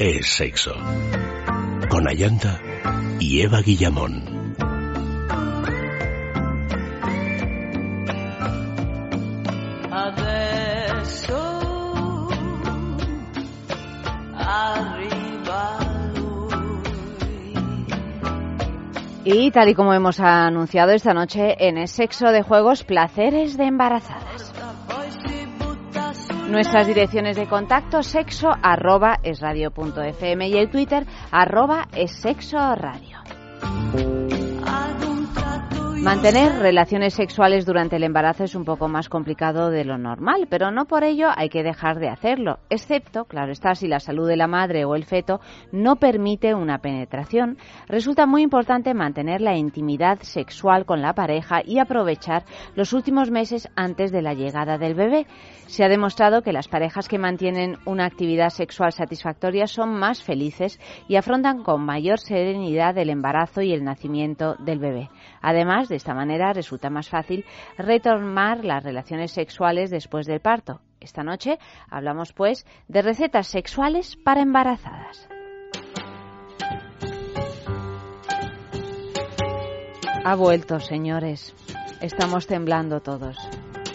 es sexo. Con Ayanta y Eva Guillamón. Y tal y como hemos anunciado esta noche en el sexo de juegos, placeres de embarazadas. Nuestras direcciones de contacto sexo arroba es radio fm y el Twitter arroba es sexo radio. Mantener relaciones sexuales durante el embarazo es un poco más complicado de lo normal, pero no por ello hay que dejar de hacerlo, excepto, claro está, si la salud de la madre o el feto no permite una penetración. Resulta muy importante mantener la intimidad sexual con la pareja y aprovechar los últimos meses antes de la llegada del bebé. Se ha demostrado que las parejas que mantienen una actividad sexual satisfactoria son más felices y afrontan con mayor serenidad el embarazo y el nacimiento del bebé. Además, de esta manera resulta más fácil retomar las relaciones sexuales después del parto. Esta noche hablamos pues de recetas sexuales para embarazadas. Ha vuelto, señores. Estamos temblando todos.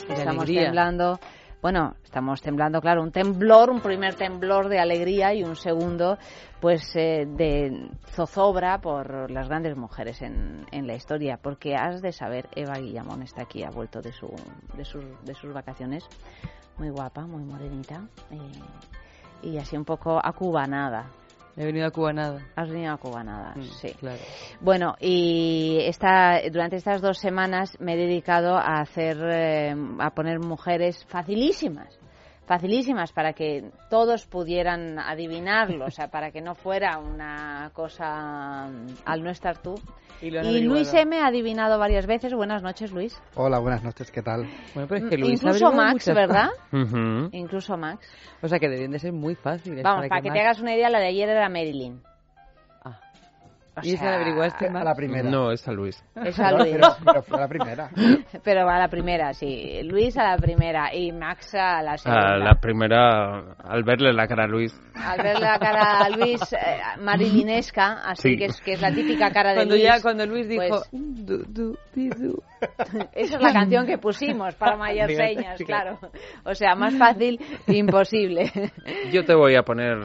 Estamos temblando bueno, estamos temblando, claro, un temblor, un primer temblor de alegría y un segundo, pues, eh, de zozobra por las grandes mujeres en, en, la historia, porque has de saber, Eva Guillamón está aquí, ha vuelto de, su, de, sus, de sus vacaciones, muy guapa, muy morenita, eh, y así un poco acubanada, He venido a Cubanada. Has venido a Cubanada, Mm, sí. claro. Bueno, y esta, durante estas dos semanas me he dedicado a hacer, eh, a poner mujeres facilísimas, facilísimas para que todos pudieran adivinarlo, o sea, para que no fuera una cosa mm, al no estar tú. Y, Y Luis. M ha adivinado varias veces. Buenas noches, Luis. Hola, buenas noches, ¿qué tal? Bueno, pero es que Luis ha Incluso Max, muchas ¿verdad? cosas. Incluso Max. O sea, que deben de ser muy fáciles. Vamos, para que te Max- hagas una idea, la de ayer era Marilyn. O ¿Y esa la averiguaste, A la primera. No, es a Luis. Esa Pero, Luis. pero- pero fue la primera. Pero a la primera, sí. Luis a la primera y Max a la segunda. A la primera, al verle la cara a Luis. Al ver la cara a Luis eh, marilinesca, así Sí. que es que es la típica cara de Cuando Luis. ya, cuando Luis dijo... pues- "Du, du, di, du". Esa es la canción que pusimos para mayor señas, claro. O sea, más fácil, imposible. Yo te voy a poner...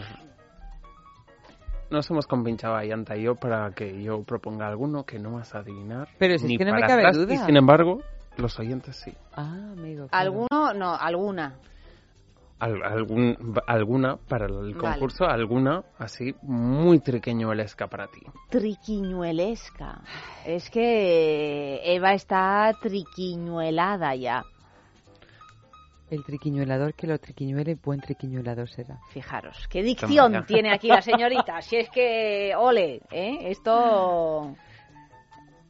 Nos hemos compinchado a Yanta y yo para que yo proponga alguno que no vas a adivinar. Pero si es ni que no me para cabe atrás, duda. Y sin embargo, los oyentes sí. Ah, amigo. claro. ¿Alguno? No, alguna. Al- algún, alguna para el Vale. concurso, alguna así muy triqueñuelesca para ti. Triquiñuelesca. Es que Eva está triquiñuelada ya. El triquiñuelador que lo triquiñuele, buen triquiñuelador será. Fijaros, qué dicción Toma tiene aquí la señorita. Si es que, ole, ¿eh? Esto...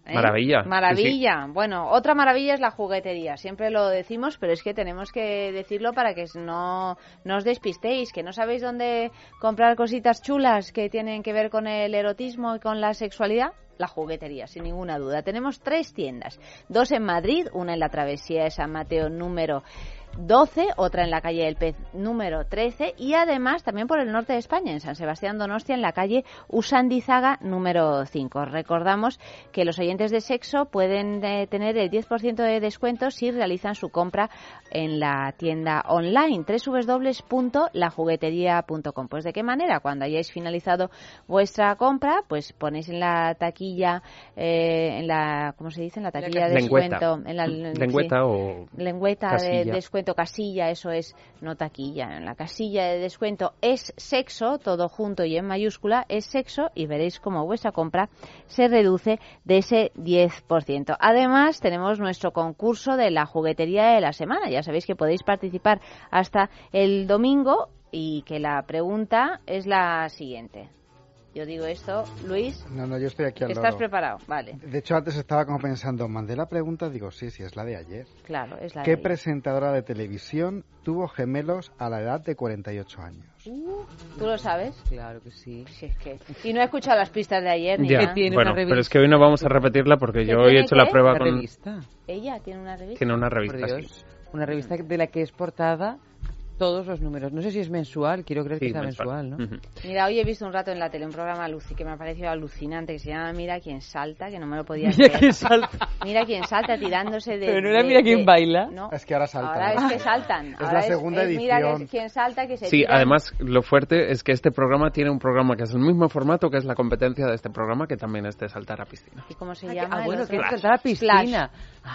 ¿eh? Maravilla, sí, Maravilla. Bueno, otra maravilla es la juguetería. Siempre lo decimos, pero es que tenemos que decirlo para que no, no os despistéis, que no sabéis dónde comprar cositas chulas que tienen que ver con el erotismo y con la sexualidad. La juguetería, sin ninguna duda. Tenemos tres tiendas. Dos en Madrid, una en la travesía de San Mateo número 12, otra en la calle del Pez número 13 y además también por el norte de España, en San Sebastián Donostia, en la calle Usandizaga número 5. Recordamos que los oyentes de sexo pueden eh, tener el 10% de descuento si realizan su compra en la tienda online www.lajugueteria.com. Pues de qué manera, cuando hayáis finalizado vuestra compra, pues ponéis en la taquilla, eh, en la, ¿cómo se dice? En la taquilla de descuento. En la, Lengüeta sí o lengüeta de Casilla. Casilla, eso es no taquilla. En la casilla de descuento es sexo, todo junto y en mayúscula, es sexo y veréis cómo vuestra compra se reduce de ese 10%. Además, tenemos nuestro concurso de la juguetería de la semana. Ya sabéis que podéis participar hasta el domingo y que la pregunta es la siguiente. Yo digo esto, Luis, No, no, yo estoy aquí al ¿estás preparado? Vale, De hecho, antes estaba como pensando, mandé la pregunta, digo, sí, sí, es la de ayer. claro, es la ¿Qué de- presentadora de televisión tuvo gemelos a la edad de 48 años? ¿Tú lo sabes? Claro que sí. Si es que... Y no he escuchado las pistas de ayer ni Ya, nada. tiene bueno, una pero es que hoy no vamos a repetirla porque ¿Que yo he tiene hecho la prueba Una con... revista. Ella tiene una revista. Que no una revista. Una revista de la que es portada todos los números. No sé si es mensual, quiero creer que sea mensual. mensual, ¿no? Mira, hoy he visto un rato en la tele un programa Lucy que me ha parecido alucinante, que se llama Mira quién salta, que no me lo podía Mira creer. quién salta. Mira quién salta tirándose de... Pero no era de- Mira quién baila. No, Es que ahora saltan. ahora es que saltan. Es ahora la segunda es Mira edición. quién salta, que se Sí, tiran. además lo fuerte es que este programa tiene un programa que es el mismo formato que es la competencia de este programa que también es de saltar a piscina. ¿Y cómo se Ah, llama? ah, bueno, que es saltar a piscina.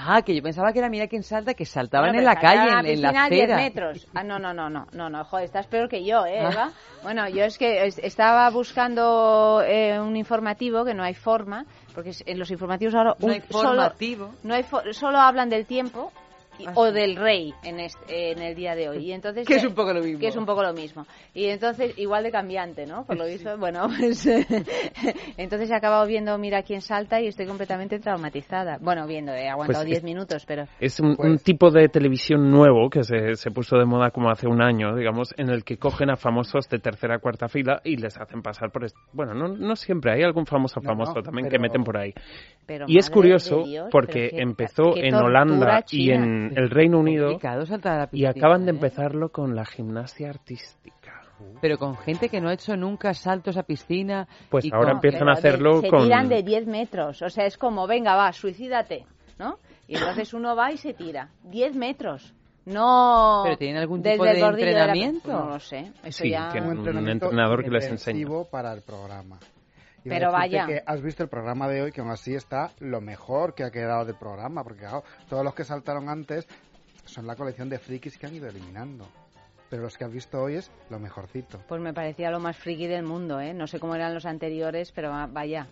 Ah, que yo pensaba que era Mira quién salta, que saltaban Bueno, en la calle, en, en la piscina a 10 acera. metros. Ah, no, no, no, no, no, no, joder, estás peor que yo, ¿eh, Ah. Bueno, yo es que es- estaba buscando eh, un informativo que no hay forma, porque en los informativos ahora No un- hay solo, formativo. no hay fo- solo hablan del tiempo y- Ah, o del rey en, este- en el día de hoy. Y entonces Que es un poco lo mismo. que es un poco lo mismo. Y entonces, igual de cambiante, ¿no? Por lo visto, bueno, pues entonces he acabado viendo Mira quién salta y estoy completamente traumatizada. Bueno, viendo, he aguantado Pues 10 es- minutos, pero Es un, Pues- un tipo de televisión nuevo que se, se puso de moda como hace un año, digamos, en el que cogen a famosos de tercera cuarta fila y les hacen pasar por... Bueno, no, no siempre, hay algún famoso No, famoso no, también que meten por ahí. Pero Y es curioso Dios, porque empezó en Holanda y china. En el Reino Unido la y acaban de ¿eh? empezarlo con la gimnasia artística. Pero con gente que no ha hecho nunca saltos a piscina. Pues y ahora con- empiezan Pero a hacerlo de- se con... tiran de 10 metros, o sea, es como, venga, va, suicídate, ¿no? Y entonces uno va y se tira. 10 metros. No. ¿Pero tienen algún tipo de bordillo la- entrenamiento? no lo sé. Eso Sí, ya. tienen- un Un entrenamiento entrenador que les enseña. para el programa. Y Pero vaya. que has visto el programa de hoy, que aún así está lo mejor que ha quedado del programa, porque claro, todos los que saltaron antes son la colección de frikis que han ido eliminando. Pero los que has visto hoy es lo mejorcito. Pues me parecía lo más friki del mundo, ¿eh? No sé cómo eran los anteriores, pero va- vaya.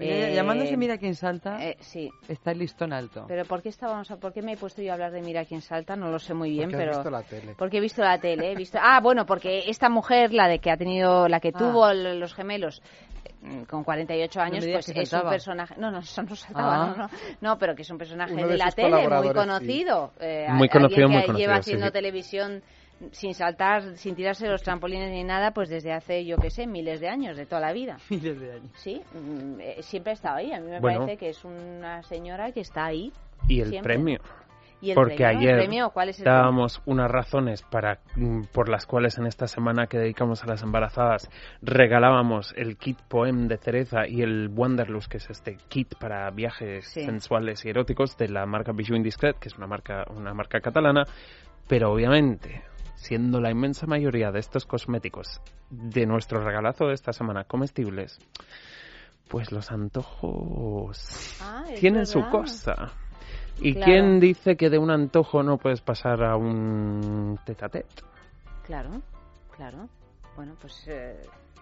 Eh, Llamándose Mira quién salta, Eh, sí. está el listón alto. Pero ¿por qué estábamos, a- por qué me he puesto yo a hablar de Mira quién salta? No lo sé muy bien, Porque pero visto la tele. porque he visto la tele, he visto. Ah, bueno, porque esta mujer, la de que ha tenido, la que Ah. tuvo los gemelos con 48 años, pues es un personaje. No, no, eso no saltaba, Ah. no, no, no, pero que es un personaje Uno de, de la tele muy colaboradores, sí. conocido, eh, Muy conocido, muy que conocido, lleva haciendo sí. televisión sin saltar, sin tirarse los trampolines ni nada, pues desde hace, yo qué sé, miles de años, de toda la vida. Miles de años. Sí, mm, eh, siempre ha estado ahí. A mí me Bueno. parece que es una señora que está ahí. Y el Siempre. premio. ¿Y el Porque premio? ¿El ayer premio? ¿Cuál es el premio? dábamos unas razones para mm, por las cuales en esta semana que dedicamos a las embarazadas regalábamos el kit Poem de cereza y el Wanderlust, que es este kit para viajes Sí. sensuales y eróticos de la marca Bijou Indiscret, que es una marca una marca catalana, pero obviamente siendo la inmensa mayoría de estos cosméticos de nuestro regalazo de esta semana comestibles, pues los antojos Ah, tienen su cosa. ¿Y Claro. quién dice que de un antojo no puedes pasar a un tete Claro, claro. Bueno, pues eh,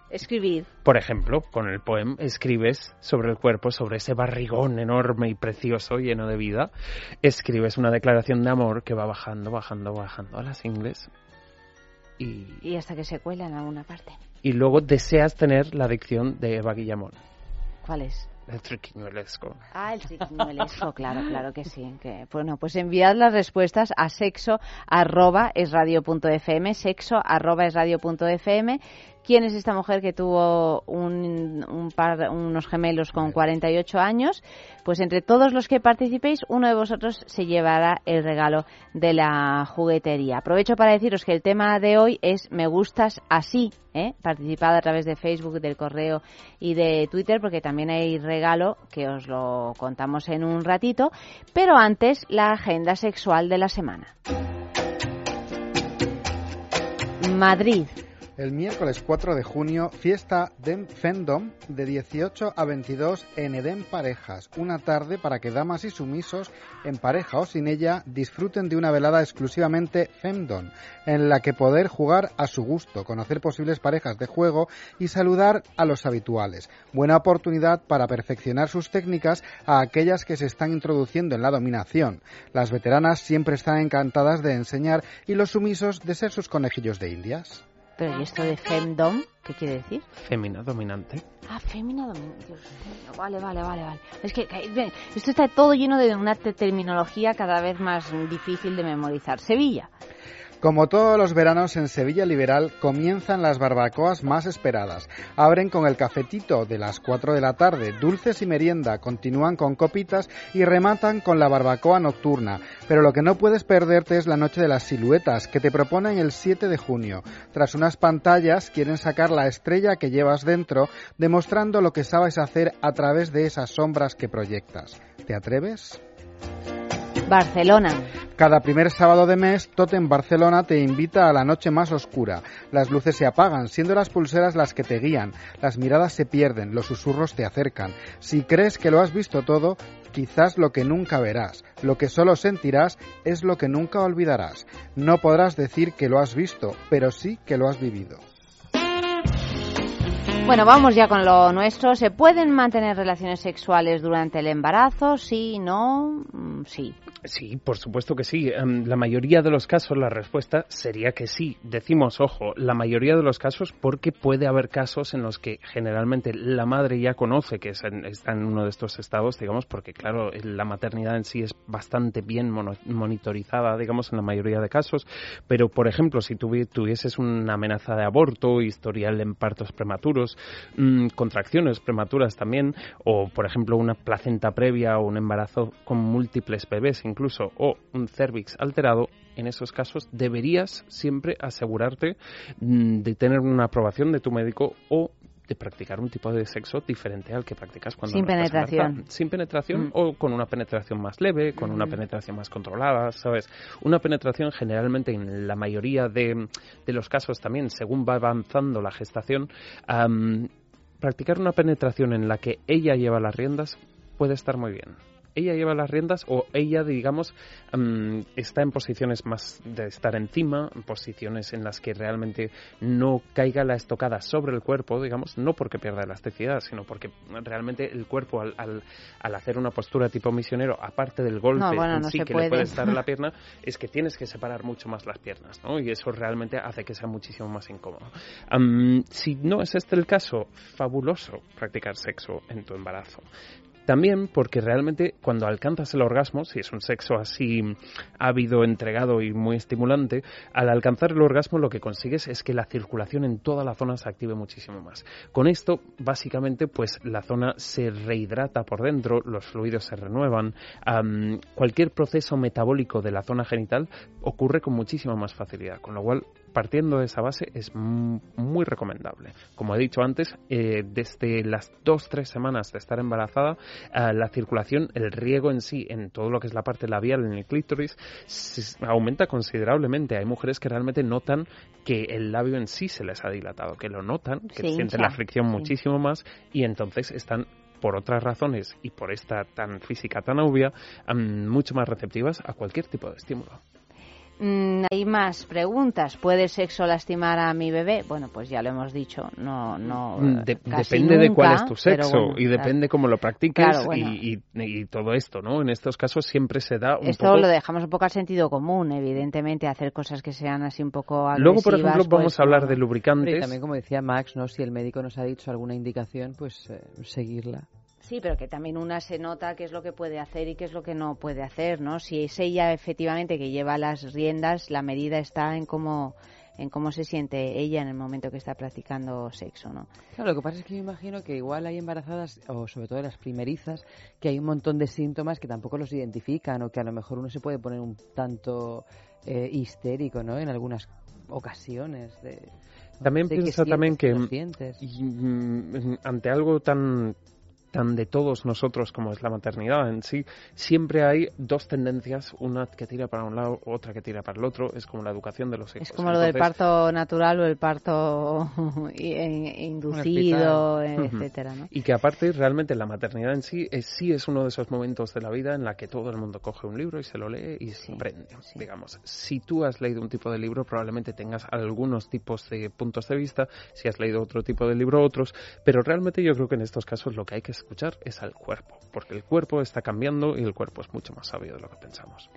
escribir. Por ejemplo, con el poema escribes sobre el cuerpo, sobre ese barrigón enorme y precioso, lleno de vida. Escribes una declaración de amor que va bajando, bajando, bajando a las ingles. Y, Y hasta que se cuela en alguna parte. y luego deseas tener la adicción de Eva Guillamón, ¿Cuál es? El triquiñuelesco. Ah, el triquiñuelesco, claro, claro que sí. Bueno, pues enviad las respuestas a sexo arroba es radio fm, sexo arroba es radio punto fm. ¿Quién es esta mujer que tuvo un, un par, unos gemelos con 48 años? Pues entre todos los que participéis, uno de vosotros se llevará el regalo de la juguetería. Aprovecho para deciros que el tema de hoy es Me gustas así. ¿eh? Participad a través de Facebook, del correo y de Twitter, porque también hay regalo que os lo contamos en un ratito. Pero antes, la agenda sexual de la semana. Madrid. El miércoles 4 de junio, fiesta de Fendom de 18 a 22 en Edén Parejas. Una tarde para que damas y sumisos, en pareja o sin ella, disfruten de una velada exclusivamente Femdom, en la que poder jugar a su gusto, conocer posibles parejas de juego y saludar a los habituales. Buena oportunidad para perfeccionar sus técnicas a aquellas que se están introduciendo en la dominación. Las veteranas siempre están encantadas de enseñar y los sumisos de ser sus conejillos de indias. Pero ¿y esto de femdom? ¿Qué quiere decir? Femina dominante. Ah, fémina dominante. Dios mío. Vale, vale, vale, vale. Es que esto está todo lleno de una te- terminología cada vez más difícil de memorizar. Sevilla. Como todos los veranos en Sevilla Liberal comienzan las barbacoas más esperadas. Abren con el cafetito de las 4 de la tarde, dulces y merienda, continúan con copitas y rematan con la barbacoa nocturna. Pero lo que no puedes perderte es la noche de las siluetas que te proponen el 7 de junio. Tras unas pantallas quieren sacar la estrella que llevas dentro, demostrando lo que sabes hacer a través de esas sombras que proyectas. ¿Te atreves? Barcelona. Cada primer sábado de mes, Totem Barcelona te invita a la noche más oscura. Las luces se apagan, siendo las pulseras las que te guían. Las miradas se pierden, los susurros te acercan. Si crees que lo has visto todo, quizás lo que nunca verás, lo que solo sentirás es lo que nunca olvidarás. No podrás decir que lo has visto, pero sí que lo has vivido. Bueno, vamos ya con lo nuestro. ¿Se pueden mantener relaciones sexuales durante el embarazo? Sí, no, mm, sí. Sí, por supuesto que sí. En la mayoría de los casos la respuesta sería que sí. Decimos, ojo, la mayoría de los casos porque puede haber casos en los que generalmente la madre ya conoce que está en uno de estos estados, digamos, porque claro, la maternidad en sí es bastante bien monitorizada, digamos, en la mayoría de casos. Pero, por ejemplo, si tuvieses una amenaza de aborto, historial en partos prematuros, mmm, contracciones prematuras también, o, por ejemplo, una placenta previa o un embarazo con múltiples bebés, incluso o un cervix alterado, en esos casos deberías siempre asegurarte mm, de tener una aprobación de tu médico o de practicar un tipo de sexo diferente al que practicas cuando sin penetración sin penetración mm. o con una penetración más leve con una mm. penetración más controlada sabes una penetración generalmente en la mayoría de, de los casos también según va avanzando la gestación practicar una penetración en la que ella lleva las riendas puede estar muy bien ella lleva las riendas o ella, digamos, mm, está en posiciones más de estar encima, en posiciones en las que realmente no caiga la estocada sobre el cuerpo, digamos, no porque pierda elasticidad, sino porque realmente el cuerpo al, al, hacer una postura tipo misionero, aparte del golpe en sí que le puede estar en la pierna, es que tienes que separar mucho más las piernas, ¿no? Y eso realmente hace que sea muchísimo más incómodo. si no es este el caso, fabuloso practicar sexo en tu embarazo. También porque realmente cuando alcanzas el orgasmo, si es un sexo así ávido, entregado y muy estimulante, al alcanzar el orgasmo lo que consigues es que la circulación en toda la zona se active muchísimo más. Con esto, básicamente, pues la zona se rehidrata por dentro, los fluidos se renuevan, cualquier proceso metabólico de la zona genital ocurre con muchísima más facilidad, con lo cual partiendo de esa base es muy recomendable. Como he dicho antes, eh, desde las dos tres semanas de estar embarazada, eh, la circulación, el riego en sí, en todo lo que es la parte labial, en el clítoris, aumenta considerablemente. Hay mujeres que realmente notan que el labio en sí se les ha dilatado, que lo notan, que sienten la fricción muchísimo más y entonces están por otras razones y por esta tan física tan obvia, mucho más receptivas a cualquier tipo de estímulo. Mm, hay más preguntas. ¿Puede sexo lastimar a mi bebé? Bueno, pues ya lo hemos dicho. No, no. Mm, depende de cuál es tu sexo y depende cómo lo practiques y, todo esto, ¿no? En estos casos siempre se da un esto lo dejamos un poco al sentido común, evidentemente, hacer cosas que sean así un poco agresivas. Luego, por ejemplo, vamos pues, a hablar de lubricantes. Y también, como decía Max, ¿no? Si el médico nos ha dicho alguna indicación, pues eh, seguirla. Sí, pero que también una se nota qué es lo que puede hacer y qué es lo que no puede hacer, ¿no? Si es ella efectivamente que lleva las riendas, la medida está en cómo en cómo se siente ella en el momento que está practicando sexo, ¿no? Claro, lo que pasa es que me imagino que igual hay embarazadas, o sobre todo las primerizas, que hay un montón de síntomas que tampoco los identifican o que a lo mejor uno se puede poner un tanto eh, histérico, ¿no? En algunas ocasiones de... También piensa también que mm, ante algo tan tan de todos nosotros como es la maternidad en sí, siempre hay dos tendencias, una que tira para un lado, otra que tira para el otro, es como la educación de los hijos. Es como lo del parto natural o el parto inducido, etcétera, ¿no? Y que aparte realmente la maternidad en sí es, sí es uno de esos momentos de la vida en la que todo el mundo coge un libro y se lo lee y se aprende, digamos. Si tú has leído un tipo de libro, probablemente tengas algunos tipos de puntos de vista, si has leído otro tipo de libro, otros, pero realmente yo creo que en estos casos lo que hay que escuchar es al cuerpo, porque el cuerpo está cambiando y el cuerpo es mucho más sabio de lo que pensamos.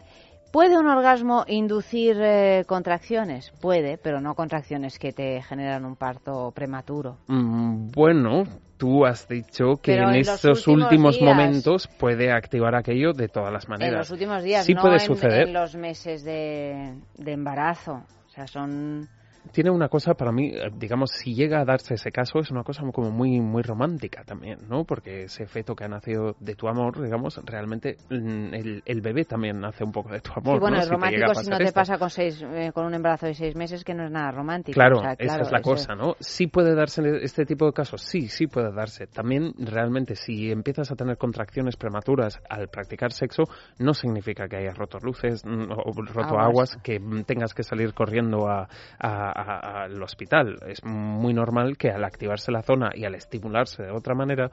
¿Puede un orgasmo inducir eh, contracciones? Puede, pero no contracciones que te generan un parto prematuro. Mm, bueno, tú has dicho que en, estos últimos, momentos puede activar aquello de todas las maneras. En los últimos días, sí no puede en, suceder. en los meses de, de embarazo. O sea, son tiene una cosa para mí, eh, digamos, si llega a darse ese caso, es una cosa como muy muy romántica también, ¿no? Porque ese feto que ha nacido de tu amor, digamos, realmente mm, el, el bebé también nace un poco de tu amor. Sí, bueno, ¿no? es Si romántico si no te esto. pasa con, seis, eh, con un embarazo de seis meses, que no es nada romántico. Claro, O sea, esa es la eso cosa, ¿no? Sí puede darse este tipo de casos, sí, sí puede darse. También realmente si empiezas a tener contracciones prematuras al practicar sexo, no significa que hayas roto luces mm, o roto Aguas. aguas, que mm, tengas que salir corriendo a, a- a- al hospital. Es muy normal que al activarse la zona y al estimularse de otra manera,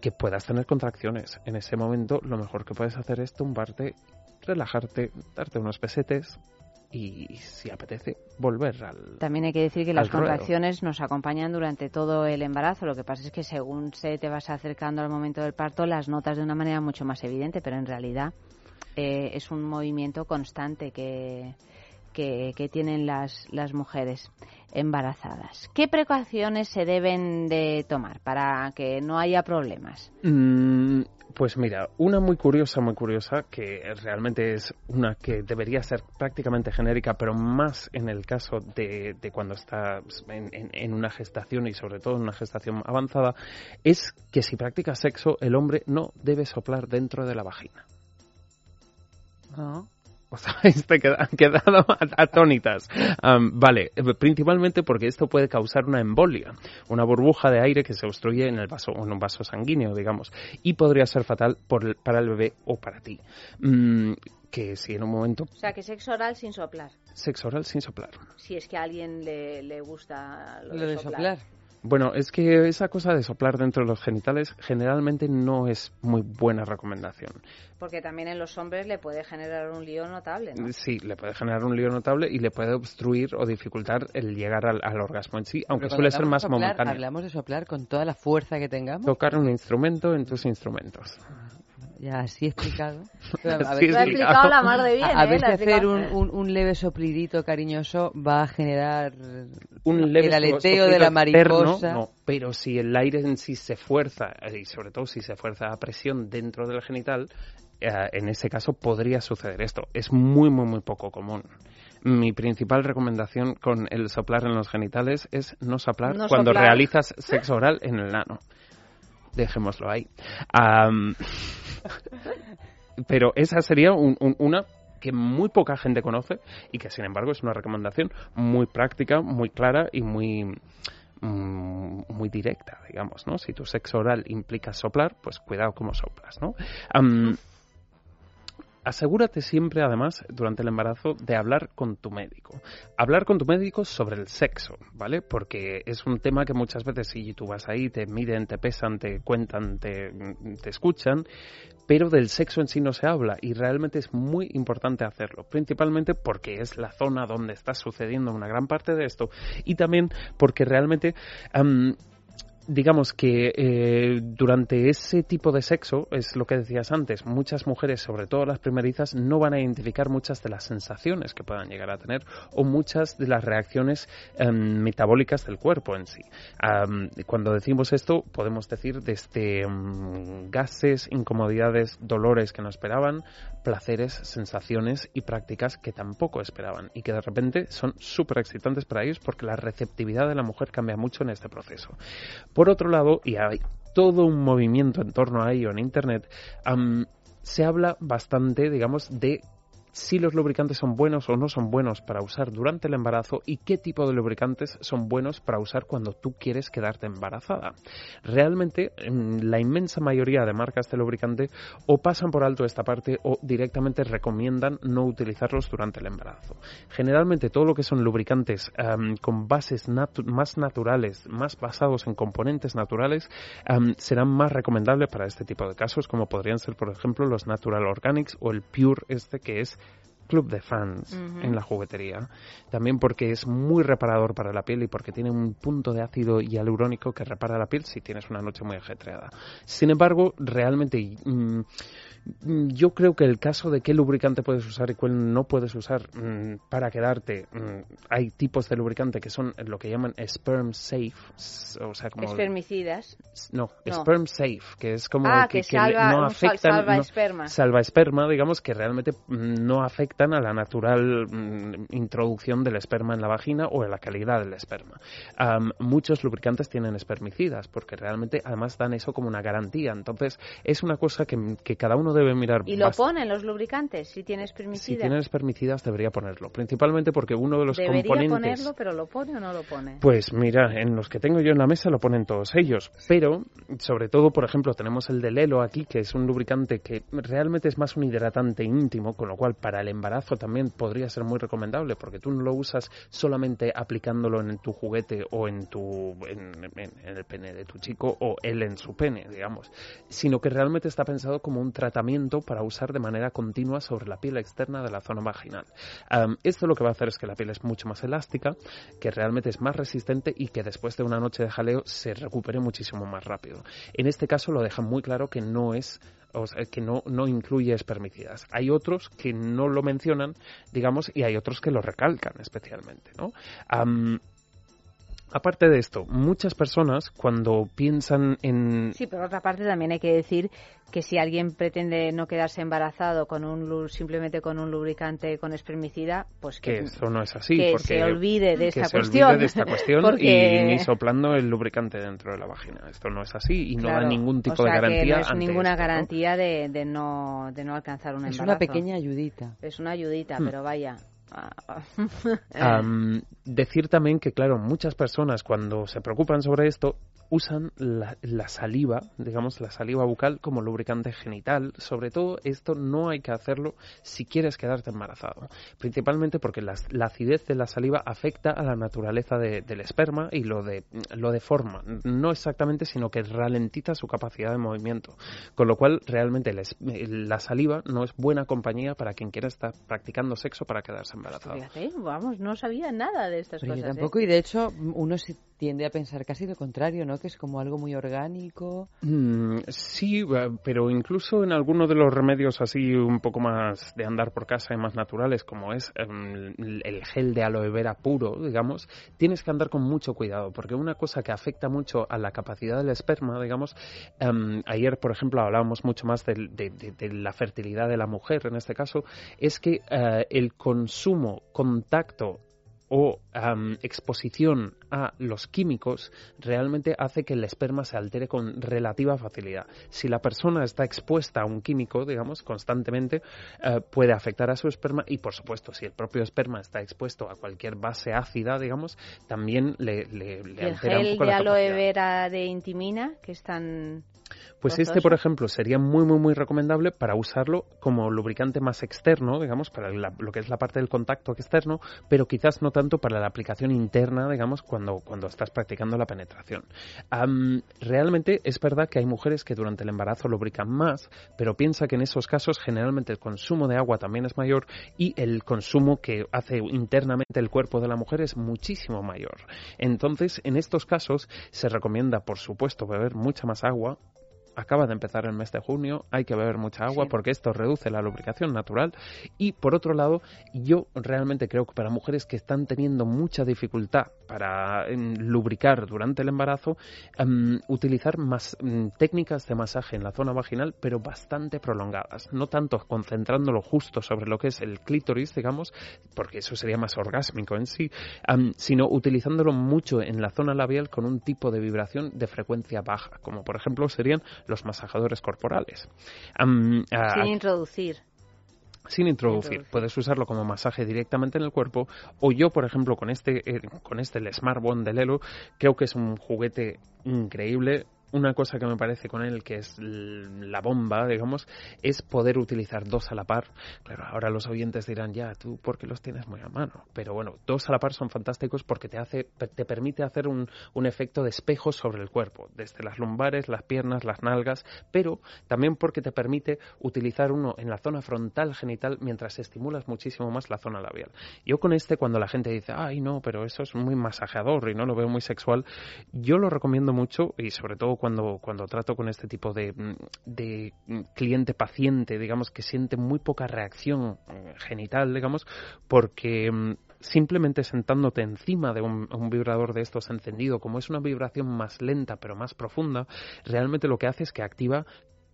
que puedas tener contracciones. En ese momento lo mejor que puedes hacer es tumbarte, relajarte, darte unos pesetes y si apetece volver al, También hay que decir que las ruedo. contracciones nos acompañan durante todo el embarazo. Lo que pasa es que según se te vas acercando al momento del parto, las notas de una manera mucho más evidente, pero en realidad eh, es un movimiento constante que, que, que tienen las, las mujeres embarazadas. ¿Qué precauciones se deben de tomar para que no haya problemas? Mm, Pues mira, una muy curiosa, muy curiosa, que realmente es una que debería ser prácticamente genérica, pero más en el caso de, de cuando estás en, en- en una gestación y sobre todo en una gestación avanzada, es que si practicas sexo, el hombre no debe soplar dentro de la vagina. Ah. Os habéis te queda- quedado atónitas. Am, vale, principalmente porque esto puede causar una embolia, una burbuja de aire que se obstruye en el vaso, en un vaso sanguíneo, digamos, y podría ser fatal por el- para el bebé o para ti. Mm, que si en un momento O sea, que sexo oral sin soplar. sexo oral sin soplar. Si es que a alguien le, le gusta lo, Lo de soplar. Bueno, es que esa cosa de soplar dentro de los genitales generalmente no es muy buena recomendación. Porque también en los hombres le puede generar un lío notable, ¿no? Sí, le puede generar un lío notable y le puede obstruir o dificultar el llegar al, al orgasmo en sí, aunque suele ser más soplar, momentáneo. Hablamos de soplar con toda la fuerza que tengamos. Tocar un instrumento en tus instrumentos. Ya así explicado. A sí, explicado la mar de bien, a, a ¿eh? hacer un, un, un leve soplidito cariñoso va a generar Un leve el aleteo de la externo, mariposa. no, pero si el aire en sí se fuerza, eh, y sobre todo si se fuerza a presión dentro del genital, eh, en ese caso podría suceder esto. Es muy, muy, muy poco común. Mi principal recomendación con el soplar en los genitales es no soplar No cuando soplar. realizas sexo oral en el ano. Dejémoslo ahí. Am, pero esa sería un- un- una que muy poca gente conoce y que sin embargo es una recomendación muy práctica, muy clara y muy mm, muy directa, digamos, ¿no? Si tu sexo oral implica soplar, pues cuidado cómo soplas, ¿no? Asegúrate siempre, además, durante el embarazo, de hablar con tu médico. Hablar con tu médico sobre el sexo, ¿vale? Porque es un tema que muchas veces, si tú vas ahí, te miden, te pesan, te cuentan, te, te escuchan, pero del sexo en sí no se habla y realmente es muy importante hacerlo, principalmente porque es la zona donde está sucediendo una gran parte de esto y también porque realmente digamos que eh, durante ese tipo de sexo, es lo que decías antes, muchas mujeres, sobre todo las primerizas, no van a identificar muchas de las sensaciones que puedan llegar a tener o muchas de las reacciones em, metabólicas del cuerpo en sí. Cuando decimos esto, podemos decir desde em, gases, incomodidades, dolores que no esperaban, placeres, sensaciones y prácticas que tampoco esperaban y que de repente son súper excitantes para ellos porque la receptividad de la mujer cambia mucho en este proceso. Por otro lado, y hay todo un movimiento en torno a ello en Internet, se habla bastante, digamos, de si los lubricantes son buenos o no son buenos para usar durante el embarazo y qué tipo de lubricantes son buenos para usar cuando tú quieres quedarte embarazada. Realmente, mm, la inmensa mayoría de marcas de lubricante o pasan por alto esta parte o directamente recomiendan no utilizarlos durante el embarazo. Generalmente todo lo que son lubricantes con bases más naturales, más basados en componentes naturales, serán más recomendables para este tipo de casos, como podrían ser, por ejemplo, los Natural Organics o el Pure este que es club de fans en la juguetería. También porque es muy reparador para la piel y porque tiene un punto de ácido hialurónico que repara la piel si tienes una noche muy ajetreada. Sin embargo, realmente mm, Mm, yo creo que el caso de qué lubricante puedes usar y cuál no puedes usar mm, para quedarte, mm, hay tipos de lubricante que son lo que llaman sperm safe, o sea, como... Espermicidas. No, sperm safe, que es como ah, que, no afectan... Salva esperma. salva esperma, digamos, que realmente no afectan a la natural introducción del esperma en la vagina o a la calidad del esperma. muchos lubricantes tienen espermicidas porque realmente además dan eso como una garantía. Entonces, es una cosa que, que cada uno debe mirar. ¿Y lo ponen los lubricantes si tienes permicidas? Si tienes permicidas debería ponerlo, principalmente porque uno de los debería componentes... ponerlo, pero ¿lo pone o no lo pone? Pues mira, en los que tengo yo en la mesa lo ponen todos ellos, pero sobre todo, por ejemplo, tenemos el de Lelo aquí, que es un lubricante que realmente es más un hidratante íntimo, con lo cual para el embarazo también podría ser muy recomendable, porque tú no lo usas solamente aplicándolo en tu juguete o en tu en, el pene de tu chico o él en su pene, digamos, sino que realmente está pensado como un tratamiento para usar de manera continua sobre la piel externa de la zona vaginal. esto lo que va a hacer es que la piel es mucho más elástica, que realmente es más resistente y que después de una noche de jaleo se recupere muchísimo más rápido. En este caso lo dejan muy claro que no es que no, no incluye espermicidas. Hay otros que no lo mencionan, digamos, y hay otros que lo recalcan especialmente, ¿no? Aparte de esto, muchas personas cuando piensan en... Sí, por otra parte también hay que decir que si alguien pretende no quedarse embarazado con un simplemente con un lubricante con espermicida, pues que, eso no es así, que porque, se olvide de esta se cuestión, olvide de esta cuestión y ni soplando el lubricante dentro de la vagina. Esto no es así y no da ningún tipo de garantía. no es ninguna garantía De, de, no de no alcanzar un embarazo. Es una pequeña ayudita. Es una ayudita, hmm. pero vaya. decir también que, claro, muchas personas cuando se preocupan sobre esto usan la, saliva, digamos, la saliva bucal como lubricante genital. Sobre todo, esto no hay que hacerlo si quieres quedarte embarazado. Principalmente porque la, acidez de la saliva afecta a la naturaleza del esperma y lo, de, lo deforma. No exactamente, sino que ralentiza su capacidad de movimiento. Con lo cual, realmente la saliva no es buena compañía para quien quiera estar practicando sexo para quedarse embarazado. Vamos, no sabía nada de estas cosas. ¿eh? tampoco, y de hecho, uno se tiende a pensar casi lo contrario, ¿no? Que es como algo muy orgánico. Mm, sí, eh, pero incluso en algunos de los remedios así un poco más de andar por casa y más naturales, como es em, el gel de aloe vera puro, digamos, tienes que andar con mucho cuidado, porque una cosa que afecta mucho a la capacidad del esperma, digamos, em, ayer, por ejemplo, hablábamos mucho más de, la fertilidad de la mujer, en este caso, es que eh, el consumo, contacto o exposición a los químicos realmente hace que el esperma se altere con relativa facilidad. Si la persona está expuesta a un químico, digamos, constantemente, eh, puede afectar a su esperma y, por supuesto, si el propio esperma está expuesto a cualquier base ácida, digamos, también le, le, le altera un poco la capacidad. aloe vera de intimina, que es tan pues este, por ejemplo, sería muy, muy, muy recomendable para usarlo como lubricante más externo, digamos, para lo que es la parte del contacto externo, pero quizás no tanto para la aplicación interna, digamos, cuando, cuando estás practicando la penetración. realmente es verdad que hay mujeres que durante el embarazo lubrican más, pero piensa que en esos casos generalmente el consumo de agua también es mayor y el consumo que hace internamente el cuerpo de la mujer es muchísimo mayor. Entonces, en estos casos se recomienda, por supuesto, beber mucha más agua, acaba de empezar el mes de junio, hay que beber mucha agua porque esto reduce la lubricación natural. Y por otro lado, yo realmente creo que para mujeres que están teniendo mucha dificultad para em, lubricar durante el embarazo, em, utilizar más em, técnicas de masaje en la zona vaginal, pero bastante prolongadas. No tanto concentrándolo justo sobre lo que es el clítoris, digamos, porque eso sería más orgásmico en sí, sino utilizándolo mucho en la zona labial con un tipo de vibración de frecuencia baja, como por ejemplo serían los masajadores corporales. Sin introducir sin introducir. Puedes usarlo como masaje directamente en el cuerpo. O yo, por ejemplo, con este, eh, con este el Smart Bond de Lelo, creo que es un juguete increíble una cosa que me parece con él que es la bomba, digamos, es poder utilizar dos a la par. Claro, ahora los oyentes dirán, ya, tú porque los tienes muy a mano. Pero bueno, dos a la par son fantásticos porque te hace, te permite hacer un, un efecto de espejo sobre el cuerpo, desde las lumbares, las piernas, las nalgas, pero también porque te permite utilizar uno en la zona frontal genital mientras estimulas muchísimo más la zona labial. Yo con este, cuando la gente dice, ay no, pero eso es muy masajeador y no lo veo muy sexual, yo lo recomiendo mucho y sobre todo cuando, cuando trato con este tipo de, de cliente paciente, digamos, que siente muy poca reacción genital, digamos, porque mm, simplemente sentándote encima de un, un, vibrador de estos encendido, como es una vibración más lenta pero más profunda, realmente lo que hace es que activa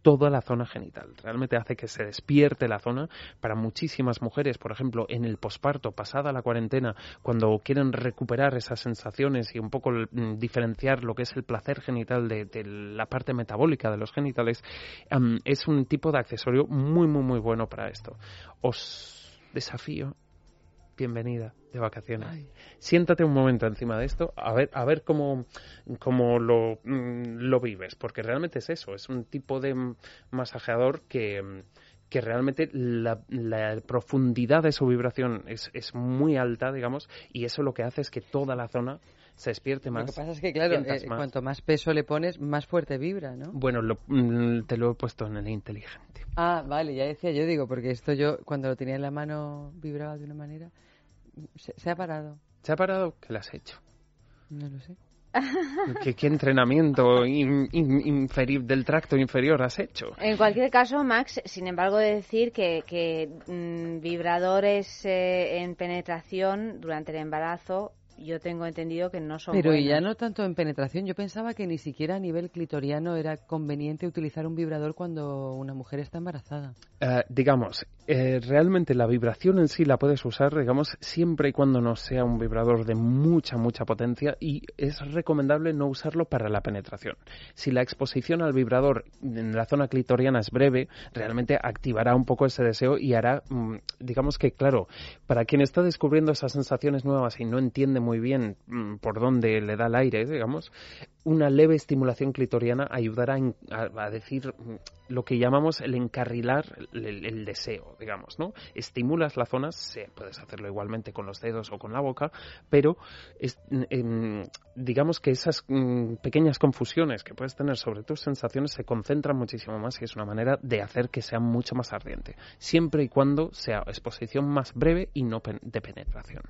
toda la zona genital. Realmente hace que se despierte la zona. Para muchísimas mujeres, por ejemplo, en el posparto, pasada la cuarentena, cuando quieren recuperar esas sensaciones y un poco mm, diferenciar lo que es el placer genital de, la parte metabólica de los genitales, es un tipo de accesorio muy, muy, muy bueno para esto. Os desafío bienvenida de vacaciones. Siéntate un momento encima de esto, a ver, a ver cómo, cómo lo, mm, lo vives, porque realmente es eso, es un tipo de masajeador que, que realmente la, la, profundidad de su vibración es, es muy alta, digamos, y eso lo que hace es que toda la zona se despierte más. Lo que pasa es que, claro, eh, cuanto más peso le pones, más fuerte vibra, ¿no? Bueno, mm, te lo he puesto en el inteligente. Ah, vale, ya decía yo, digo, porque esto yo, cuando lo tenía en la mano, vibraba de una manera. Se, ha parado. ¿Se ha parado? ¿Qué le has hecho? No lo sé. ¿Qué, entrenamiento del tracto inferior has hecho? En cualquier caso, Max, sin embargo, de decir que, que mm, vibradores eh, en penetración durante el embarazo yo tengo entendido que no son Pero ya no tanto en penetración. Yo pensaba que ni siquiera a nivel clitoriano era conveniente utilizar un vibrador cuando una mujer está embarazada. Eh, digamos, eh, realmente la vibración en sí la puedes usar, digamos, siempre y cuando no sea un vibrador de mucha, mucha potencia y es recomendable no usarlo para la penetración. Si la exposición al vibrador en la zona clitoriana es breve, realmente activará un poco ese deseo y hará, mm, digamos que, claro, para quien está descubriendo esas sensaciones nuevas y no entiende muy bien mm, por dónde le da el aire, digamos, una leve estimulación clitoriana ayudará a, decir mm, lo que llamamos el encarrilar el, deseo, digamos, ¿no? Estimulas la zona, se, puedes hacerlo igualmente con los dedos o con la boca, pero em, digamos que esas mm, pequeñas confusiones que puedes tener sobre tus sensaciones se concentran muchísimo más y es una manera de hacer que sea mucho más ardiente, siempre y cuando sea exposición más breve y no de penetración.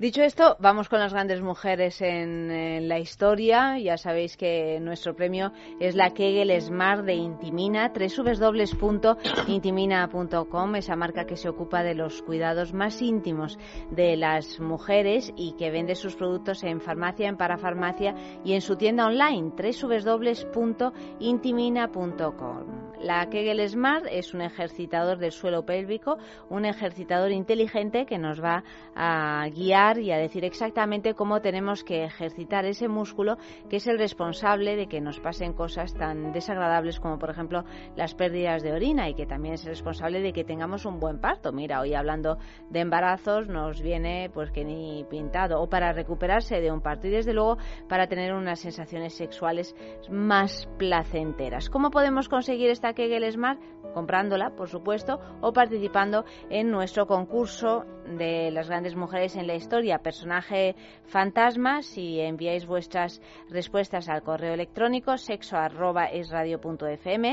Dicho esto, vamos con las grandes mujeres en, la historia. Ya sabéis que nuestro premio es la Kegel Smart de Intimina, www.intimina.com, esa marca que se ocupa de los cuidados más íntimos de las mujeres y que vende sus productos en farmacia, en parafarmacia y en su tienda online, www.intimina.com. La Kegel Smart es un ejercitador del suelo pélvico, un ejercitador inteligente que nos va a guiar y a decir exactamente cómo tenemos que ejercitar ese músculo que es el responsable de que nos pasen cosas tan desagradables como por ejemplo las pérdidas de orina y que también es el responsable de que tengamos un buen parto. Mira, hoy hablando de embarazos nos viene pues que ni pintado o para recuperarse de un parto y desde luego para tener unas sensaciones sexuales más placenteras. ¿Cómo podemos conseguir esta Kegel Smart? comprándola, por supuesto, o participando en nuestro concurso de las grandes mujeres en la historia, personaje fantasma, si enviáis vuestras respuestas al correo electrónico sexo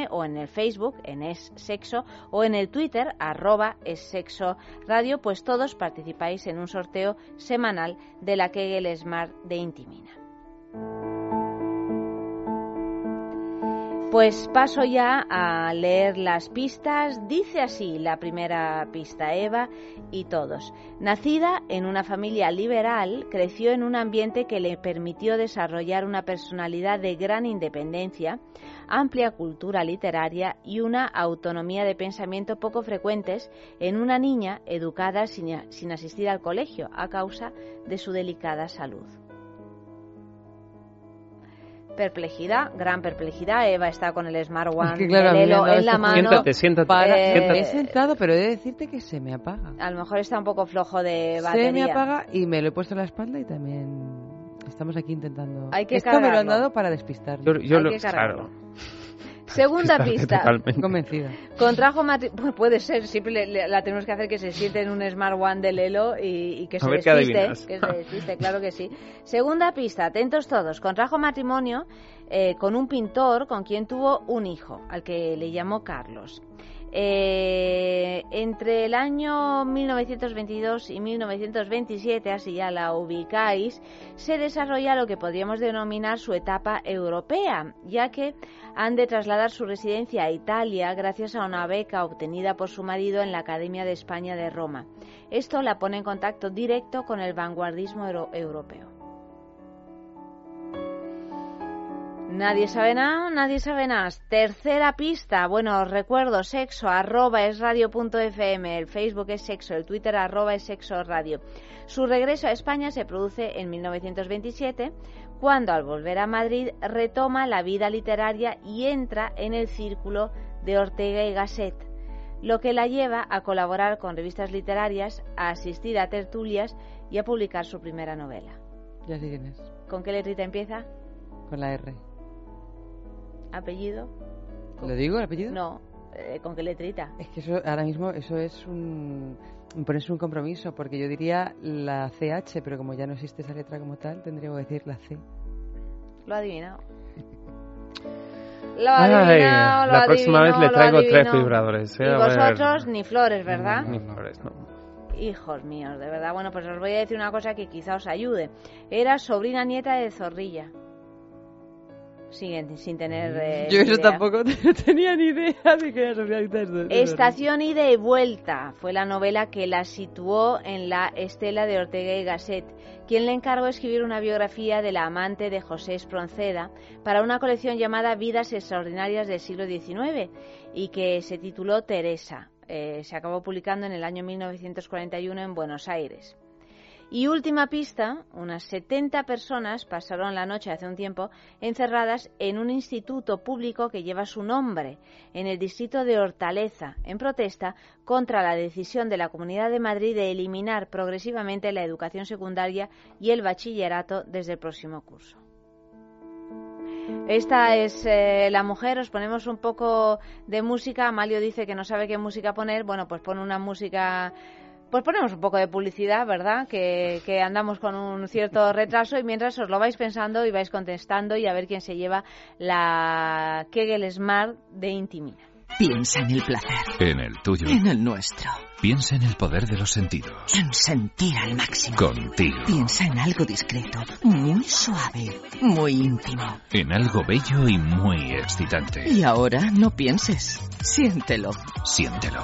o en el Facebook en es sexo o en el Twitter arroba es sexo radio, pues todos participáis en un sorteo semanal de la Kegel Smart de Intimina. Pues paso ya a leer las pistas. Dice así la primera pista Eva y todos. Nacida en una familia liberal, creció en un ambiente que le permitió desarrollar una personalidad de gran independencia, amplia cultura literaria y una autonomía de pensamiento poco frecuentes en una niña educada sin, sin asistir al colegio a causa de su delicada salud perplejidad, gran perplejidad. Eva está con el Smart One en la mano. Siéntate, siéntate. Me he sentado, pero he de decirte que se me apaga. A lo mejor está un poco flojo de batería. Se me apaga y me lo he puesto en la espalda y también Estamos aquí intentando. Hay que Esto me lo han dado para despistar. Yo, yo Hay lo, que cargarlo. claro. Segunda pista. totalmente. Convencida. Contrajo matrimonio. Puede ser, siempre le- le- la tenemos que hacer que se siente en un Smart One de Lelo y, y que A se ver qué despiste. Que se despiste, claro que sí. Segunda pista, atentos todos. Contrajo matrimonio eh, con un pintor con quien tuvo un hijo, al que le llamó Carlos. Eh, entre el año 1922 y 1927, así ya la ubicáis, se desarrolla lo que podríamos denominar su etapa europea, ya que han de trasladar su residencia a Italia gracias a una beca obtenida por su marido en la Academia de España de Roma. Esto la pone en contacto directo con el vanguardismo euro- europeo. Nadie sabe nada, nadie sabe nada. Tercera pista, bueno, os recuerdo, sexo, arroba es radio.fm, el Facebook es sexo, el Twitter arroba es sexo radio. Su regreso a España se produce en 1927, cuando al volver a Madrid retoma la vida literaria y entra en el círculo de Ortega y Gasset, lo que la lleva a colaborar con revistas literarias, a asistir a tertulias y a publicar su primera novela. Ya sé quién es. ¿Con qué letrita empieza? Con la R. ¿Apellido? ¿Lo digo el apellido? No, eh, ¿con qué letrita? Es que eso ahora mismo eso es un ponerse un compromiso, porque yo diría la CH, pero como ya no existe esa letra como tal, tendría que decir la C. Lo ha adivinado. Lo ha Ay, adivinado, lo la próxima vez le traigo tres vibradores. ¿eh? Y vosotros ni flores, ¿verdad? Ni flores, no. Hijos míos, de verdad. Bueno, pues os voy a decir una cosa que quizá os ayude. Era sobrina nieta de Zorrilla. Siguen sin tener. eh, yo eso idea. tampoco tenía ni idea de que era. Estación ida y vuelta fue la novela que la situó en la estela de Ortega y Gasset, quien le encargó escribir una biografía de la amante de José Espronceda para una colección llamada Vidas Extraordinarias del siglo XIX y que se tituló Teresa. Eh, se acabó publicando en el año 1941 en Buenos Aires. Y última pista, unas 70 personas pasaron la noche hace un tiempo encerradas en un instituto público que lleva su nombre, en el distrito de Hortaleza, en protesta contra la decisión de la Comunidad de Madrid de eliminar progresivamente la educación secundaria y el bachillerato desde el próximo curso. Esta es eh, la mujer, os ponemos un poco de música. Amalio dice que no sabe qué música poner. Bueno, pues pone una música pues ponemos un poco de publicidad, ¿verdad? Que, que, andamos con un cierto retraso y mientras os lo vais pensando y vais contestando y a ver quién se lleva la Kegel Smart de Intimina. Piensa en el placer. En el tuyo. En el nuestro. Piensa en el poder de los sentidos. En sentir al máximo. Contigo. Piensa en algo discreto, muy suave, muy íntimo. En algo bello y muy excitante. Y ahora no pienses. Siéntelo. Siéntelo.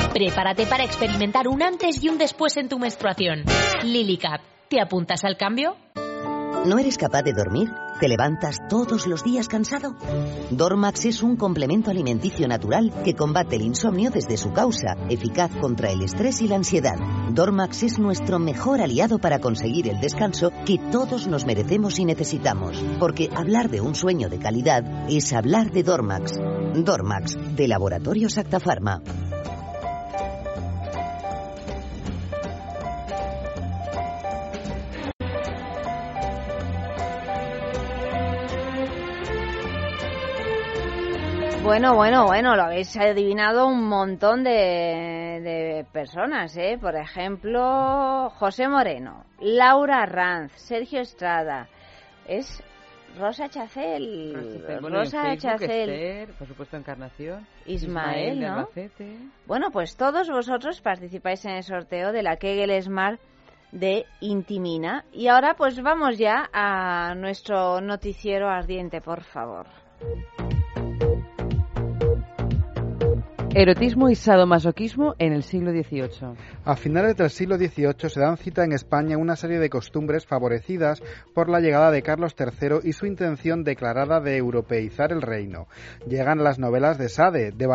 Prepárate para experimentar un antes y un después en tu menstruación. Lily Cap. ¿Te apuntas al cambio? ¿No eres capaz de dormir? ¿Te levantas todos los días cansado? Dormax es un complemento alimenticio natural que combate el insomnio desde su causa, eficaz contra el estrés y la ansiedad. Dormax es nuestro mejor aliado para conseguir el descanso que todos nos merecemos y necesitamos, porque hablar de un sueño de calidad es hablar de Dormax. Dormax, de Laboratorios Acta Bueno, bueno, bueno, lo habéis adivinado un montón de, de, personas, ¿eh? Por ejemplo, José Moreno, Laura Ranz, Sergio Estrada, es Rosa Chacel, bueno, Rosa Chacel, Esther, por supuesto Encarnación, Ismael, Ismael ¿no? Albacete. Bueno, pues todos vosotros participáis en el sorteo de la Kegel Smart de Intimina y ahora pues vamos ya a nuestro noticiero ardiente, por favor. Erotismo y sadomasoquismo en el siglo XVIII. A finales del siglo XVIII se dan cita en España una serie de costumbres favorecidas por la llegada de Carlos III y su intención declarada de europeizar el reino. Llegan las novelas de Sade, de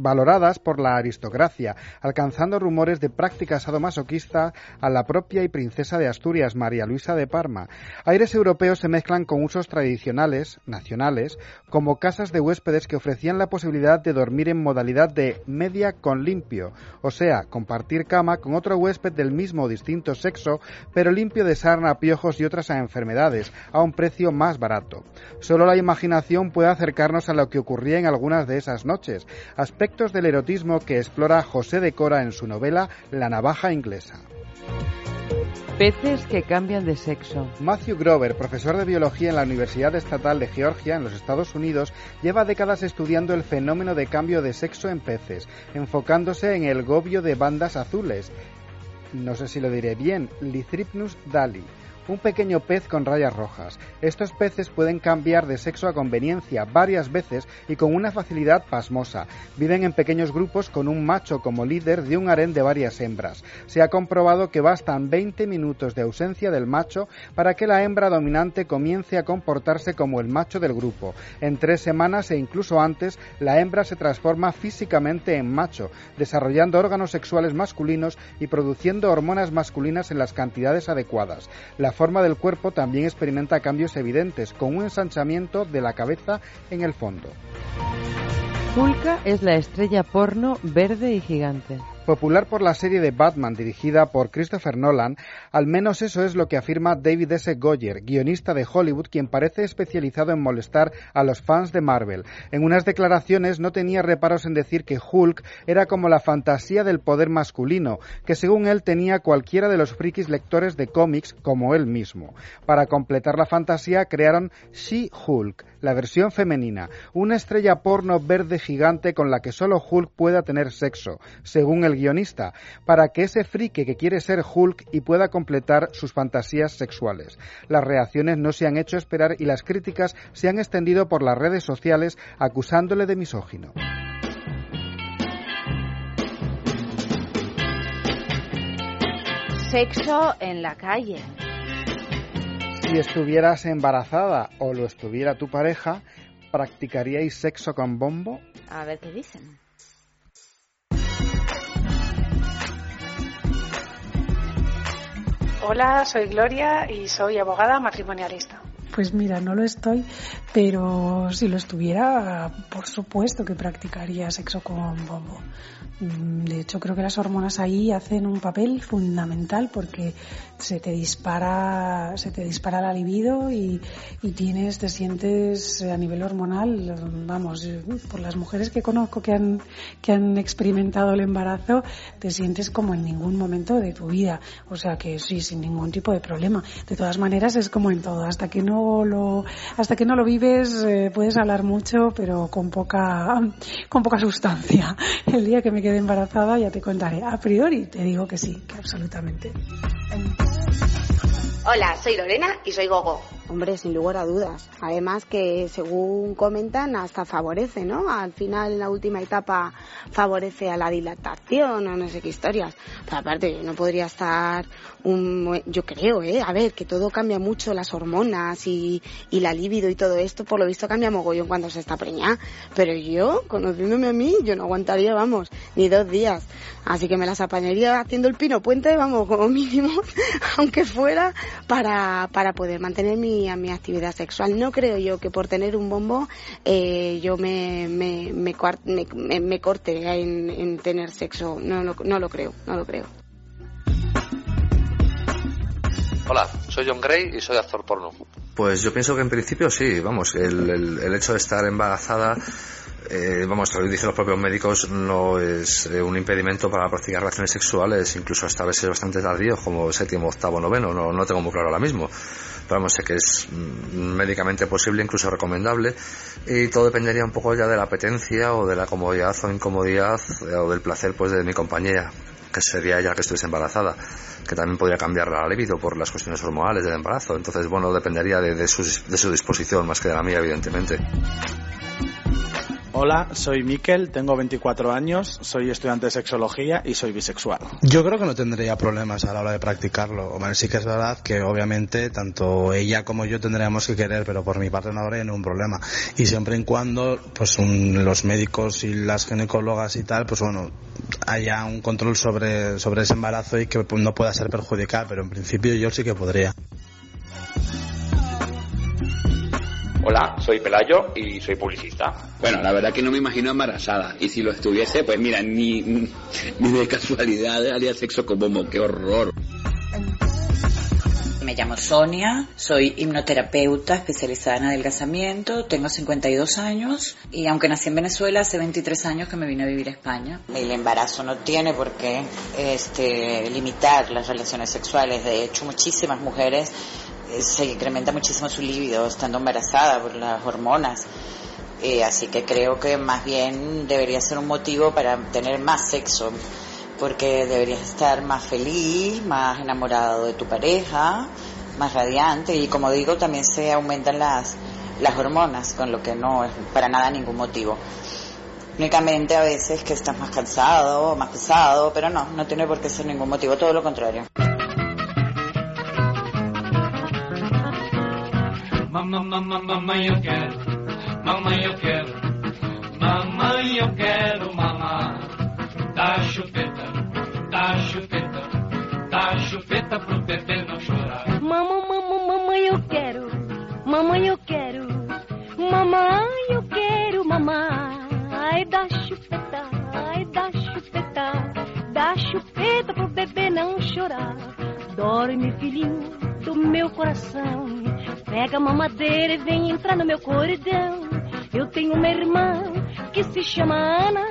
valoradas por la aristocracia, alcanzando rumores de práctica sadomasoquista a la propia y princesa de Asturias, María Luisa de Parma. Aires europeos se mezclan con usos tradicionales, nacionales, como casas de huéspedes que ofrecían la posibilidad de dormir en modalidad de media con limpio, o sea, compartir cama con otro huésped del mismo o distinto sexo, pero limpio de sarna, piojos y otras enfermedades, a un precio más barato. Solo la imaginación puede acercarnos a lo que ocurría en algunas de esas noches, del erotismo que explora José de Cora en su novela La navaja inglesa. Peces que cambian de sexo. Matthew Grover, profesor de biología en la Universidad Estatal de Georgia, en los Estados Unidos, lleva décadas estudiando el fenómeno de cambio de sexo en peces, enfocándose en el gobio de bandas azules. No sé si lo diré bien, Lithripnus dali un pequeño pez con rayas rojas. Estos peces pueden cambiar de sexo a conveniencia varias veces y con una facilidad pasmosa. Viven en pequeños grupos con un macho como líder de un harén de varias hembras. Se ha comprobado que bastan 20 minutos de ausencia del macho para que la hembra dominante comience a comportarse como el macho del grupo. En tres semanas e incluso antes, la hembra se transforma físicamente en macho, desarrollando órganos sexuales masculinos y produciendo hormonas masculinas en las cantidades adecuadas. La forma del cuerpo también experimenta cambios evidentes, con un ensanchamiento de la cabeza en el fondo. Hulka es la estrella porno verde y gigante. Popular por la serie de Batman dirigida por Christopher Nolan, al menos eso es lo que afirma David S. Goyer, guionista de Hollywood, quien parece especializado en molestar a los fans de Marvel. En unas declaraciones no tenía reparos en decir que Hulk era como la fantasía del poder masculino, que según él tenía cualquiera de los frikis lectores de cómics como él mismo. Para completar la fantasía crearon She-Hulk, la versión femenina, una estrella porno verde gigante con la que solo Hulk pueda tener sexo, según el guionista, para que ese friki que quiere ser Hulk y pueda completar sus fantasías sexuales. Las reacciones no se han hecho esperar y las críticas se han extendido por las redes sociales acusándole de misógino. Sexo en la calle si estuvieras embarazada o lo estuviera tu pareja, ¿practicaríais sexo con bombo? A ver qué dicen. Hola, soy Gloria y soy abogada matrimonialista. Pues mira, no lo estoy, pero si lo estuviera, por supuesto que practicaría sexo con bombo. Mm, de hecho, creo que las hormonas ahí hacen un papel fundamental porque se te dispara, se te dispara la libido y, y tienes, te sientes a nivel hormonal, vamos, por las mujeres que conozco que han, que han experimentado el embarazo, te sientes como en ningún momento de tu vida. O sea que sí, sin ningún tipo de problema. De todas maneras, es como en todo. Hasta que no lo, hasta que no lo vives, eh, puedes hablar mucho, pero con poca, con poca sustancia. El día que me quede embarazada, ya te contaré. A priori te digo que sí, que absolutamente. Hola, soy Lorena y soy Gogo. Hombre, sin lugar a dudas. Además que según comentan hasta favorece, ¿no? Al final, en la última etapa, favorece a la dilatación o no sé qué historias. Pero aparte, no podría estar un... Yo creo, ¿eh? A ver, que todo cambia mucho, las hormonas y, y la libido y todo esto, por lo visto cambia mogollón cuando se está preñada. Pero yo, conociéndome a mí, yo no aguantaría, vamos, ni dos días. Así que me las apañaría haciendo el pino puente, vamos, como mínimo, aunque fuera, para, para poder mantener mi a mi actividad sexual. No creo yo que por tener un bombo eh, yo me, me, me, me, corte en, en, tener sexo. No, no, no lo creo, no lo creo. Hola, soy John Gray y soy actor porno. Pues yo pienso que en principio sí, vamos, el, el, el hecho de estar embarazada eh, vamos, lo dicen los propios médicos, no es eh, un impedimento para practicar relaciones sexuales, incluso hasta veces bastante tardío, como séptimo, octavo, noveno, no, no tengo muy claro ahora mismo. Pero vamos, sé que es mm, médicamente posible, incluso recomendable, y todo dependería un poco ya de la apetencia o de la comodidad o incomodidad eh, o del placer pues de mi compañera, que sería ella que estuviese embarazada, que también podría cambiar la libido por las cuestiones hormonales del embarazo. Entonces, bueno, dependería de, de, de su disposición más que de la mía, evidentemente. Hola, soy Miquel, tengo 24 años, soy estudiante de sexología y soy bisexual. Yo creo que no tendría problemas a la hora de practicarlo. Hombre, sí que es verdad que obviamente tanto ella como yo tendríamos que querer, pero por mi parte no habría ningún problema. Y siempre y cuando pues un- los médicos y las ginecólogas y tal, pues bueno, haya un control sobre, sobre ese embarazo y que no pueda ser perjudicial, pero en principio yo sí que podría. Hola, soy Pelayo y soy publicista. Bueno, la verdad que no me imagino embarazada. Y si lo estuviese, pues mira, ni, ni de casualidad haría sexo con bombo. ¡Qué horror! Me llamo Sonia, soy hipnoterapeuta especializada en adelgazamiento, tengo 52 años y aunque nací en Venezuela, hace 23 años que me vine a vivir a España. El embarazo no tiene por qué este, limitar las relaciones sexuales. De hecho, muchísimas mujeres se incrementa muchísimo su libido estando embarazada por las hormonas. Eh, así que creo que más bien debería ser un motivo para tener más sexo, porque deberías estar más feliz, más enamorado de tu pareja, más radiante y como digo también se aumentan las, las hormonas, con lo que no es para nada ningún motivo. Únicamente a veces que estás más cansado, más pesado, pero no, no tiene por qué ser ningún motivo, todo lo contrario. Mamãe, eu quero. Mamãe, eu quero. Mamãe, eu quero mamar. Dá chupeta, dá chupeta, dá chupeta pro bebê não chorar. Mamãe, mamãe, mamãe, eu quero. Mamãe, eu quero. Mamãe, eu quero mamar. Ai, dá chupeta, ai, dá chupeta. Dá chupeta pro bebê não chorar. Dorme, filhinho do meu coração. Pega a mamadeira e vem entrar no meu cordão. Eu tenho uma irmã que se chama Ana.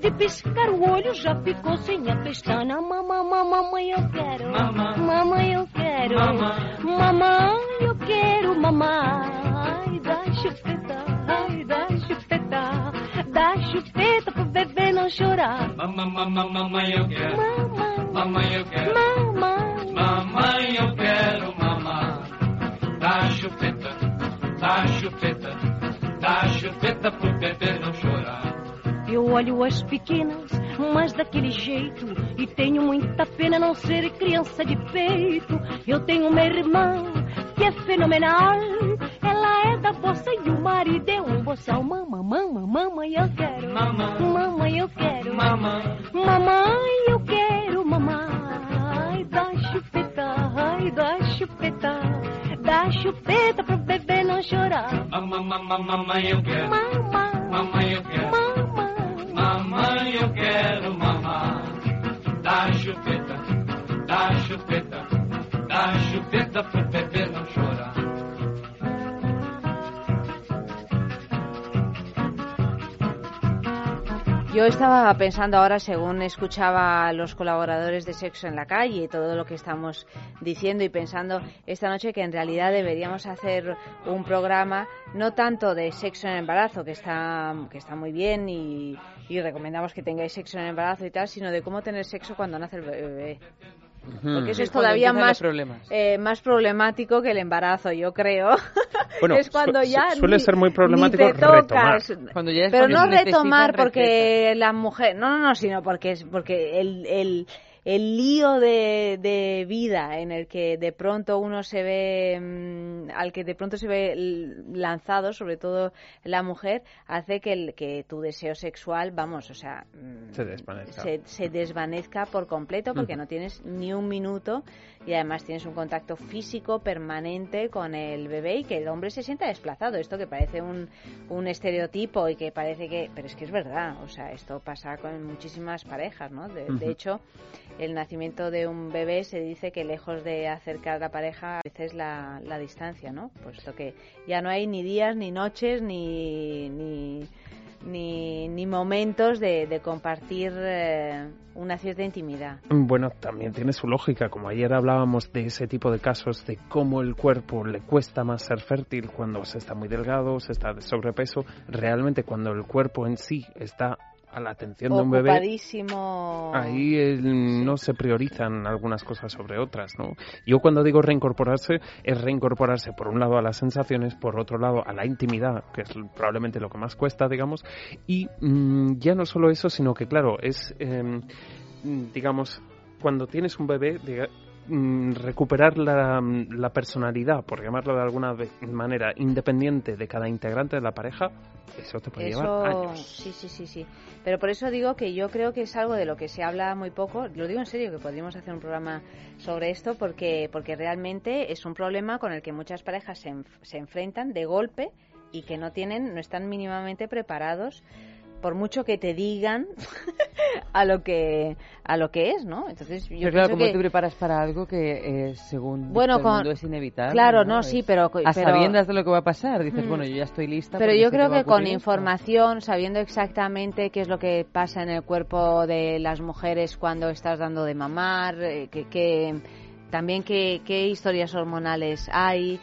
De piscar o olho já ficou sem a pestana. Mamãe, mamãe, eu quero. Mamãe, eu quero. Mamãe, eu quero mamar. Ai, dá chupeta, ai, dá chupeta. Dá chupeta pro bebê não chorar. Mamãe, mamãe, mamãe, eu quero. Mamãe, Mamãe, eu quero. mamãe. Mamãe, eu quero mamar. Dá chupeta, dá chupeta, dá chupeta pro bebê não chorar. Eu olho as pequenas, mas daquele jeito. E tenho muita pena não ser criança de peito. Eu tenho uma irmã que é fenomenal. Ela é da bossa e o marido é um boçal. Mamãe, mamãe, mamãe, eu quero. Mamãe, eu quero. Mamãe, eu quero mamar. Ai, dá chupeta, ai, dá chupeta. Dá chupeta pro bebê não chorar. Mamãe, mamãe, mamãe, eu quero. Mamãe, Mamãe, eu quero. Mamãe, eu quero mamar. Dá chupeta, dá chupeta, dá chupeta pro bebê não chorar. Yo estaba pensando ahora, según escuchaba a los colaboradores de Sexo en la Calle todo lo que estamos diciendo y pensando esta noche que en realidad deberíamos hacer un programa no tanto de sexo en embarazo, que está, que está muy bien y, y recomendamos que tengáis sexo en embarazo y tal, sino de cómo tener sexo cuando nace el bebé. Porque eso es todavía más, eh, más problemático que el embarazo, yo creo. Bueno, es cuando su- ya suele ni- ser muy problemático te tocas. retomar. Cuando ya es Pero cuando no retomar porque la mujer, no, no, no, sino porque es porque el, el, el lío de, de vida en el que de pronto uno se ve, mm, al que de pronto se ve lanzado, sobre todo la mujer, hace que, el, que tu deseo sexual, vamos, o sea, mm, Se desvanezca. se, se desvanezca por completo porque no tienes ni un minuto y además tienes un contacto físico permanente con el bebé y que el hombre se sienta desplazado. Esto que parece un, un estereotipo y que parece que... Pero es que es verdad, o sea, esto pasa con muchísimas parejas, ¿no? De, de hecho, el nacimiento de un bebé se dice que lejos de acercar a la pareja, a veces la, la distancia, ¿no? Puesto que ya no hay ni días, ni noches, ni... ni ni, momentos de, de compartir eh, una cierta intimidad. Bueno, también tiene su lógica. Como ayer hablábamos de ese tipo de casos, de cómo el cuerpo le cuesta más ser fértil cuando se está muy delgado, se está de sobrepeso. Realmente, cuando el cuerpo en sí está a la atención de un bebé, ahí eh, no se priorizan algunas cosas sobre otras, ¿no? Yo cuando digo reincorporarse, es reincorporarse por un lado a las sensaciones, por otro lado a la intimidad, que es probablemente lo que más cuesta, digamos, y mm, ya no solo eso, sino que, claro, es, em, digamos, cuando tienes un bebé, diga- mm, recuperar la, la personalidad, por llamarlo de alguna manera, independiente de cada integrante de la pareja, eso te puede llevar Eso, años. sí, sí, sí, sí. Pero por eso digo que yo creo que es algo de lo que se habla muy poco. Lo digo en serio, que podríamos hacer un programa sobre esto porque, porque realmente es un problema con el que muchas parejas se, enf- se enfrentan de golpe y que no tienen, no están mínimamente preparados por mucho que te digan a lo que a lo que es, ¿no? Entonces yo Pero claro, ¿cómo que te preparas para algo que eh, según Bueno, todo el con- mundo es inevitable? claro, no, sí, pero- A pero- sabiendas de lo que va a pasar, dices, Mm. bueno, yo ya estoy lista. Pero yo creo a que con información, sabiendo exactamente qué es lo que pasa en el cuerpo de las mujeres cuando estás dando de mamar, eh, que, que- también qué, qué historias hormonales hay,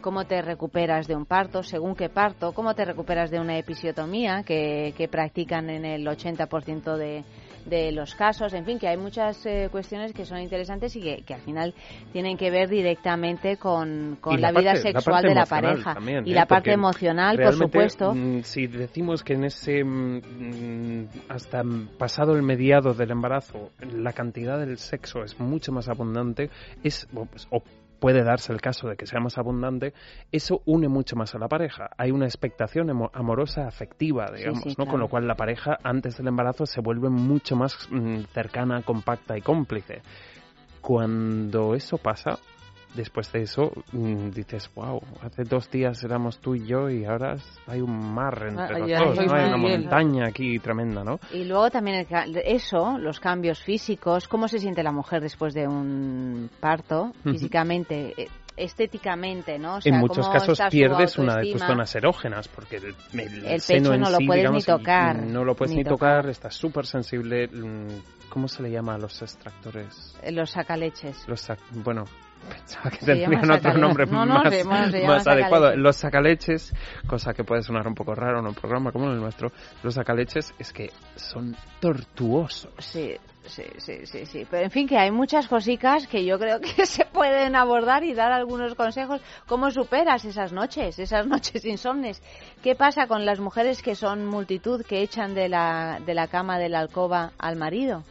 cómo te recuperas de un parto, según qué parto, cómo te recuperas de una episiotomía que, que practican en el 80% de, de los casos, en fin, que hay muchas eh, cuestiones que son interesantes y que, que al final tienen que ver directamente con, la, vida sexual de la pareja también, y ¿eh? la parte Porque emocional, por supuesto. mm, Si decimos que en ese mm, hasta pasado el mediado del embarazo la cantidad del sexo es mucho más abundante, es o, pues, o puede darse el caso de que sea más abundante, eso une mucho más a la pareja. Hay una expectación amorosa, afectiva, Sí, digamos, sí, ¿no? claro. Con lo cual la pareja antes del embarazo se vuelve mucho más mm, cercana, compacta y cómplice. Cuando eso pasa, después de eso mm, dices, wow, hace dos días éramos tú y yo y ahora hay un mar entre Ah, los ya, dos, hay una montaña aquí tremenda, ¿no? Y luego también el eso, los cambios físicos, cómo se siente la mujer después de un parto, físicamente, eh, estéticamente, ¿no? O sea, en muchos casos pierdes una de tus zonas erógenas porque el, el El seno pecho en no lo sí, puedes ni tocar, no lo puedes ni tocar, estás súper sensible mm, ¿cómo se le llama a los extractores? Eh, Los sacaleches. Los sac- bueno pensaba que tendrían otro nombre No, no, más, más adecuado los sacaleches cosa que puede sonar un poco raro en un programa como el nuestro los sacaleches es que son tortuosos Sí, sí, sí, sí, sí. Pero en fin, que hay muchas cositas que yo creo que se pueden abordar y dar algunos consejos. ¿Cómo superas esas noches, esas noches insomnes? ¿Qué pasa con las mujeres que son multitud que echan de la, de la cama de la alcoba al marido?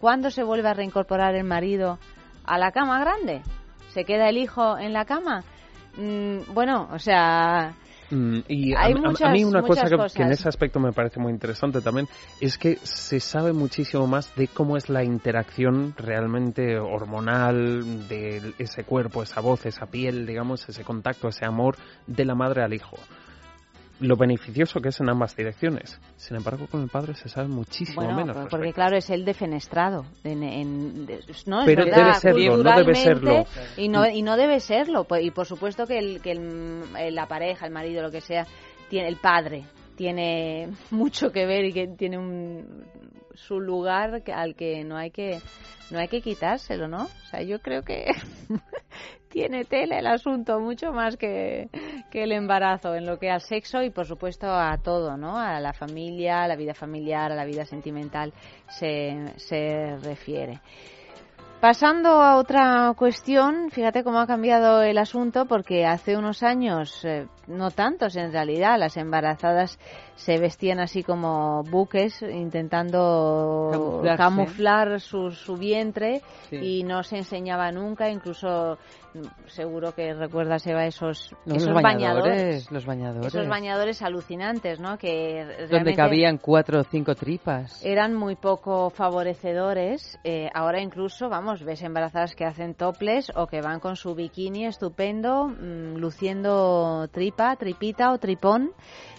¿Cuándo se vuelve a reincorporar el marido a la cama grande? ¿Se queda el hijo en la cama? Mm, bueno, o sea, Mm, y a, muchas- mí una cosa que, cosas. que en ese aspecto me parece muy interesante también es que se sabe muchísimo más de cómo es la interacción realmente hormonal de ese cuerpo, esa voz, esa piel, digamos, ese contacto, ese amor de la madre al hijo. Lo beneficioso que es en ambas direcciones. Sin embargo, con el padre se sabe muchísimo Bueno, menos. respecto. porque claro, es el defenestrado. En, no, Pero debe serlo, no debe culturalmente, serlo. Y no, y no debe serlo. pues, Y por supuesto que, el, que el- la pareja, el marido, lo que sea, tiene el padre tiene mucho que ver y que tiene un, su lugar al que no hay que no hay que quitárselo, ¿no? O sea, yo creo que tiene tela el asunto mucho más que, que el embarazo en lo que al sexo y por supuesto a todo, ¿no? A la familia, a la vida familiar, a la vida sentimental se, se refiere. Pasando a otra cuestión, fíjate cómo ha cambiado el asunto porque hace unos años, eh, no tantos en realidad, las embarazadas se vestían así como buques intentando Camuflarse. camuflar su, su vientre Sí. y no se enseñaba nunca, incluso mm, seguro que recuerdas Eva esos, No, esos los bañadores, bañadores, los bañadores. esos bañadores alucinantes, ¿no? Que Donde cabían cuatro o cinco tripas. eran muy poco favorecedores. Eh, ahora incluso, vamos, ves embarazadas que hacen toples o que van con su bikini estupendo, mm, luciendo tripa, tripita o tripón.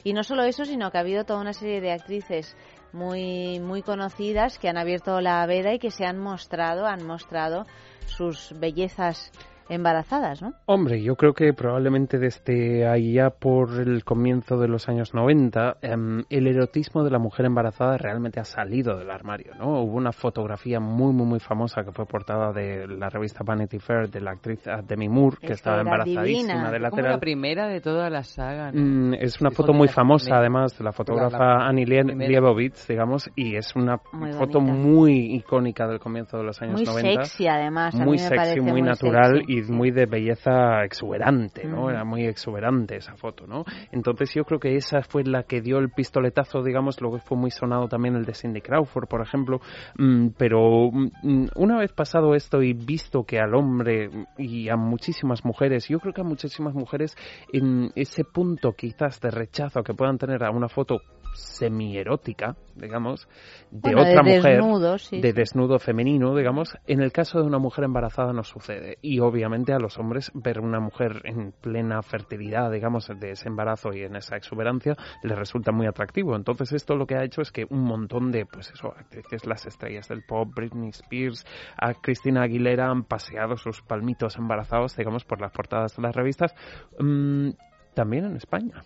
Y no solo eso, sino que ha habido toda una serie de actrices muy muy conocidas que han abierto la veda y que se han mostrado, han mostrado sus bellezas embarazadas, ¿no? Hombre, yo creo que probablemente desde allá por el comienzo de los años 90, em, el erotismo de la mujer embarazada realmente ha salido del armario, ¿no? Hubo una fotografía muy, muy, muy famosa que fue portada de la revista Vanity Fair de la actriz Demi Moore, que Es que estaba embarazadísima divina. de Como la primera de toda la saga. ¿no? Mm, es una foto muy famosa, primera. además, de la fotógrafa La- la Annie Lie- primera. Leibovitz, digamos, y es una Muy foto bonita. muy icónica del comienzo de los años Muy 90. sexy, además. Muy sexy, muy, muy natural sexy, y muy de belleza exuberante, ¿no? Ujú. Era muy exuberante esa foto, ¿no? Entonces yo creo que esa fue la que dio el pistoletazo, digamos, luego fue muy sonado también el de Cindy Crawford, por ejemplo, Mm, pero mm, una vez pasado esto y visto que al hombre y a muchísimas mujeres, yo creo que a muchísimas mujeres en ese punto quizás de rechazo que puedan tener a una foto semierótica, digamos, de Bueno, de otra mujer, desnudo, sí, de desnudo femenino, digamos, en el caso de una mujer embarazada no sucede. Y obviamente a los hombres ver una mujer en plena fertilidad, digamos, de ese embarazo y en esa exuberancia, les resulta muy atractivo. Entonces esto lo que ha hecho es que un montón de, pues eso, actrices, las estrellas del pop, Britney Spears, a Cristina Aguilera han paseado sus palmitos embarazados, digamos, por las portadas de las revistas, mm, también en España.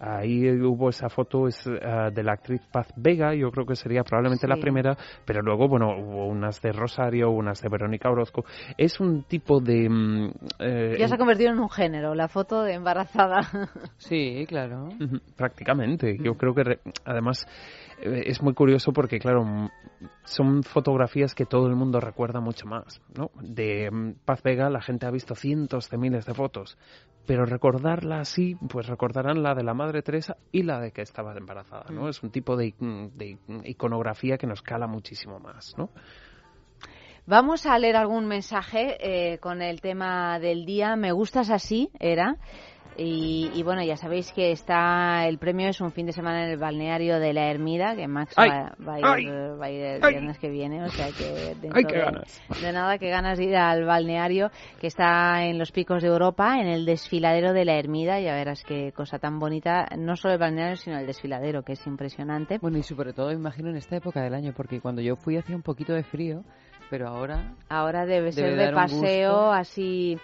Ahí hubo esa foto es, ah, de la actriz Paz Vega, yo creo que sería probablemente la primera, pero luego, bueno, hubo unas de Rosario, unas de Verónica Orozco. Es un tipo de... mm, eh, Ya se ha convertido en un género, la foto de embarazada. Sí, claro. Prácticamente. Yo creo que re- además es muy curioso porque, claro, son fotografías que todo el mundo recuerda mucho más, ¿no? De mm, Paz Vega la gente ha visto cientos de miles de fotos, pero recordarla así, pues recordarán la de la Madre Teresa y la de que estaba embarazada, ¿no? Mm. Es un tipo de, mm, de iconografía que nos cala muchísimo más, ¿no? Vamos a leer algún mensaje eh, con el tema del día. Me gustas así, era. Y, y bueno, ya sabéis que está el premio es un fin de semana en el balneario de la Ermida, que Max va, va a ir, ¡Ay! va a ir el ¡Ay! viernes que viene, o sea que dentro ¡Ay, qué de, ganas! de nada, que ganas de ir al balneario que está en los picos de Europa, en el desfiladero de la Ermida. Ya verás qué cosa tan bonita, no solo el balneario, sino el desfiladero, que es impresionante. Bueno, y sobre todo, imagino, en esta época del año, porque cuando yo fui hacía un poquito de frío, pero ahora... Ahora debe, Debe ser de paseo así.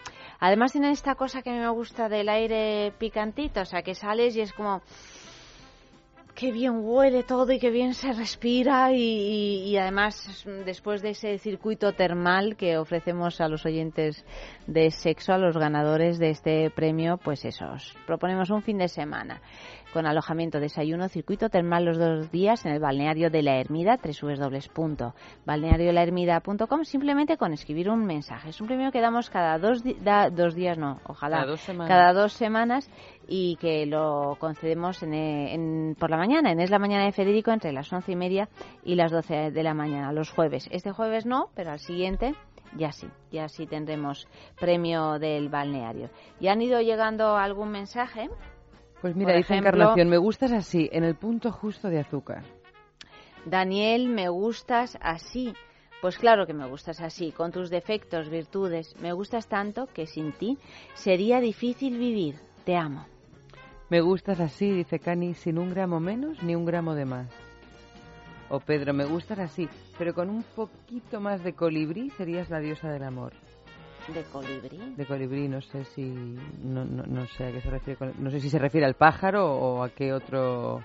Además tiene esta cosa que a mí me gusta del aire picantito, o sea, que sales y es como qué bien huele todo y qué bien se respira y, y- y además después de ese circuito termal que ofrecemos a los oyentes de sexo, a los ganadores de este premio, pues eso, os proponemos un fin de semana con alojamiento, desayuno, circuito termal los dos días en el balneario de la Ermida, www.balneariolahermida.com, simplemente con escribir un mensaje. Es un premio que damos cada dos, da- dos días, no, ojalá, Cada dos semanas. cada dos semanas y que lo concedemos en, en- por la mañana, en Es la Mañana de Federico, entre las once y media y las doce de la mañana, los jueves. Este jueves no, pero al siguiente ya sí, ya sí tendremos premio del balneario. ¿Y han ido llegando algún mensaje? Pues mira, Por dice ejemplo- Encarnación, me gustas así, en el punto justo de azúcar. Daniel, me gustas así. Pues claro que me gustas así, con tus defectos, virtudes. Me gustas tanto que sin ti sería difícil vivir. Te amo. Me gustas así, dice Cani, sin un gramo menos ni un gramo de más. O Pedro, me gustas así, pero con un poquito más de colibrí serías la diosa del amor. De colibrí. De colibrí, no sé si no, no, no sé a qué se refiere, con- no sé si se refiere al pájaro o a qué otro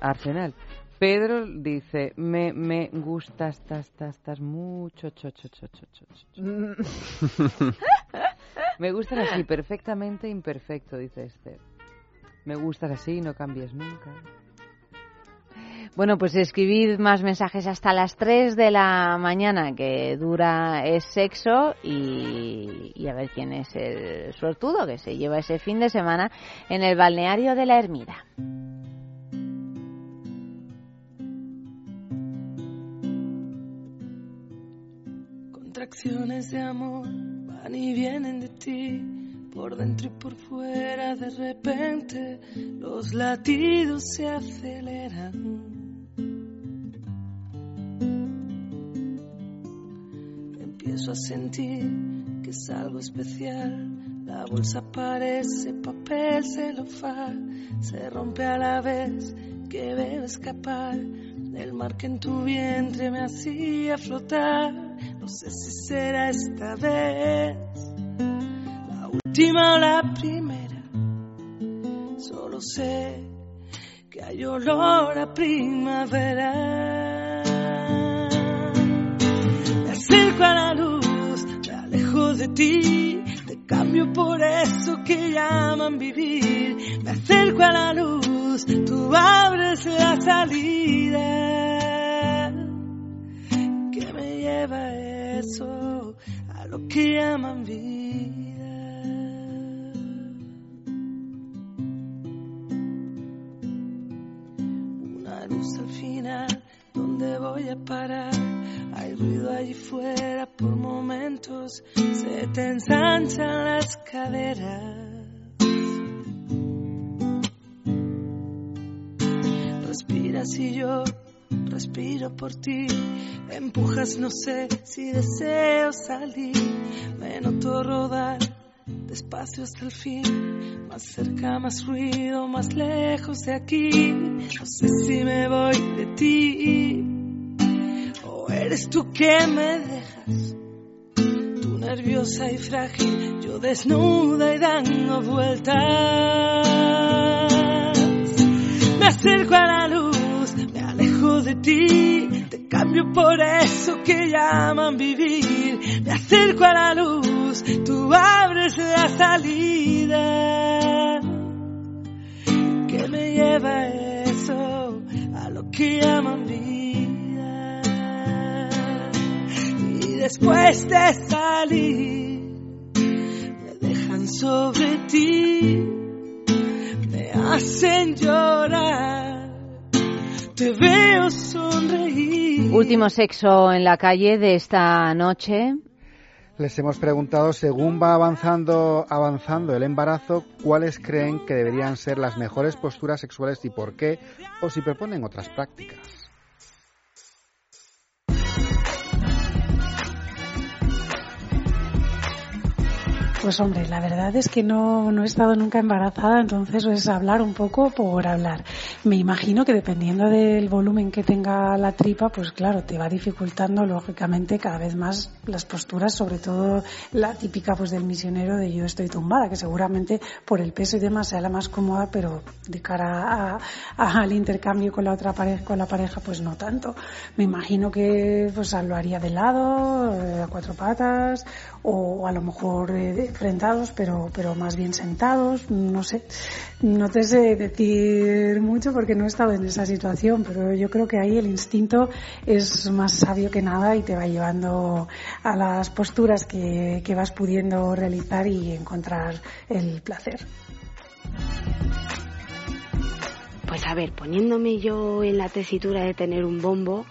arsenal. Pedro dice, me me gustas tas tas tas mucho cho cho cho cho cho, cho. Me gustan así, perfectamente imperfecto, dice Esther. Me gustas así, no cambies nunca. Bueno, pues escribid más mensajes hasta las 3 de la mañana, que dura es sexo, y, a ver quién es el suertudo que se lleva ese fin de semana en el balneario de la Ermida. Contracciones de amor van y vienen de ti, por dentro y por fuera. De repente los latidos se aceleran. Empiezo a sentir que es algo especial. La bolsa parece papel celofán, se rompe a la vez que veo escapar del mar que en tu vientre me hacía flotar. No sé si será esta vez. última o la primera. Solo sé que hay olor a primavera. Acerco a la luz, me alejo de ti, te cambio por eso que llaman vivir. Me acerco a la luz, tú abres la salida. ¿Qué me lleva eso a lo que llaman vida? Una luz al final, ¿dónde voy a parar? Hay ruido allí fuera por momentos, se te ensanchan las caderas. Respiras y yo respiro por ti, empujas, no sé si deseo salir, me noto rodar despacio hasta el fin, más cerca, más ruido, más lejos de aquí, no sé si me voy de ti eres tú que me dejas, tú nerviosa y frágil, yo desnuda y dando vueltas, me acerco a la luz, me alejo de ti, te cambio por eso que llaman vivir, me acerco a la luz, tú abres la salida. ¿Qué me lleva eso a lo que llaman vida? Después de salir, me dejan sobre ti, me hacen llorar, te veo sonreír. Último sexo en la calle de esta noche. Les hemos preguntado, según va avanzando, avanzando el embarazo, cuáles creen que deberían ser las mejores posturas sexuales y por qué, o si proponen otras prácticas. Pues hombre, la verdad es que no, no he estado nunca embarazada, entonces es hablar un poco por hablar. Me imagino que dependiendo del volumen que tenga la tripa, pues claro, te va dificultando lógicamente cada vez más las posturas, sobre todo la típica pues del misionero de yo estoy tumbada, que seguramente por el peso y demás sea la más cómoda, pero de cara a- al intercambio con la otra pareja, con la pareja, pues no tanto. Me imagino que pues lo haría de lado, eh, a cuatro patas, o a lo mejor eh, enfrentados, pero, pero más bien sentados, no sé. No te sé decir mucho porque no he estado en esa situación, pero yo creo que ahí el instinto es más sabio que nada y te va llevando a las posturas que, que vas pudiendo realizar y encontrar el placer. Pues a ver, poniéndome yo en la tesitura de tener un bombo,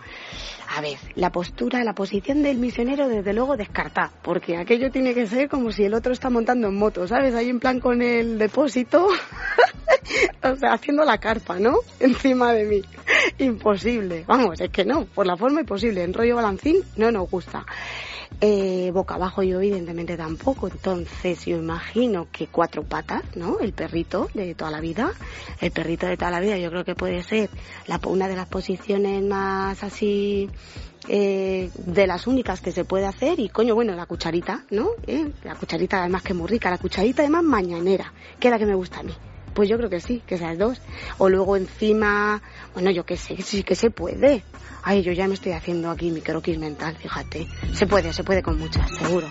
a ver, la postura, la posición del misionero, desde luego descartar, porque aquello tiene que ser como si el otro está montando en moto, ¿sabes? Ahí en plan con el depósito, o sea, haciendo la carpa, ¿no? Encima de mí. Imposible. Vamos, es que no, por la forma imposible. En rollo balancín no nos gusta. Eh, boca abajo yo evidentemente tampoco, entonces yo imagino que cuatro patas, ¿no? El perrito de toda la vida, el perrito de toda la vida yo creo que puede ser la, una de las posiciones más así eh, de las únicas que se puede hacer y coño bueno la cucharita, ¿no? ¿Eh? La cucharita además que es muy rica, la cucharita además mañanera, que es la que me gusta a mí. Pues yo creo que sí, que esas dos. O luego encima, bueno, yo qué sé, sí que se puede. Ay, yo ya me estoy haciendo aquí mi croquis mental, fíjate. Se puede, se puede con muchas, seguro.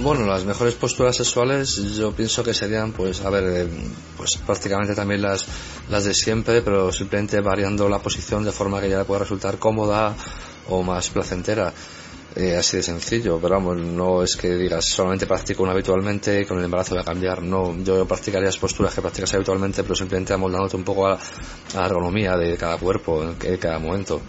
Bueno, las mejores posturas sexuales yo pienso que serían, pues, a ver, eh, pues prácticamente también las, las de siempre, pero simplemente variando la posición de forma que ya pueda resultar cómoda o más placentera. Eh, así de sencillo, pero vamos, no es que digas solamente practico una habitualmente con el embarazo voy a cambiar. No, yo practicaría las posturas que practicas habitualmente, pero simplemente amoldándote un poco a, la ergonomía de cada cuerpo en cada momento.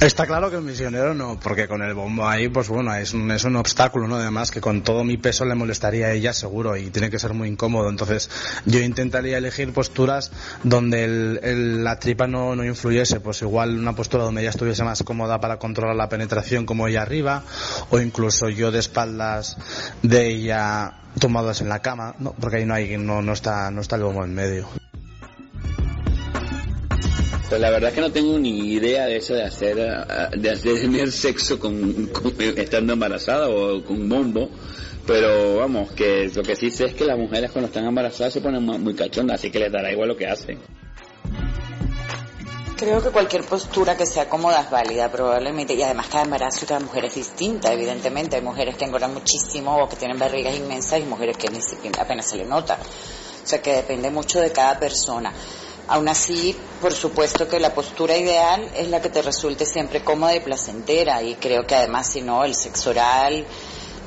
Está claro que el misionero no, porque con el bombo ahí, pues bueno, es un, es un obstáculo, ¿no? Además que con todo mi peso le molestaría a ella seguro y tiene que ser muy incómodo. Entonces yo intentaría elegir posturas donde el, la tripa no, no influyese, pues igual una postura donde ella estuviese más cómoda para controlar la penetración como ella arriba, o incluso yo de espaldas de ella tumbados en la cama, no, porque ahí no hay, no, no está, no está el bombo en medio. Pues la verdad es que no tengo ni idea de eso de hacer, ah, de tener sexo con, estando embarazada o con bombo. Pero vamos, que lo que sí sé es que las mujeres cuando están embarazadas se ponen mu- muy cachondas, así que les dará igual lo que hacen. Creo que cualquier postura que sea cómoda es válida, probablemente. Y además cada embarazo y cada mujer es distinta, evidentemente. Hay mujeres que engordan muchísimo o que tienen barrigas inmensas y mujeres que ni siquiera apenas se le nota. O sea que depende mucho de cada persona. Aún así, por supuesto que la postura ideal es la que te resulte siempre cómoda y placentera. Y creo que además, si no, el sexo oral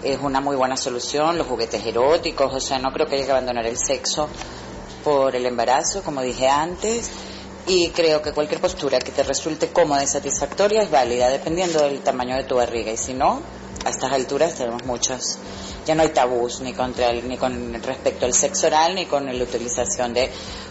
es una muy buena solución, los juguetes eróticos. O sea, no creo que haya que abandonar el sexo por el embarazo, como dije antes. Y creo que cualquier postura que te resulte cómoda y satisfactoria es válida, dependiendo del tamaño de tu barriga. Y si no, a estas alturas tenemos muchos. Ya no hay tabús ni, contra el- ni con respecto al sexo oral, ni con la utilización de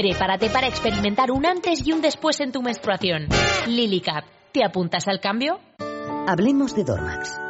Prepárate para experimentar un antes y un después en tu menstruación. Lily Cap, ¿te apuntas al cambio? Hablemos de Dormax.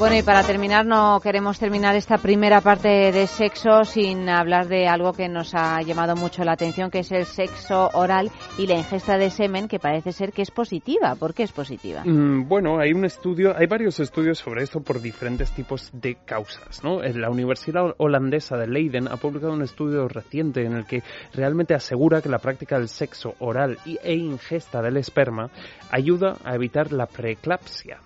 Bueno, y para terminar, no queremos terminar esta primera parte de sexo sin hablar de algo que nos ha llamado mucho la atención, que es el sexo oral y la ingesta de semen, que parece ser que es positiva. ¿Por qué es positiva? Mm, Bueno, hay un estudio, hay varios estudios sobre esto por diferentes tipos de causas, ¿no? Eh, La Universidad Holandesa de Leiden ha publicado un estudio reciente en el que realmente asegura que la práctica del sexo oral y, e ingesta del esperma ayuda a evitar la preeclampsia.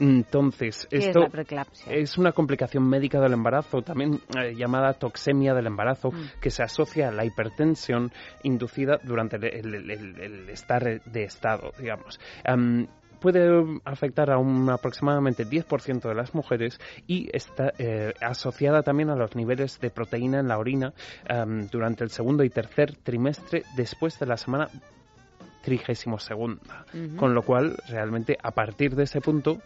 Entonces, ¿Qué es esto la preeclampsia? es una complicación médica del embarazo, también eh, llamada toxemia del embarazo, Mm. que se asocia a la hipertensión inducida durante el, el- el- el estar de estado, digamos. Am, puede afectar a un aproximadamente 10% de las mujeres y está eh, asociada también a los niveles de proteína en la orina durante el segundo y tercer trimestre después de la semana trigésimo segunda. Con lo cual, realmente, a partir de ese punto,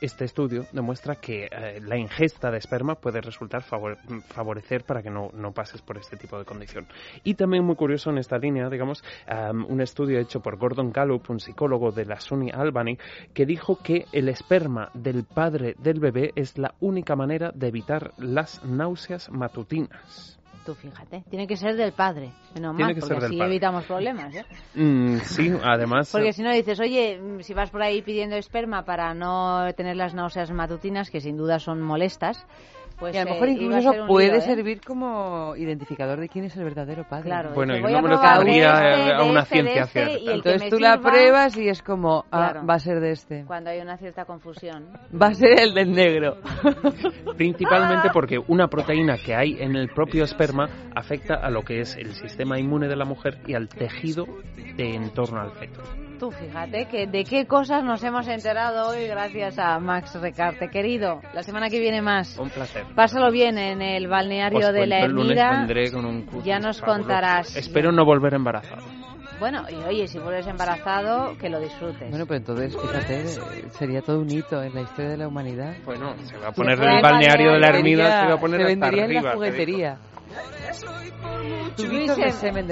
este estudio demuestra que eh, la ingesta de esperma puede resultar favor- favorecer para que no, no pases por este tipo de condición. Y también muy curioso en esta línea, digamos, am, un estudio hecho por Gordon Gallup, un psicólogo de la SUNY Albany, que dijo que el esperma del padre del bebé es la única manera de evitar las náuseas matutinas. Tú fíjate, tiene que ser del padre, menos mal, que porque así padre. evitamos problemas. ¿eh? Mm, sí, además... Porque si no dices, oye, mm, si vas por ahí pidiendo esperma para no tener las náuseas matutinas, que sin duda son molestas, pues y a lo eh, mejor incluso a puede lío, ¿eh? servir como identificador de quién es el verdadero padre. Claro, Bueno, yo voy no a me lo probar tomaría de a- este, a de una este, ciencia este, cierta. y Entonces tú la pruebas y es como, ah, Claro. va a ser de este. Cuando hay una cierta confusión. Va a ser el del negro. Principalmente porque una proteína que hay en el propio esperma afecta a lo que es el sistema inmune de la mujer y al tejido de en torno al feto. Tú fíjate que de qué cosas nos hemos enterado hoy gracias a Max Recarte. Querido, la semana que viene más. Un placer. Pásalo bien en el balneario Os de la Ermida. Ya nos fabuloso. contarás. Espero no volver embarazado. Bueno, y oye, si vuelves embarazado, que lo disfrutes. Bueno, pues entonces, fíjate, sería todo un hito en la historia de la humanidad. Bueno, se va a poner poner el balneario de la Ermida, se va a poner se hasta vendería en arriba, la te juguetería. Luis M.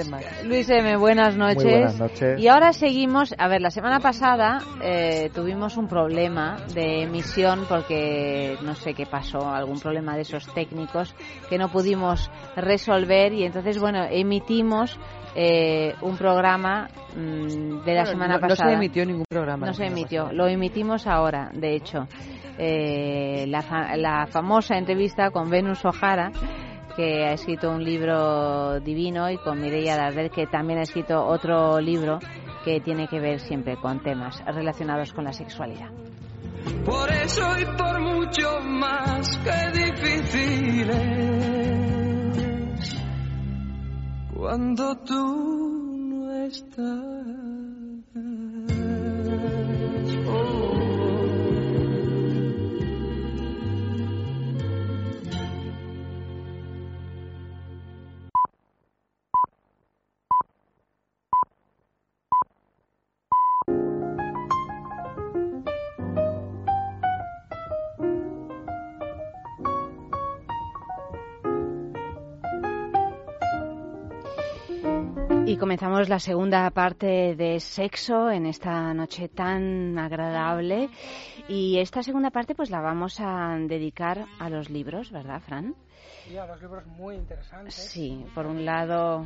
Luis M, buenas noches. Muy buenas noches. Y ahora seguimos. A ver, la semana pasada eh, tuvimos un problema de emisión porque no sé qué pasó, algún problema de esos técnicos que no pudimos resolver y entonces, bueno, emitimos eh, un programa mm, de la Bueno, semana no- no pasada. se emitió ningún programa No se emitió, lo emitimos ahora, de hecho. Eh, la, fa- la famosa entrevista con Venus O'Hara, que ha escrito un libro divino, y con Mireia Darder, que también ha escrito otro libro que tiene que ver siempre con temas relacionados con la sexualidad. Por eso y por mucho más que difíciles. Cuando tú no estás. Y comenzamos la segunda parte de sexo en esta noche tan agradable. Y esta segunda parte pues la vamos a dedicar a los libros, ¿verdad, Fran? Sí, a los libros muy interesantes. Sí, por un lado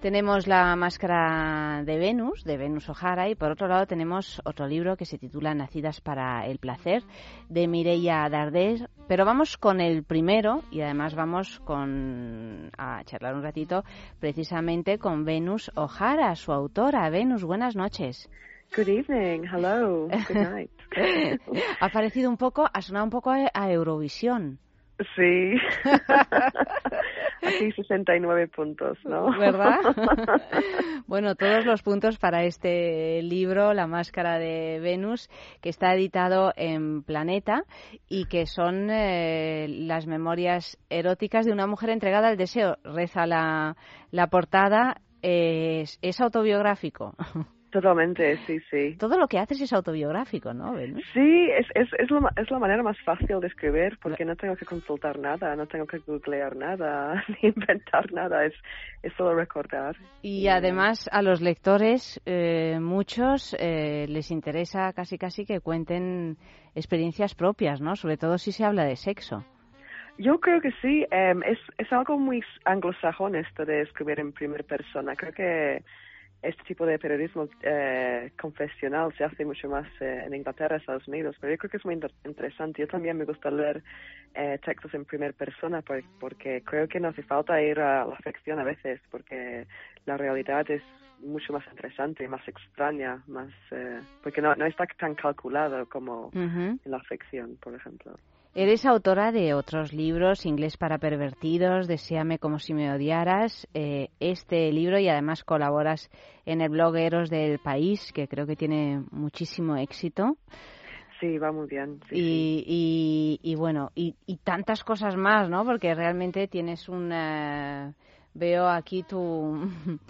tenemos la máscara de Venus, de Venus O'Hara, y por otro lado tenemos otro libro que se titula Nacidas para el placer, de Mireia Darder. Pero vamos con el primero y además vamos con a charlar un ratito precisamente con Venus O'Hara, su autora. Venus, buenas noches. Good evening, hello, good night. ha parecido un poco, ha sonado un poco a Eurovisión. Sí. Aquí 69 puntos, ¿no? ¿Verdad? bueno, todos los puntos para este libro, La Máscara de Venus, que está editado en Planeta y que son eh, las memorias eróticas de una mujer entregada al deseo. Reza la, la portada, es, es autobiográfico. Totalmente, sí, sí. Todo lo que haces es autobiográfico, ¿no, Venus? Sí, es, es, es, la, es la manera más fácil de escribir porque no tengo que consultar nada, no tengo que googlear nada, ni inventar nada, es, es solo recordar. Y además a los lectores, eh, muchos eh, les interesa casi casi que cuenten experiencias propias, ¿no? Sobre todo si se habla de sexo. Yo creo que sí, eh, es, es algo muy anglosajón esto de escribir en primera persona. Creo que este tipo de periodismo eh, confesional se hace mucho más eh, en Inglaterra, Estados Unidos, pero yo creo que es muy inter interesante. Yo también me gusta leer eh, textos en primera persona por, porque creo que no hace falta ir a la ficción a veces, porque la realidad es mucho más interesante, más extraña, más eh, porque no, no está tan calculado como Uh -huh. en la ficción, por ejemplo. Eres autora de otros libros, Inglés para pervertidos, Deseame como si me odiaras, eh, este libro y además colaboras en el blog Eros del País, que creo que tiene muchísimo éxito. Sí, va muy bien. Sí, y, sí. y, y, bueno, y, y, tantas cosas más, ¿no? Porque realmente tienes un... Uh, veo aquí tu...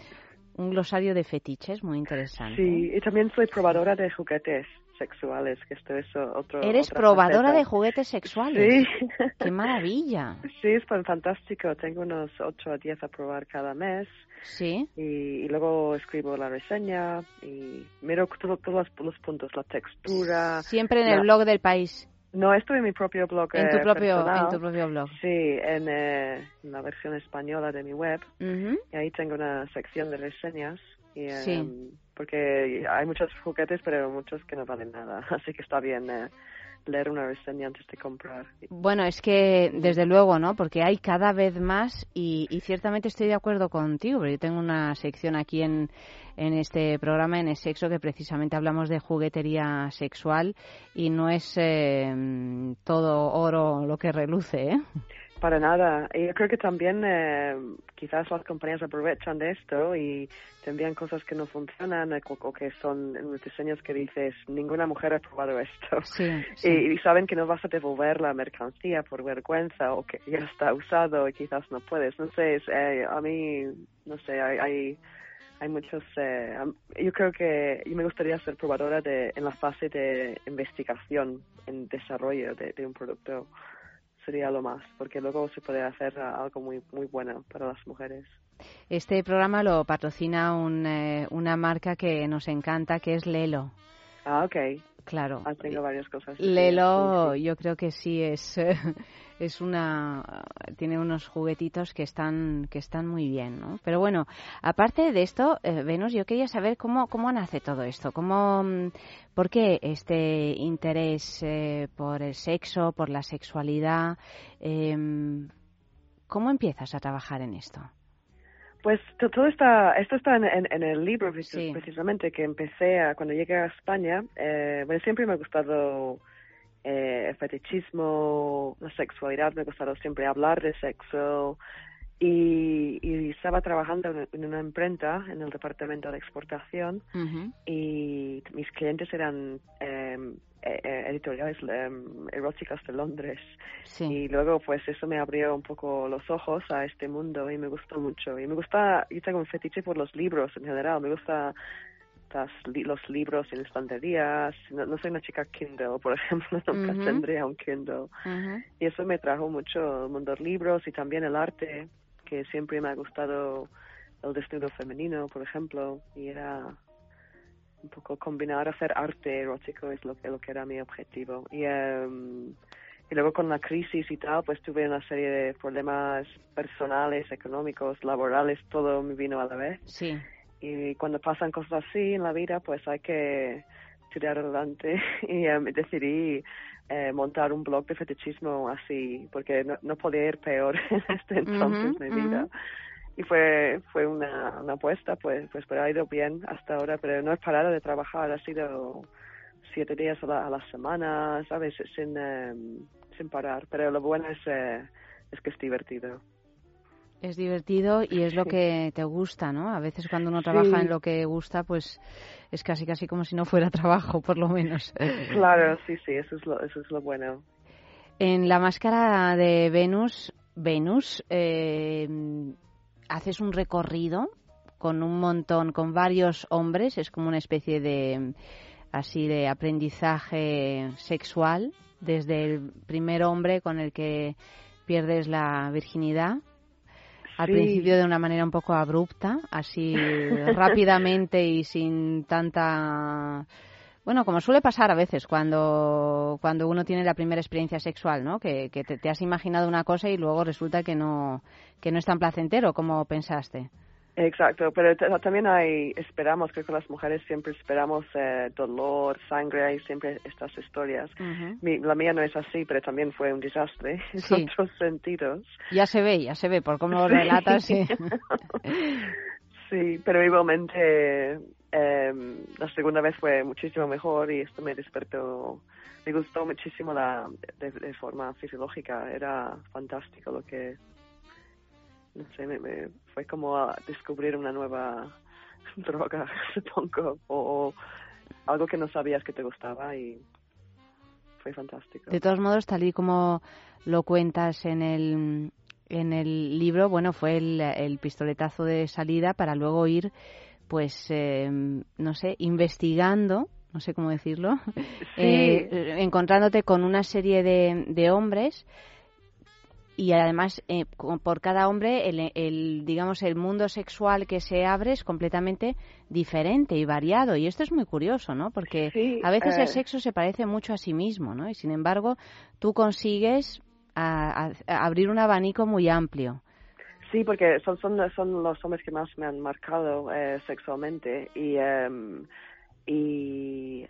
un glosario de fetiches muy interesante. Sí, y también soy probadora de juguetes sexuales, que esto es otro. Eres otra probadora faceta. de juguetes sexuales. Sí. ¡Qué maravilla! Sí, es pues fantástico. Tengo unos 8 a 10 a probar cada mes. Sí. Y, y luego escribo la reseña y miro todo- todos los, los puntos, la textura. Siempre en la- el blog del país. No, estoy en mi propio blog. En tu eh, propio, personal. en tu propio blog. Sí, en, eh, en la versión española de mi web. Ujú. Y ahí tengo una sección de reseñas. Y, eh, Sí. Porque hay muchos juguetes, pero muchos que no valen nada. Así que está bien eh, leer una reseña antes de comprar. Bueno, es que desde luego, ¿no? Porque hay cada vez más y, y ciertamente estoy de acuerdo contigo, pero yo tengo una sección aquí en, en este programa, en el sexo, que precisamente hablamos de juguetería sexual y no es eh, todo oro lo que reluce, ¿eh? Para nada. Y yo creo que también eh, quizás las compañías aprovechan de esto y te envían cosas que no funcionan eh, o, o que son en los diseños que dices, ninguna mujer ha probado esto. Sí, Y, y saben que no vas a devolver la mercancía por vergüenza o que ya está usado y quizás no puedes. No sé, eh, a mí, no sé, hay... hay hay muchos eh, yo creo que yo me gustaría ser probadora de en la fase de investigación en desarrollo de, de un producto sería lo más, porque luego se puede hacer algo muy, muy bueno para las mujeres. Este programa lo patrocina un, eh, una marca que nos encanta, que es Lelo. Ah, ok. Claro. Tengo varias cosas. Lelo, yo creo que sí es es una tiene unos juguetitos que están que están muy bien, ¿no? Pero bueno, aparte de esto, eh, Venus, yo quería saber cómo cómo nace todo esto, cómo mm, por qué este interés eh, por el sexo, por la sexualidad, em, cómo empiezas a trabajar en esto. Pues todo está, esto está en, el libro precisamente que empecé a, cuando llegué a España. Eh, bueno, siempre me ha gustado eh, el fetichismo, la sexualidad, me ha gustado siempre hablar de sexo. Y, y estaba trabajando en una imprenta en el departamento de exportación y mis clientes eran eh, eh, eh, editoriales em, eróticas de Londres. Y luego pues eso me abrió un poco los ojos a este mundo y me gustó mucho. Y me gusta, yo tengo un fetiche por los libros en general, me gusta los libros en estanterías. No, no, soy una chica Kindle, por ejemplo, nunca tendría un Kindle. Y eso me trajo mucho el mundo de libros y también el arte, que siempre me ha gustado el desnudo femenino, por ejemplo, y era un poco combinar hacer arte erótico es lo que, lo que era mi objetivo. Y, em, y luego con la crisis y tal, pues tuve una serie de problemas personales, económicos, laborales, todo me vino a la vez. Sí. Y cuando pasan cosas así en la vida, pues hay que tirar adelante y em, decidí eh, montar un blog de fetichismo así, porque no, no podía ir peor en este entonces de mi vida. y fue fue una, una apuesta pues pues pero ha ido bien hasta ahora pero no he parado de trabajar ha sido siete días a la, semana sabes sin em, sin parar pero lo bueno es eh, es que es divertido es divertido y es lo que te gusta, ¿no? A veces cuando uno trabaja en lo que gusta, pues es casi casi como si no fuera trabajo, por lo menos. Claro, sí, sí, eso es lo, eso es lo bueno. En la máscara de Venus, Venus, eh, haces un recorrido con un montón, con varios hombres, es como una especie de así de aprendizaje sexual desde el primer hombre con el que pierdes la virginidad al principio de una manera un poco abrupta, así rápidamente y sin tanta bueno, como suele pasar a veces cuando, cuando uno tiene la primera experiencia sexual, ¿no? Que, que te, has imaginado una cosa y luego resulta que no, que no es tan placentero como pensaste. Exacto, pero también hay, esperamos, creo que las mujeres siempre esperamos eh, dolor, sangre, hay siempre estas historias. la mía no es así, pero también fue un desastre en otros sentidos. Ya se ve, ya se ve, por cómo lo relatas. Sí. sí, pero igualmente eh, la segunda vez fue muchísimo mejor y esto me despertó, me gustó muchísimo la, de, forma fisiológica, era fantástico lo que, no sé, me, fue como descubrir una nueva droga, supongo, o, algo que no sabías que te gustaba y fue fantástico. De todos modos, tal y como lo cuentas en el, en el libro, bueno, fue el, el pistoletazo de salida para luego ir pues, eh, no sé, investigando, no sé cómo decirlo, eh, encontrándote con una serie de, de hombres y además eh, por cada hombre el, el, digamos el mundo sexual que se abre es completamente diferente y variado. Y esto es muy curioso no porque a veces el sexo se parece mucho a sí mismo no y sin embargo tú consigues abrir un abanico muy amplio. Sí, porque son, son, son los hombres que más me han marcado eh, sexualmente. Y, um, y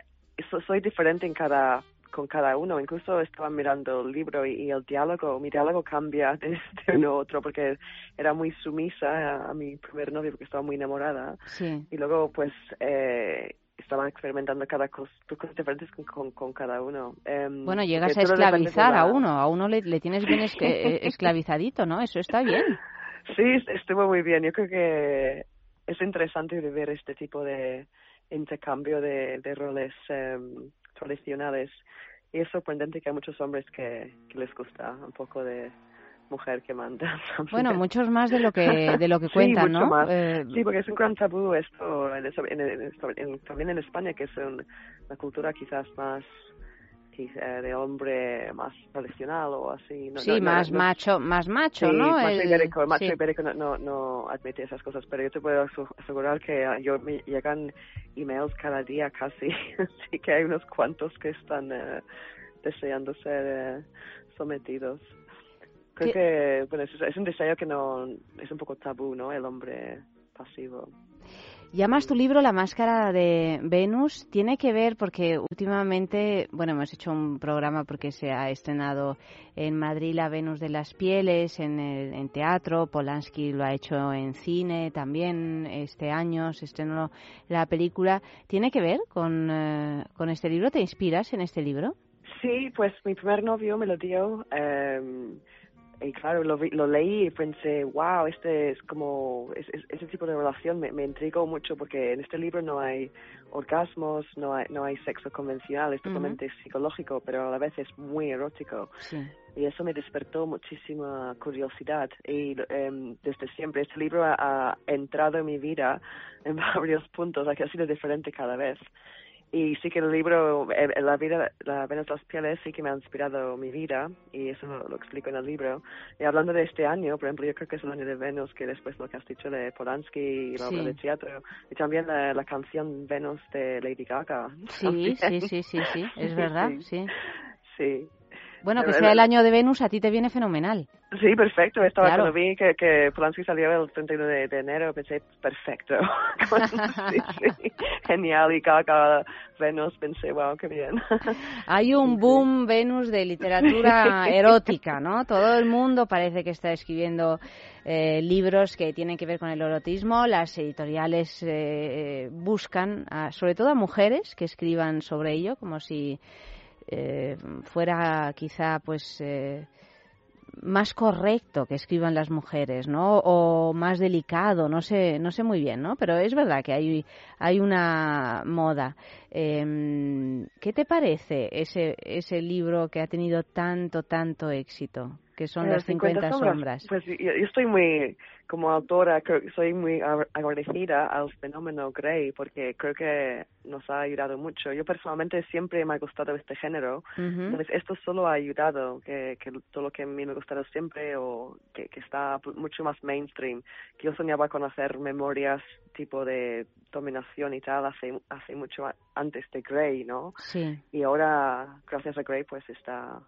soy diferente en cada con cada uno. Incluso estaba mirando el libro y, el diálogo, mi diálogo cambia de, uno a otro porque era muy sumisa a, mi primer novio porque estaba muy enamorada. Sí. Y luego pues eh, estaban experimentando cada cosa, cosas diferentes con, con, cada uno. Em, bueno, llegas a esclavizar a uno, a uno le, le tienes bien eh, esclavizadito, ¿no? Eso está bien. Sí, estuvo muy bien. Yo creo que es interesante ver este tipo de intercambio de, de roles em, tradicionales. Y es sorprendente que hay muchos hombres que, les gusta un poco de mujer que manda. Bueno, muchos más de lo que de lo que cuentan, sí, ¿no? Más. Eh, sí, porque es un gran tabú esto, en, también en España, que es una cultura quizás más de hombre más tradicional o así. No, sí, no- más no- macho, más macho, Sí, ¿no? macho El- ibérico, macho sí. ibérico no, no, no admite esas cosas, pero yo te puedo asegurar que ah, yo me llegan emails cada día casi, así que hay unos cuantos que están eh, deseando ser eh, sometidos. Creo ¿Qué- que, bueno, es, es un deseo que no, es un poco tabú, ¿no? El hombre pasivo. Llamas tu libro La máscara de Venus. Tiene que ver porque últimamente, bueno, hemos hecho un programa porque se ha estrenado en Madrid La Venus de las Pieles en, el- en teatro. Polanski lo ha hecho en cine también este año. Se estrenó la película. ¿Tiene que ver con, eh, con este libro? ¿Te inspiras en este libro? Sí, pues mi primer novio me lo dio eh, y claro, lo, vi- lo leí y pensé, wow, este es como, es, es- ese tipo de relación me, me intrigó mucho porque en este libro no hay orgasmos, no hay, no hay sexo convencional, es totalmente psicológico, pero a la vez es muy erótico. Sí. Y eso me despertó muchísima curiosidad. Y em, desde siempre, este libro ha, ha entrado en mi vida en varios puntos, ha sido diferente cada vez. Y sí que el libro, eh, la vida, la Venus de las Pieles, sí que me ha inspirado mi vida, y eso lo, explico en el libro. Y hablando de este año, por ejemplo, yo creo que es el año de Venus, que después lo que has dicho de Polanski y la Sí. obra de teatro, y también la, la canción Venus de Lady Gaga. Sí, sí, sí, sí, sí, es verdad, sí. Sí. Bueno, que sea el año de Venus a ti te viene fenomenal. Sí, perfecto. Estaba Claro. cuando vi que, que Polanski salió el 31 de, de enero, pensé, perfecto. sí, sí. Genial. Y Gaga, Venus, pensé, wow, qué bien. Hay un boom Venus de literatura erótica, ¿no? Todo el mundo parece que está escribiendo eh, libros que tienen que ver con el erotismo. Las editoriales eh, buscan, a- sobre todo a mujeres que escriban sobre ello, como si eh, fuera quizá, pues. eh, más correcto que escriban las mujeres, ¿no? O más delicado, no sé, no sé muy bien, ¿no? Pero es verdad que hay, hay una moda. Em, ¿Qué te parece ese, ese libro que ha tenido tanto, tanto éxito? Que son Eh, las 50 sombras. Pues yo, yo estoy muy, como autora, creo soy muy ag- agradecida al fenómeno Grey porque creo que nos ha ayudado mucho. Yo personalmente siempre me ha gustado este género. Ujú. Entonces esto solo ha ayudado que, que todo lo que a mí me ha gustado siempre o que, que está mucho más mainstream. Que yo soñaba con hacer memorias tipo de dominación y tal hace, hace mucho antes de Grey, ¿no? Sí. Y ahora, gracias a Grey, pues está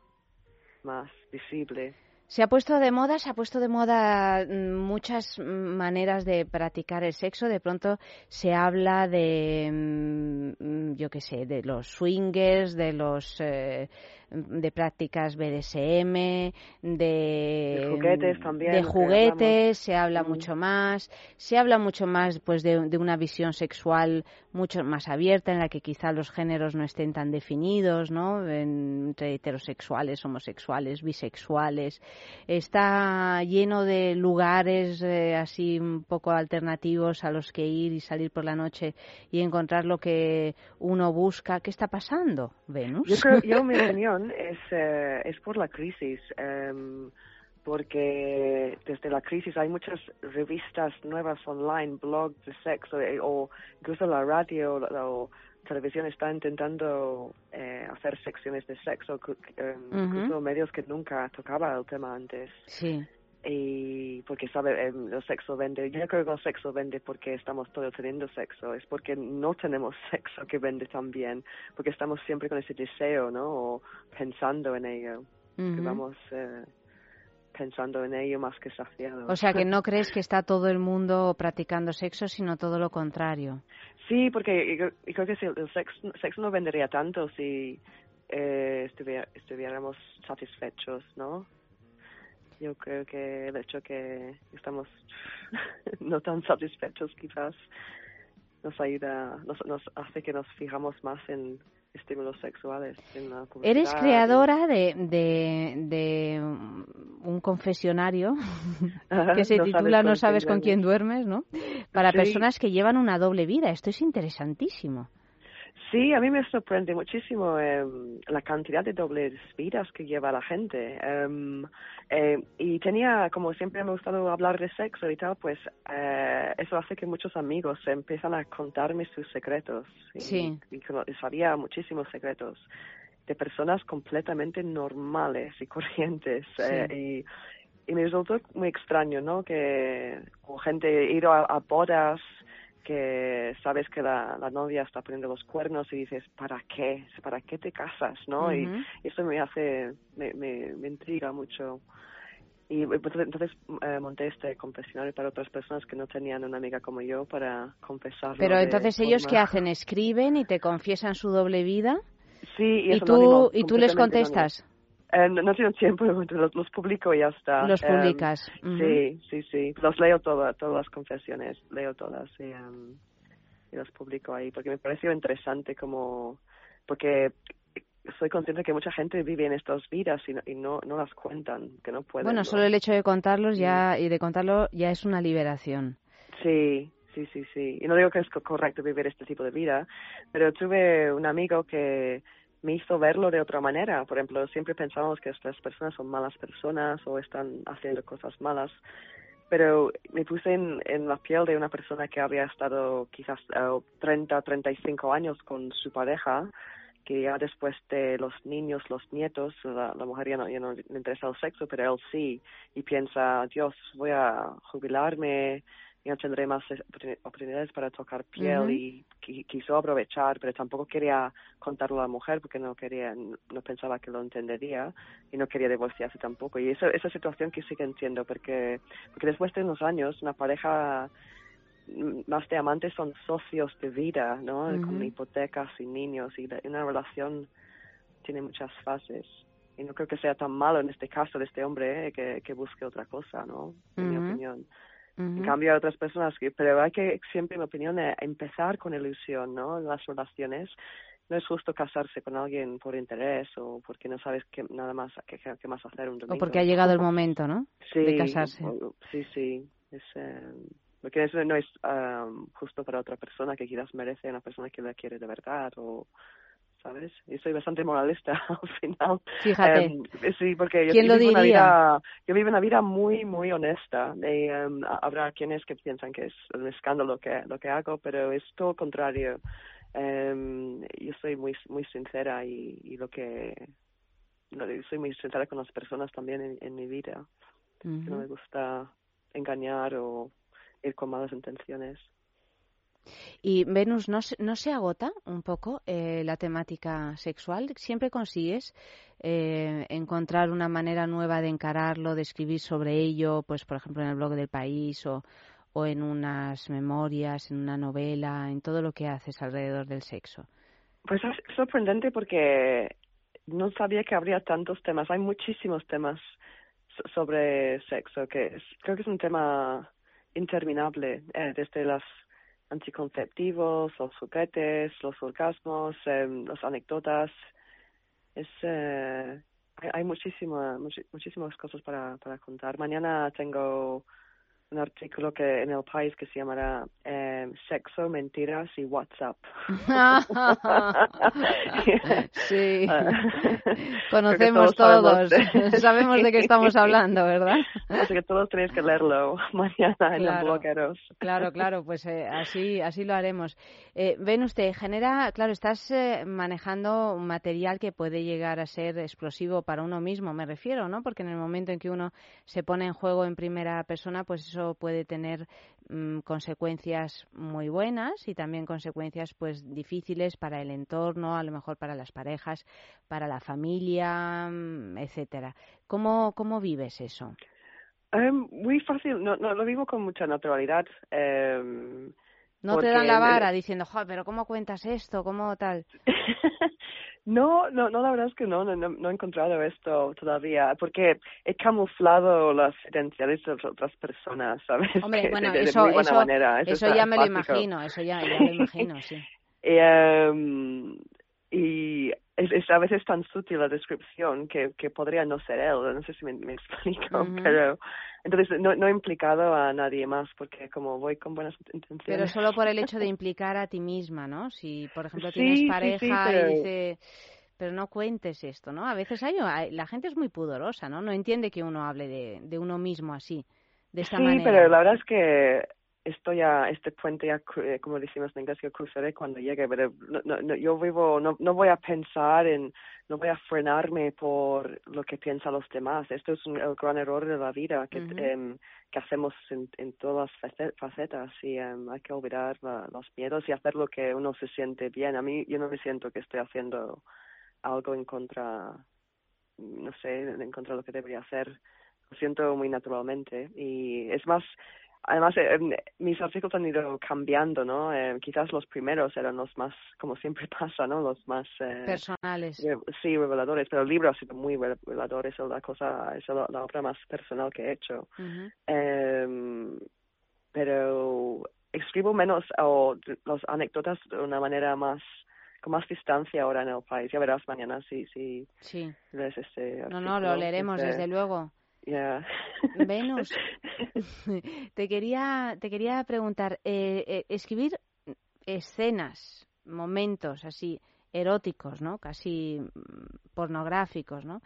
más visible. Se ha puesto de moda, se ha puesto de moda mm, muchas mm, maneras de practicar el sexo. De pronto se habla de, mm, yo qué sé, de los swingers, de los eh, de prácticas BDSM, de, De juguetes también, de juguetes, se habla Mm. mucho más, se habla mucho más pues de, de una visión sexual mucho más abierta en la que quizá los géneros no estén tan definidos, ¿no? En- entre heterosexuales, homosexuales, bisexuales. Está lleno de lugares eh, así un poco alternativos a los que ir y salir por la noche y encontrar lo que uno busca. ¿Qué está pasando, Venus? Yo creo, yo mi opinión es, eh, es por la crisis, em, porque desde la crisis hay muchas revistas nuevas online, blogs de sexo, eh, o incluso la radio o, o televisión está intentando eh, hacer secciones de sexo, em, incluso medios que nunca tocaba el tema antes. Sí. Y porque sabe em, el sexo vende. Yo creo que el sexo vende porque estamos todos teniendo sexo es porque no tenemos sexo que vende también porque estamos siempre con ese deseo no o pensando en ello que vamos eh, pensando en ello más que saciados. O sea, que no crees que está todo el mundo practicando sexo, sino todo lo contrario. sí porque yo, yo creo que si el el sexo, sexo no vendería tanto si eh, estuviera- estuviéramos satisfechos no yo creo que el hecho que estamos no tan satisfechos quizás nos ayuda, nos, nos hace que nos fijamos más en estímulos sexuales. En la Eres creadora de, de, de un confesionario Ajá, que se no titula No sabes con quién duermes, ¿no? Para Sí. personas que llevan una doble vida. Esto es interesantísimo. Sí, a mí me sorprende muchísimo em, la cantidad de dobles vidas que lleva la gente. Em, eh, y tenía, como siempre me ha gustado hablar de sexo y tal, pues eh, eso hace que muchos amigos empiezan a contarme sus secretos. Y, Sí. y cono- y sabía muchísimos secretos. de personas completamente normales y corrientes. eh, y, y me resultó muy extraño, ¿no? Que o gente ir a, a bodas que sabes que la, la novia está poniendo los cuernos y dices, ¿para qué? ¿Para qué te casas? ¿no? y, y eso me hace, me, me, me intriga mucho. Y pues, entonces eh, monté este confesionario para otras personas que no tenían una amiga como yo para confesarlo. Pero entonces ellos qué hacen, escriben y te confiesan su doble vida Sí, y, y tú anónimo, y tú les contestas. anónimo. Eh, no, no tengo tiempo, los, los publico y ya está. Los Em, publicas. Sí, sí, sí. Los leo todas, todas las confesiones, leo todas y, em, y las publico ahí porque me pareció interesante como, porque soy consciente que mucha gente vive en estas vidas y no, y no, no las cuentan, que no pueden. Bueno, ¿no? solo el hecho de contarlos ya y de contarlo ya es una liberación. Sí, sí, sí, sí. Y no digo que es co- correcto vivir este tipo de vida, pero tuve un amigo que me hizo verlo de otra manera. Por ejemplo, siempre pensábamos que estas personas son malas personas o están haciendo cosas malas, pero me puse en, la piel de una persona que había estado quizás eh, 30, 35 años con su pareja, que ya después de los niños, los nietos, la, la mujer ya no, ya no le interesa el sexo, pero él sí, y piensa, Dios, voy a jubilarme, ya tendré más oportuni- oportunidades para tocar piel y qui- quiso aprovechar, pero tampoco quería contarlo a la mujer porque no quería, no pensaba que lo entendería y no quería divorciarse tampoco. Y esa, esa situación que sí que entiendo, porque, porque después de unos años una pareja mm, más de amantes son socios de vida, ¿no? Con hipotecas y niños y una relación tiene muchas fases. Y no creo que sea tan malo en este caso de este hombre eh, que, que busque otra cosa, ¿no? En mi Ujú. opinión. En cambio, hay otras personas que, pero hay que siempre, en mi opinión, eh, empezar con ilusión, ¿no? En las relaciones. No es justo casarse con alguien por interés o porque no sabes qué, nada más qué, más hacer un domingo. O porque ha llegado el momento, ¿no? Sí, De casarse. o- sí, sí. Es, eh, porque eso no es ah, justo para otra persona que quizás merece una persona que la quiere de verdad o ¿sabes? Y soy bastante moralista al final. Fíjate. Em, sí, porque yo, ¿Quién yo lo vivo una diría? vida, yo vivo una vida muy, muy honesta. Y, ha- habrá quienes que piensan que es un escándalo que, lo que hago, pero es todo contrario. Em, yo soy muy, muy sincera y, y lo que no, soy muy sincera con las personas también en, en mi vida. que No me gusta engañar o ir con malas intenciones. Y Venus, ¿no, se- ¿no se agota un poco eh, la temática sexual? ¿Siempre consigues eh, encontrar una manera nueva de encararlo, de escribir sobre ello, pues por ejemplo en el blog del país o, en unas memorias, en una novela, en todo lo que haces alrededor del sexo? Pues es sorprendente porque no sabía que habría tantos temas. Hay muchísimos temas so- sobre sexo, que creo que es un tema interminable, eh, desde los anticonceptivos, los juguetes, los orgasmos, em, las anécdotas. Es, eh, hay, hay muchísima, muchi- muchísimas cosas para, para contar. Mañana tengo un artículo que en el país que se llamará em, Sexo, Mentiras y WhatsApp. sí, Creo conocemos todos todos, sabemos de- qué estamos hablando, ¿verdad? Así que todos tenéis que leerlo mañana en los Claro. blogueros. Claro, claro, pues eh, así, así lo haremos. Eh, Venus, te genera, claro, estás eh, manejando un material que puede llegar a ser explosivo para uno mismo, me refiero, ¿no? Porque en el momento en que uno se pone en juego en primera persona, pues eso puede tener mm, consecuencias muy buenas y también consecuencias pues difíciles para el entorno, a lo mejor para las parejas, para la familia, mm, etcétera. ¿Cómo, cómo vives eso? Em, muy fácil, no, no lo vivo con mucha naturalidad. em, No te dan la el- vara diciendo, joder, pero ¿cómo cuentas esto? ¿Cómo tal? No, no, no, la verdad es que no, no, no, he encontrado esto todavía, porque he camuflado las identidades de otras personas, ¿sabes? Hombre, bueno, de, de eso, eso, manera. eso ya me lo imagino, eso ya, ya lo imagino, sí. Y, em, y es, es a veces tan sutil la descripción que, que podría no ser él, no sé si me, me explico, pero entonces no, no he implicado a nadie más porque como voy con buenas intenciones. Pero solo por el hecho de implicar a ti misma, ¿no? Si, por ejemplo, Sí, tienes sí, sí, pareja pero- y dice, pero no cuentes esto, ¿no? A veces hay, la gente es muy pudorosa, ¿no? No entiende que uno hable de, de uno mismo así, de esta sí, manera. pero la verdad es que esto ya, este puente ya, eh, como decimos en inglés, que cruzaré cuando llegue, pero no, no, no, yo vivo, no, no voy a pensar en, no voy a frenarme por lo que piensan los demás. Esto es un, el gran error de la vida que, em, que hacemos en, en todas las face- facetas y em, hay que olvidar la- los miedos y hacer lo que uno se siente bien. A mí, yo no me siento que estoy haciendo algo en contra, no sé, en contra de lo que debería hacer. Lo siento muy naturalmente y es más, además eh, em, mis artículos han ido cambiando, ¿no? Eh, quizás los primeros eran los más, como siempre pasa, ¿no? Los más eh, Personales. re- sí, reveladores, pero el libro ha sido muy re- revelador, es la cosa, es la, la obra más personal que he hecho. Em, pero escribo menos o las anécdotas de una manera más con más distancia ahora en el país. Ya verás mañana si si Sí. este No, no, lo leeremos, este- desde luego. Venus, te quería, te quería preguntar, eh, eh, escribir escenas, momentos así eróticos, ¿no? Casi mm, pornográficos, ¿no?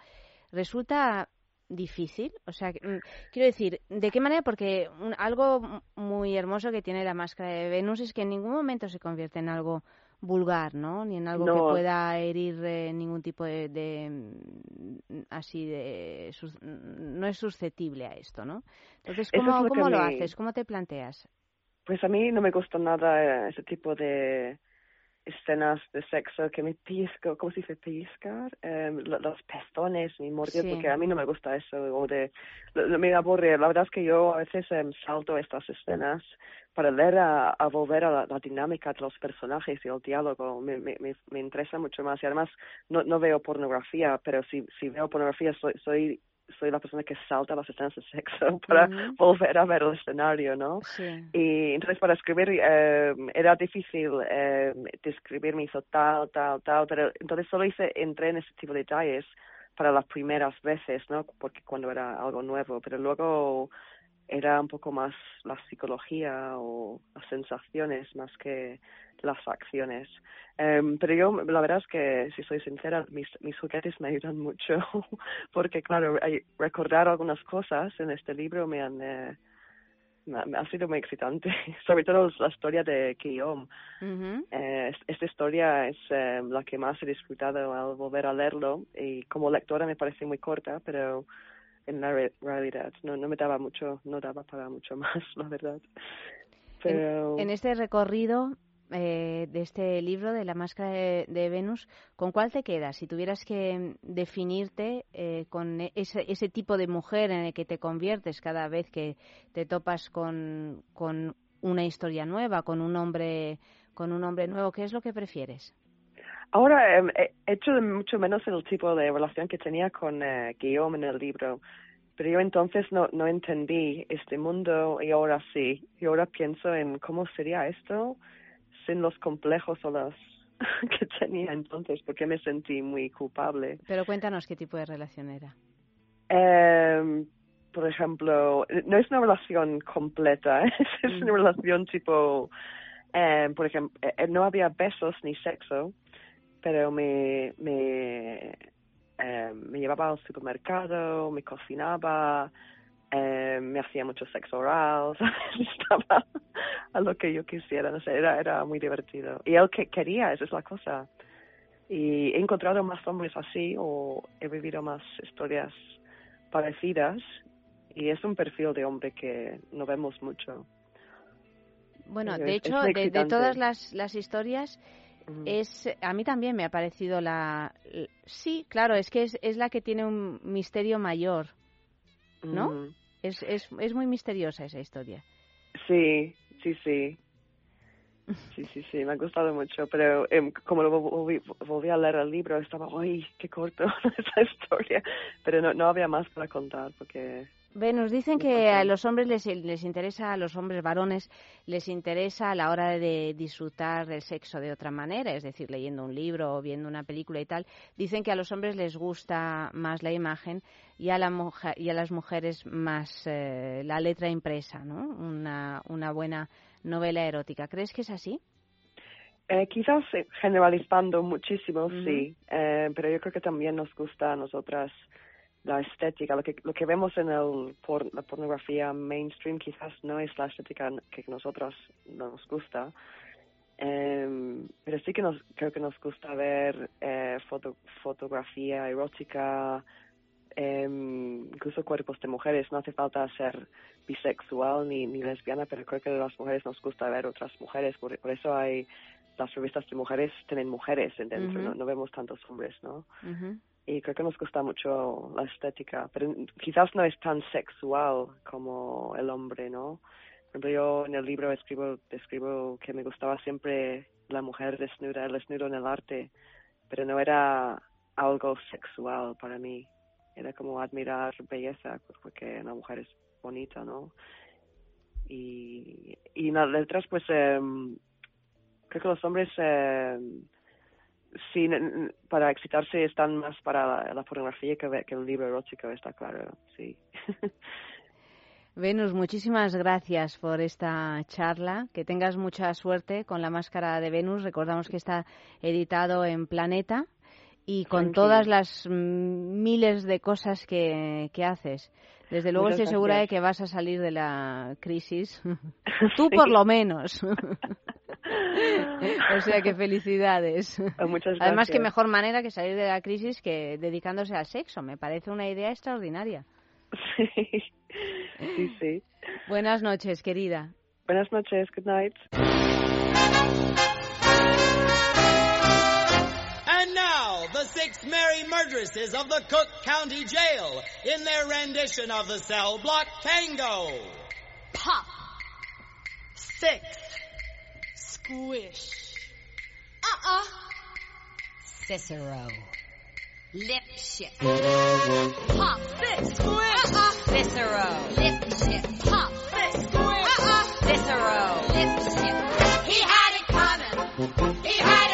Resulta difícil, o sea, mm, quiero decir, ¿de qué manera? Porque un- algo muy hermoso que tiene la máscara de Venus es que en ningún momento se convierte en algo vulgar, ¿no? Ni en algo que pueda herir eh, ningún tipo de, de, mm, así de sus- no es susceptible a esto, ¿no? Entonces, es ¿cómo, lo cómo lo me- haces? ¿Cómo te planteas? Pues a mí no me gusta nada eh, ese tipo de escenas de sexo que me pellizco, ¿cómo se dice pellizcar? Em, lo- los pezones, mi mordido, Sí. porque a mí no me gusta eso, o de, me aburre. La verdad es que yo a veces em, salto estas escenas para leer a, a volver a la, la dinámica de los personajes y el diálogo. Me, me, me, me interesa mucho más. Y además no, no veo pornografía, pero si, si veo pornografía soy, soy soy la persona que salta las escenas de sexo para volver a ver el escenario, ¿no? Sí. Y entonces para escribir eh, era difícil eh, describir, me hizo tal, tal, tal, pero entonces solo hice, entré en ese tipo de detalles para las primeras veces, ¿no? Porque cuando era algo nuevo, pero luego era un poco más la psicología o las sensaciones más que las acciones. Em, pero yo, la verdad es que, si soy sincera, mis, mis juguetes me ayudan mucho, porque claro, recordar algunas cosas en este libro me han... eh, me, ha sido muy excitante, sobre todo la historia de Guillaume. Eh, es- esta historia es eh, la que más he disfrutado al volver a leerlo y como lectora me parece muy corta, pero en la re- realidad no, no me daba mucho, no daba para mucho más, la verdad. Pero En este recorrido eh, de este libro de la máscara de, de Venus, ¿con cuál te quedas? Si tuvieras que definirte eh, con ese, ese tipo de mujer en el que te conviertes cada vez que te topas con, con una historia nueva, con un hombre con un hombre nuevo, ¿qué es lo que prefieres? Ahora em, he he hecho de mucho menos el tipo de relación que tenía con eh, Guillaume en el libro. Pero yo entonces no, no entendí este mundo y ahora sí. Y ahora pienso en cómo sería esto sin los complejos o las que tenía entonces, porque me sentí muy culpable. Pero cuéntanos qué tipo de relación era. Em, por ejemplo, no es una relación completa, es una relación tipo, em, por ejemplo, eh, no había besos ni sexo, pero me, me, em, me llevaba al supermercado, me cocinaba, em, me hacía mucho sexo oral, estaba a lo que yo quisiera, no sé, era, era muy divertido. Y él que quería, esa es la cosa. Y he encontrado más hombres así o he vivido más historias parecidas y es un perfil de hombre que no vemos mucho. Bueno, de hecho, de, de todas las, las historias. Es a mí también me ha parecido la... Sí, claro, es que es, es la que tiene un misterio mayor, ¿no? Es, es, es muy misteriosa esa historia. Sí, sí, sí. Sí, sí, sí, me ha gustado mucho, pero em, como lo volví, volví a leer el libro, estaba, uy, qué corto esa historia, pero no, no había más para contar porque Ven, nos dicen que a los hombres les, les interesa, a los hombres varones les interesa a la hora de disfrutar del sexo de otra manera, es decir, leyendo un libro o viendo una película y tal. Dicen que a los hombres les gusta más la imagen y a, la mujer, y a las mujeres más eh, la letra impresa, ¿no? Una, una buena novela erótica. ¿Crees que es así? Eh, quizás eh, generalizando muchísimo, sí, eh, pero yo creo que también nos gusta a nosotras la estética, lo que, lo que vemos en el por, la pornografía mainstream quizás no es la estética que nosotros nos gusta, em, pero sí que nos, creo que nos gusta ver eh, foto, fotografía erótica, em, incluso cuerpos de mujeres. No hace falta ser bisexual ni, ni lesbiana, pero creo que a las mujeres nos gusta ver otras mujeres. Por, por eso hay las revistas de mujeres tienen mujeres dentro, no, no vemos tantos hombres, ¿no? Y creo que nos gusta mucho la estética, pero quizás no es tan sexual como el hombre, ¿no? Por ejemplo, yo en el libro escribo, describo que me gustaba siempre la mujer desnuda, el desnudo en el arte, pero no era algo sexual para mí, era como admirar belleza, porque una mujer es bonita, ¿no? Y, y en las letras, pues, em, creo que los hombres... em, sí, n- n- para excitarse están más para la, la pornografía que, que el libro erótico, está claro, sí. Venus, muchísimas gracias por esta charla. Que tengas mucha suerte con la máscara de Venus. Recordamos que está editado en Planeta y con todas las mm, miles de cosas que, que haces. Desde luego Muchas estoy segura de que vas a salir de la crisis. Tú por lo menos. o sea que felicidades. Muchas Además, qué gracias. mejor manera que salir de la crisis que dedicándose al sexo. Me parece una idea extraordinaria. Sí, sí. Buenas noches, querida. Buenas noches, good night. And now, the six merry murderesses of the Cook County Jail in their rendition of the cell block tango. Pop. Six. Squish. Uh-uh. Cicero. Lip shit. Pop. Six. Squish. Uh-uh. Cicero. Lip shit. Pop. Six. Squish. Uh-uh. Cicero. Lip shit. He had it coming. He had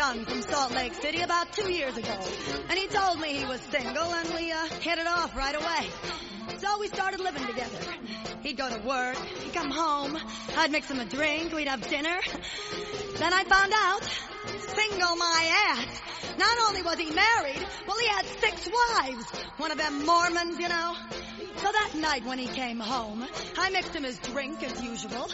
Young from Salt Lake City about two years ago, and he told me he was single, and we uh, hit it off right away. So we started living together. He'd go to work, he'd come home, I'd mix him a drink, we'd have dinner. Then I found out, single my ass. Not only was he married, well, he had six wives. One of them Mormons, you know. So that night when he came home, I mixed him his drink as usual.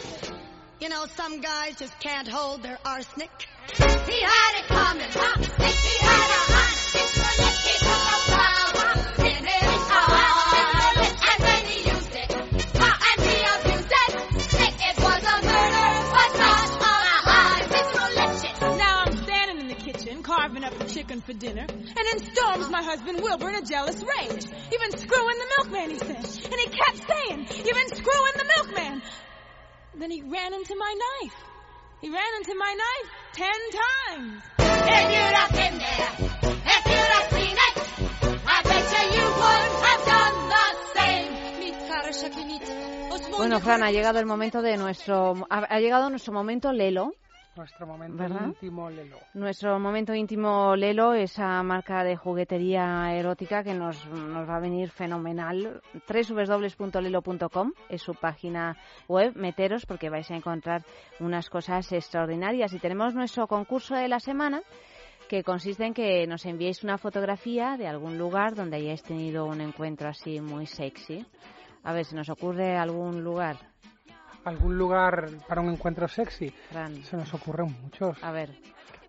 You know, some guys just can't hold their arsenic. He had it coming. Pop, stick, he had a hot stick for lick, he took a pop in his heart. And then he used it. Pop, and he abused it. Stick, it was a murder, but not a high. This Now I'm standing in the kitchen carving up the chicken for dinner, and in storms my husband Wilbur in a jealous rage. You've been screwing the milkman, he said. And he kept saying, You've been screwing the milkman. Then he ran into my knife. He ran into my knife ten times. If you'd have been there, if you'd have seen it, I bet you you would have done the same. Bueno, Fran, ha llegado el momento de nuestro... Ha, ha llegado nuestro momento Lelo. Nuestro momento ¿Verdad? íntimo, Lelo. Nuestro momento íntimo Lelo, esa marca de juguetería erótica que nos, nos va a venir fenomenal. www.lelo.com es su página web. Meteros porque vais a encontrar unas cosas extraordinarias. Y tenemos nuestro concurso de la semana que consiste en que nos enviéis una fotografía de algún lugar donde hayáis tenido un encuentro así muy sexy. A ver, ¿se nos ocurre algún lugar? ¿Algún lugar para un encuentro sexy? Fran. Se nos ocurren muchos. A ver,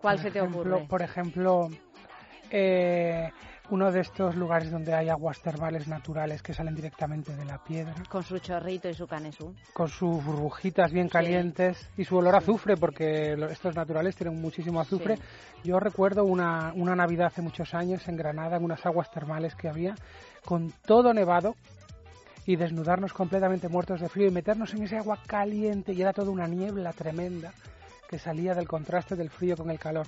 ¿cuál Por se te ocurre? Por ejemplo, eh, uno de estos lugares donde hay aguas termales naturales que salen directamente de la piedra. Con su chorrito y su canesú. Con sus burbujitas bien calientes y su olor a azufre, porque estos naturales tienen muchísimo azufre. Sí. Yo recuerdo una, una Navidad hace muchos años en Granada, en unas aguas termales que había, con todo nevado y desnudarnos completamente muertos de frío y meternos en ese agua caliente y era toda una niebla tremenda que salía del contraste del frío con el calor.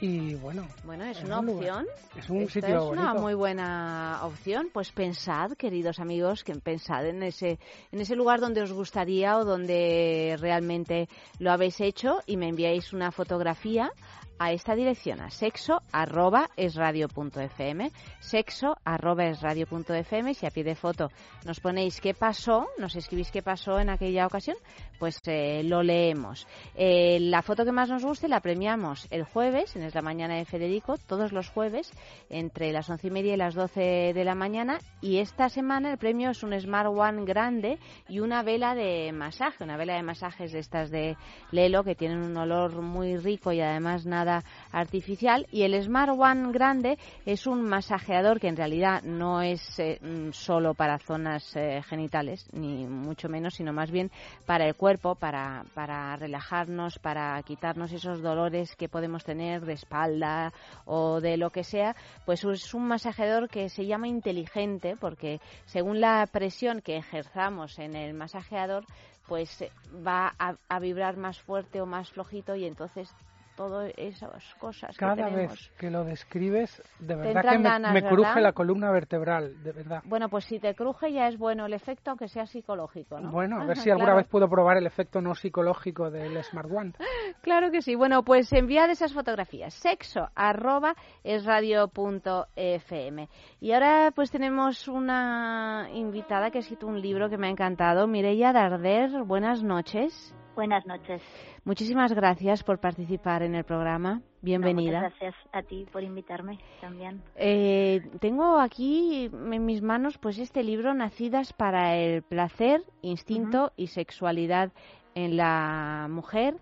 Y bueno, Bueno, es es una un lugar- opción. es un Esta sitio es una muy buena opción. Pues pensad, queridos amigos, que pensad en ese, en ese lugar donde os gustaría o donde realmente lo habéis hecho y me enviáis una fotografía a esta dirección, a sexo arroba es radio punto fm, sexo arroba es radio punto fm, si a pie de foto nos ponéis qué pasó, nos escribís qué pasó en aquella ocasión, pues eh, lo leemos. Eh, la foto que más nos guste la premiamos el jueves, en Es la Mañana de Federico, todos los jueves, entre las once y media y las doce de la mañana, y esta semana el premio es un Smart One grande y una vela de masaje, una vela de masajes de estas de Lelo que tienen un olor muy rico y además nada artificial. Y el Smart One grande es un masajeador que en realidad no es eh, mm, solo para zonas eh, genitales ni mucho menos sino más bien para el cuerpo para, para relajarnos para quitarnos esos dolores que podemos tener de espalda o de lo que sea. Pues es un masajeador que se llama inteligente porque según la presión que ejerzamos en el masajeador pues eh, va a, a vibrar más fuerte o más flojito y entonces todas esas cosas Cada vez que lo describes, de verdad que me, ganas, me cruje ¿verdad? la columna vertebral, de verdad. Bueno, pues si te cruje ya es bueno el efecto, aunque sea psicológico, ¿no? Bueno, a ver si alguna Claro. vez puedo probar el efecto no psicológico del Smart One. Claro que sí. Bueno, pues enviad esas fotografías. Sexo arroba es radio punto fm. Y ahora pues tenemos una invitada que ha escrito un libro que me ha encantado. Mireia Darder, buenas noches. Buenas noches. Muchísimas gracias por participar en el programa. Bienvenida. No, muchas gracias a ti por invitarme también. Eh, tengo aquí en mis manos pues este libro Nacidas para el placer, instinto y sexualidad en la mujer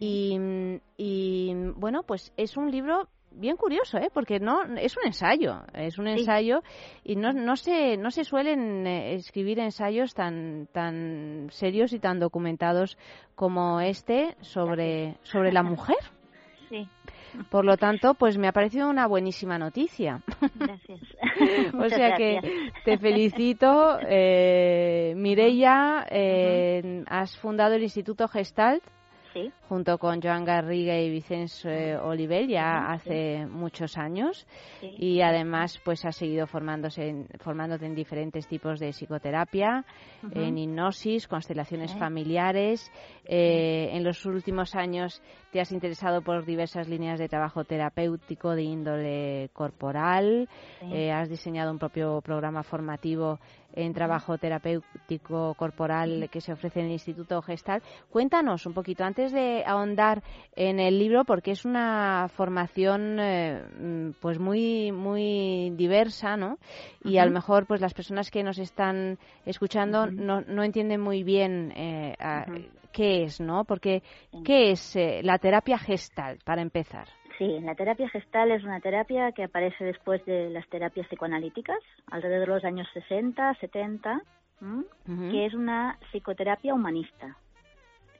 y, y, bueno pues es un libro bien curioso, ¿eh? porque no es un ensayo, es un Sí. ensayo y no, no se no se suelen eh, escribir ensayos tan tan serios y tan documentados como este sobre sobre la mujer. Sí, Por lo tanto, pues me ha parecido una buenísima noticia. gracias. o sea que gracias. te felicito, eh, Mireia. eh, Has fundado el Instituto Gestalt Sí. Junto con Joan Garriga y Vicens eh, Oliver ya hace muchos años. Y además pues has seguido formándose en- formándote en diferentes tipos de psicoterapia, Ujú. en hipnosis, constelaciones familiares. Eh, en los últimos años te has interesado por diversas líneas de trabajo terapéutico de índole corporal. Eh, has diseñado un propio programa formativo en trabajo terapéutico corporal que se ofrece en el Instituto Gestal. Cuéntanos un poquito, antes de ahondar en el libro, porque es una formación eh, mm, pues muy, muy diversa, ¿no? Y a lo mejor pues las personas que nos están escuchando no, no entienden muy bien eh, a- Ujú. qué es, ¿no? Porque, ¿qué es eh, la terapia gestal, para empezar? Sí, la terapia gestal es una terapia que aparece después de las terapias psicoanalíticas, alrededor de los años 60, 70, ¿m? Ujú. que es una psicoterapia humanista.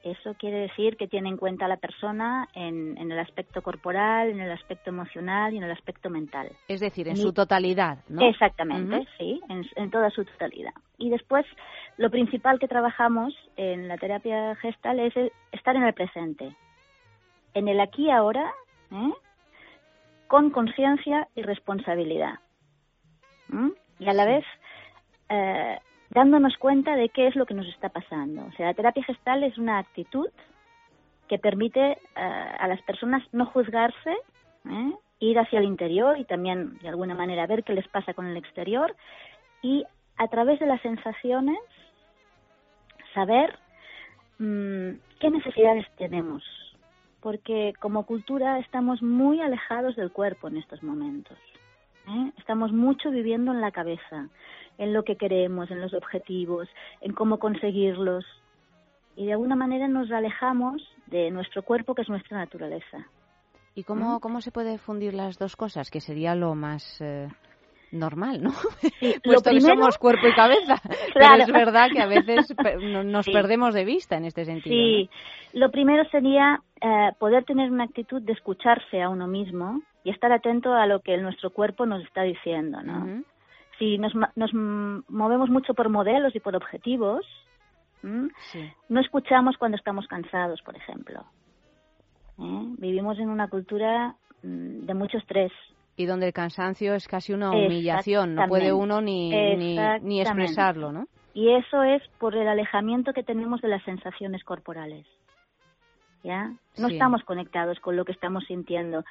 Eso quiere decir que tiene en cuenta a la persona en, en el aspecto corporal, en el aspecto emocional y en el aspecto mental. Es decir, en su totalidad, ¿no? Exactamente, sí, en, en toda su totalidad. Y después, lo principal que trabajamos en la terapia gestal es el estar en el presente, en el aquí y ahora, ¿eh? con conciencia y responsabilidad. Y a la vez, eh, dándonos cuenta de qué es lo que nos está pasando. O sea, la terapia gestal es una actitud que permite eh, a las personas no juzgarse, ¿eh? ir hacia el interior y también de alguna manera ver qué les pasa con el exterior y a través de las sensaciones saber mm, qué necesidades tenemos. Porque como cultura estamos muy alejados del cuerpo en estos momentos. ¿eh? Estamos mucho viviendo en la cabeza, en lo que queremos, en los objetivos, en cómo conseguirlos. Y de alguna manera nos alejamos de nuestro cuerpo, que es nuestra naturaleza. ¿Y cómo, cómo se puede fundir las dos cosas? Que sería lo más, eh, normal, ¿no? lo Puesto que primero- somos cuerpo y cabeza. Pero es verdad que a veces nos Sí. perdemos de vista en este sentido. Sí, lo primero sería eh, poder tener una actitud de escucharse a uno mismo y estar atento a lo que nuestro cuerpo nos está diciendo, ¿no? Si nos, nos movemos mucho por modelos y por objetivos, no escuchamos cuando estamos cansados, por ejemplo. ¿eh? Vivimos en una cultura mm, de mucho estrés. Y donde el cansancio es casi una humillación, no puede uno ni, ni, ni expresarlo, ¿no? Y eso es por el alejamiento que tenemos de las sensaciones corporales. ¿Ya? No Sí. estamos conectados con lo que estamos sintiendo.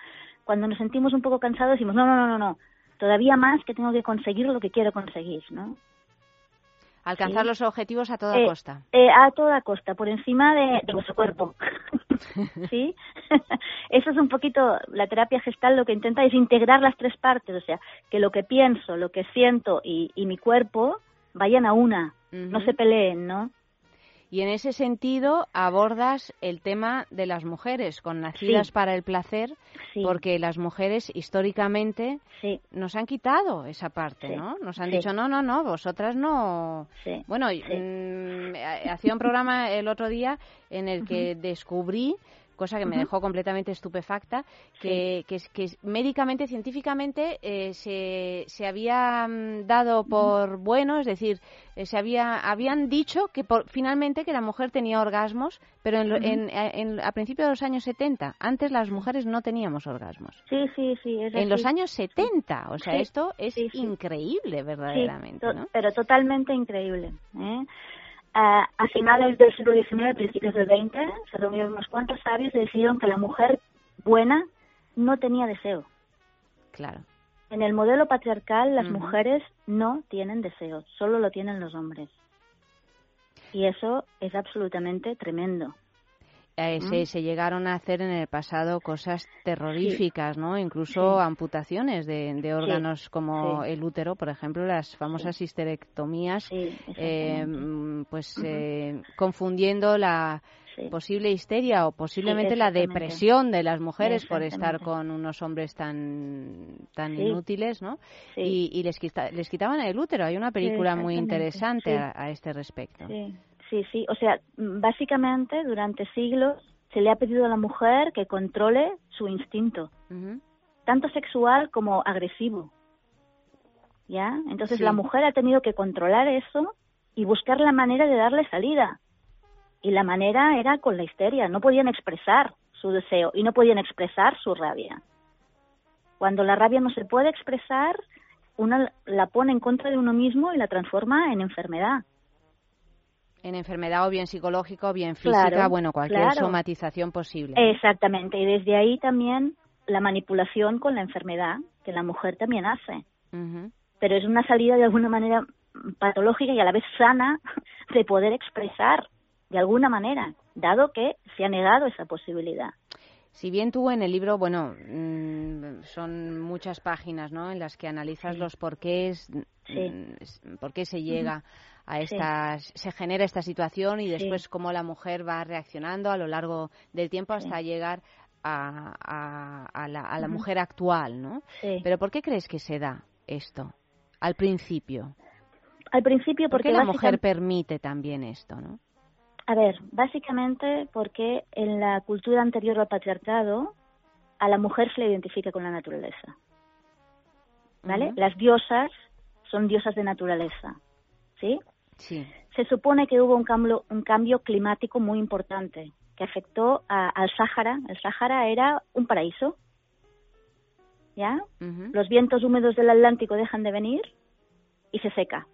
Cuando nos sentimos un poco cansados decimos, no, no, no, no, no. Todavía más que tengo que conseguir lo que quiero conseguir, ¿no? Alcanzar Sí. los objetivos a toda Eh, costa. eh, a toda costa, por encima de, de vuestro cuerpo. ¿Sí? Eso es un poquito, la terapia gestal lo que intenta es integrar las tres partes, o sea, que lo que pienso, lo que siento y, y mi cuerpo vayan a una, no se peleen, ¿no? Y en ese sentido abordas el tema de las mujeres con nacidas Sí. para el placer, Sí. porque las mujeres históricamente nos han quitado esa parte. ¿no? Nos han dicho, no, no, no, vosotras no. Bueno, mm, ha- hacía un programa el otro día en el que descubrí cosa que me dejó completamente estupefacta, que, que, que médicamente, científicamente, eh, se, se había mm, dado por bueno, es decir, eh, se había, habían dicho que por, finalmente que la mujer tenía orgasmos, pero en, Ujú. en- en- a principios de los años 70, antes las mujeres no teníamos orgasmos. Sí, sí, sí. Es En los años 70, o sea, Sí, esto es sí, sí. increíble Sí, verdaderamente, to- ¿no? pero totalmente increíble. ¿eh? A, a finales del siglo XIX, principios del XX, se reunieron unos cuantos sabios y decidieron que la mujer buena no tenía deseo. Claro. En el modelo patriarcal, las mujeres no tienen deseo, solo lo tienen los hombres. Y eso es absolutamente tremendo. Eh, ¿Mm? se, se llegaron a hacer en el pasado cosas terroríficas, ¿no? Incluso Sí. amputaciones de, de órganos como el útero, por ejemplo, las famosas histerectomías, eh, pues eh, confundiendo la posible histeria o posiblemente la depresión de las mujeres por estar con unos hombres tan tan inútiles, ¿no? Y, y les, quita- les quitaban el útero. Hay una película muy interesante a, a este respecto. Sí, sí. O sea, mm, básicamente durante siglos se le ha pedido a la mujer que controle su instinto, tanto sexual como agresivo. ¿Ya? Entonces Sí. la mujer ha tenido que controlar eso y buscar la manera de darle salida. Y la manera era con la histeria. No podían expresar su deseo y no podían expresar su rabia. Cuando la rabia no se puede expresar, una la pone en contra de uno mismo y la transforma en enfermedad. En enfermedad o bien psicológica o bien física, Claro, bueno, cualquier claro. somatización posible. Exactamente, y desde ahí también la manipulación con la enfermedad, que la mujer también hace. Pero es una salida de alguna manera patológica y a la vez sana de poder expresar de alguna manera, dado que se ha negado esa posibilidad. Si bien tú en el libro, bueno, mm, son muchas páginas, ¿no? En las que analizas los porqués, Sí. mm, s- por qué se llega a Sí. estas, se genera esta situación y Sí. después cómo la mujer va reaccionando a lo largo del tiempo hasta llegar a, a- a la, a la mujer actual, ¿no? Sí. Pero ¿por qué crees que se da esto al principio? Al principio ¿Por porque qué la mujer permite también esto, no? A ver, básicamente porque en la cultura anterior al patriarcado a la mujer se le identifica con la naturaleza. ¿Vale? Las diosas son diosas de naturaleza. ¿Sí? Sí. Se supone que hubo un cambio, un cambio climático muy importante que afectó a- al Sáhara. El Sáhara era un paraíso. ¿Ya? Los vientos húmedos del Atlántico dejan de venir y se seca.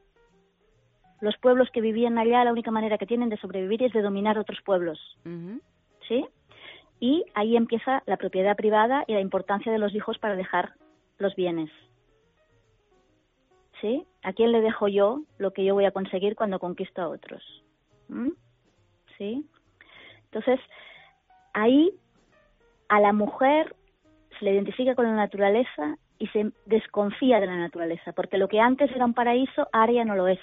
Los pueblos que vivían allá, la única manera que tienen de sobrevivir es de dominar otros pueblos. ¿Sí? Y ahí empieza la propiedad privada y la importancia de los hijos para dejar los bienes. ¿Sí? ¿A quién le dejo yo lo que yo voy a conseguir cuando conquisto a otros? ¿Mm? ¿Sí? Entonces, ahí a la mujer se le identifica con la naturaleza y se desconfía de la naturaleza, porque lo que antes era un paraíso, ahora ya no lo es.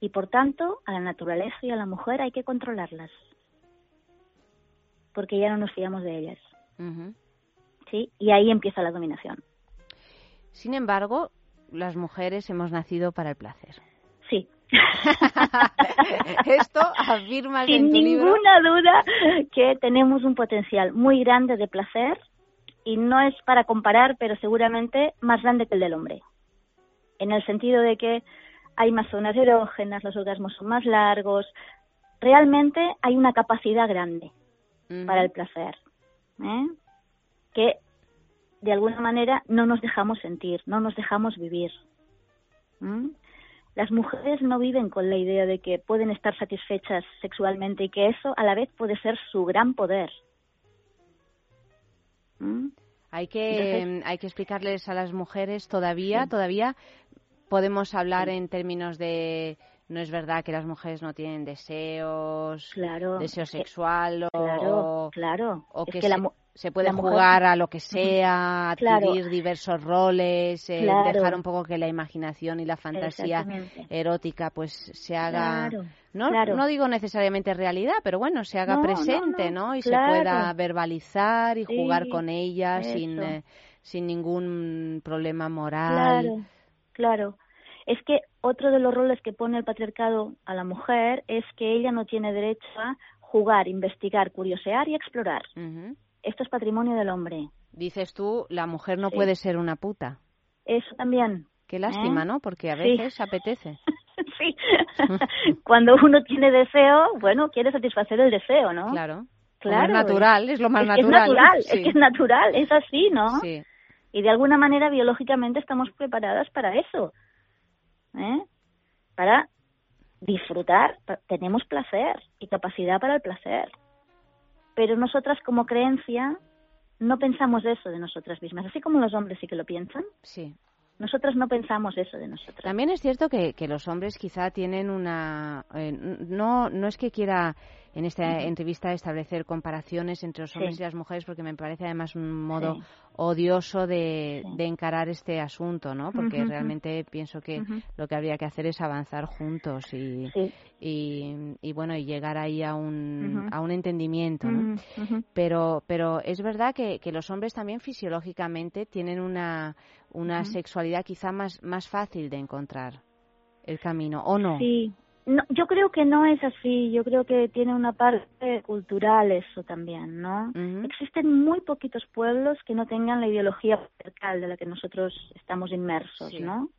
Y por tanto, a la naturaleza y a la mujer hay que controlarlas, porque ya no nos fiamos de ellas. ¿Sí? Y ahí empieza la dominación. Sin embargo, las mujeres hemos nacido para el placer. Sí. Esto afirmas en Sin libro. ninguna duda que tenemos un potencial muy grande de placer y no es para comparar, pero seguramente más grande que el del hombre. En el sentido de que hay más zonas erógenas, los orgasmos son más largos. Realmente hay una capacidad grande para el placer, ¿eh? que de alguna manera no nos dejamos sentir, no nos dejamos vivir. ¿m? Las mujeres no viven con la idea de que pueden estar satisfechas sexualmente y que eso a la vez puede ser su gran poder. ¿m? Hay que, Entonces- hay que explicarles a las mujeres todavía, todavía podemos hablar en términos de no es verdad que las mujeres no tienen deseos, Claro. deseo Eh, sexual o, claro, claro. o Es que, la se, puede la mujer- jugar a lo que sea, Claro. adquirir diversos roles, eh, dejar un poco que la imaginación y la fantasía erótica pues se haga Claro, no, no digo necesariamente realidad, pero bueno, se haga No, presente, no, ¿no? Y se pueda verbalizar y Sí, jugar con ella sin, eh, sin ningún problema moral. Claro. Es que otro de los roles que pone el patriarcado a la mujer es que ella no tiene derecho a jugar, investigar, curiosear y explorar. Esto es patrimonio del hombre. Dices tú, la mujer no Sí. puede ser una puta. Eso también. Qué lástima, ¿eh? ¿no? Porque a Sí. veces apetece. sí. Cuando uno tiene deseo, bueno, quiere satisfacer el deseo, ¿no? Claro. Claro. es natural, es lo más es que natural. Es natural, sí. es que es natural, es así, ¿no? Sí. Y de alguna manera biológicamente estamos preparadas para eso. ¿eh? Para disfrutar, tenemos placer y capacidad para el placer. Pero nosotras como creencia no pensamos eso de nosotras mismas, así como los hombres sí que lo piensan. Sí. Nosotras no pensamos eso de nosotras. También es cierto que, que los hombres quizá tienen una... eh, no, no es que quiera en esta entrevista establecer comparaciones entre los hombres Sí. y las mujeres porque me parece además un modo Sí. odioso de, de encarar este asunto, ¿no? Porque realmente pienso que lo que habría que hacer es avanzar juntos y, Sí. y, y, bueno, y llegar ahí a un, a un entendimiento, ¿no? Pero, pero es verdad que, que los hombres también fisiológicamente tienen una, una sexualidad quizá más, más fácil de encontrar el camino, ¿o no? Sí. No, yo creo que no es así. Yo creo que tiene una parte cultural eso también, ¿no? Existen muy poquitos pueblos que no tengan la ideología patriarcal de la que nosotros estamos inmersos, Sí. ¿no?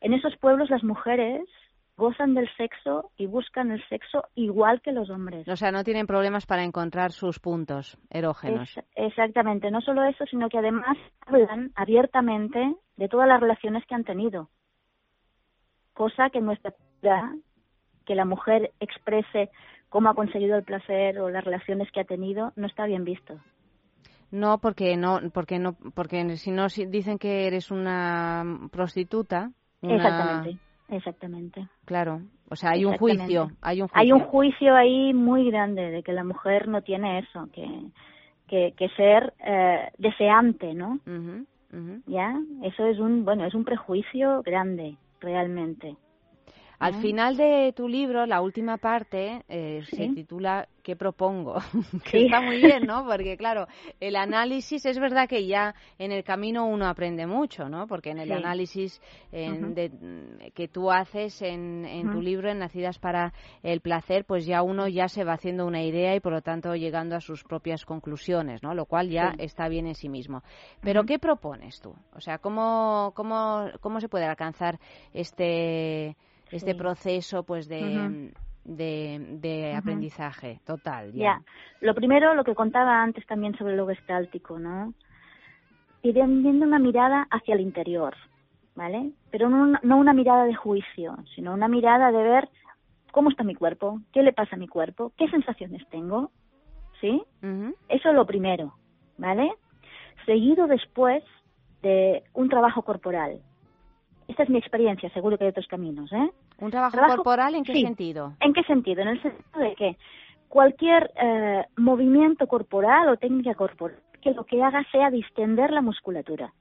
En esos pueblos las mujeres gozan del sexo y buscan el sexo igual que los hombres. O sea, no tienen problemas para encontrar sus puntos erógenos. Es- exactamente, no solo eso, sino que además hablan abiertamente de todas las relaciones que han tenido. Cosa que en nuestra cultura, que la mujer exprese cómo ha conseguido el placer o las relaciones que ha tenido, no está bien visto. No, porque no, porque no, porque si no si dicen que eres una prostituta. una- Exactamente, exactamente. Claro, o sea, hay un juicio, hay un juicio. Hay un juicio ahí muy grande de que la mujer no tiene eso, que, que, que ser eh, deseante, ¿no? Ujú, ujú. ¿Ya? Eso es un, bueno, es un prejuicio grande, realmente. Al final de tu libro, la última parte eh, se titula ¿Qué propongo? que Sí. está muy bien, ¿no? Porque claro, el análisis es verdad que ya en el camino uno aprende mucho, ¿no? Porque en el Sí. análisis en- de- mm, que tú haces en, en tu libro, en Nacidas para el placer, pues ya uno ya se va haciendo una idea y por lo tanto llegando a sus propias conclusiones, ¿no? Lo cual ya está bien en sí mismo. Pero. ¿qué propones tú? O sea, ¿cómo, cómo, cómo se puede alcanzar este este proceso pues de, de, aprendizaje total Ya. Lo primero, lo que contaba antes también sobre lo gestáltico, ¿no? Ir teniendo una mirada hacia el interior, ¿vale? Pero no una, no una mirada de juicio, sino una mirada de ver cómo está mi cuerpo, qué le pasa a mi cuerpo, qué sensaciones tengo, ¿sí? Ujú. Eso es lo primero, ¿vale? Seguido después de un trabajo corporal. Esta es mi experiencia, seguro que hay otros caminos, ¿eh? ¿Un trabajo, Trabajo- corporal en qué sí. sentido? ¿En qué sentido? En el sentido de que cualquier eh, movimiento corporal o técnica corporal que lo que haga sea distender la musculatura.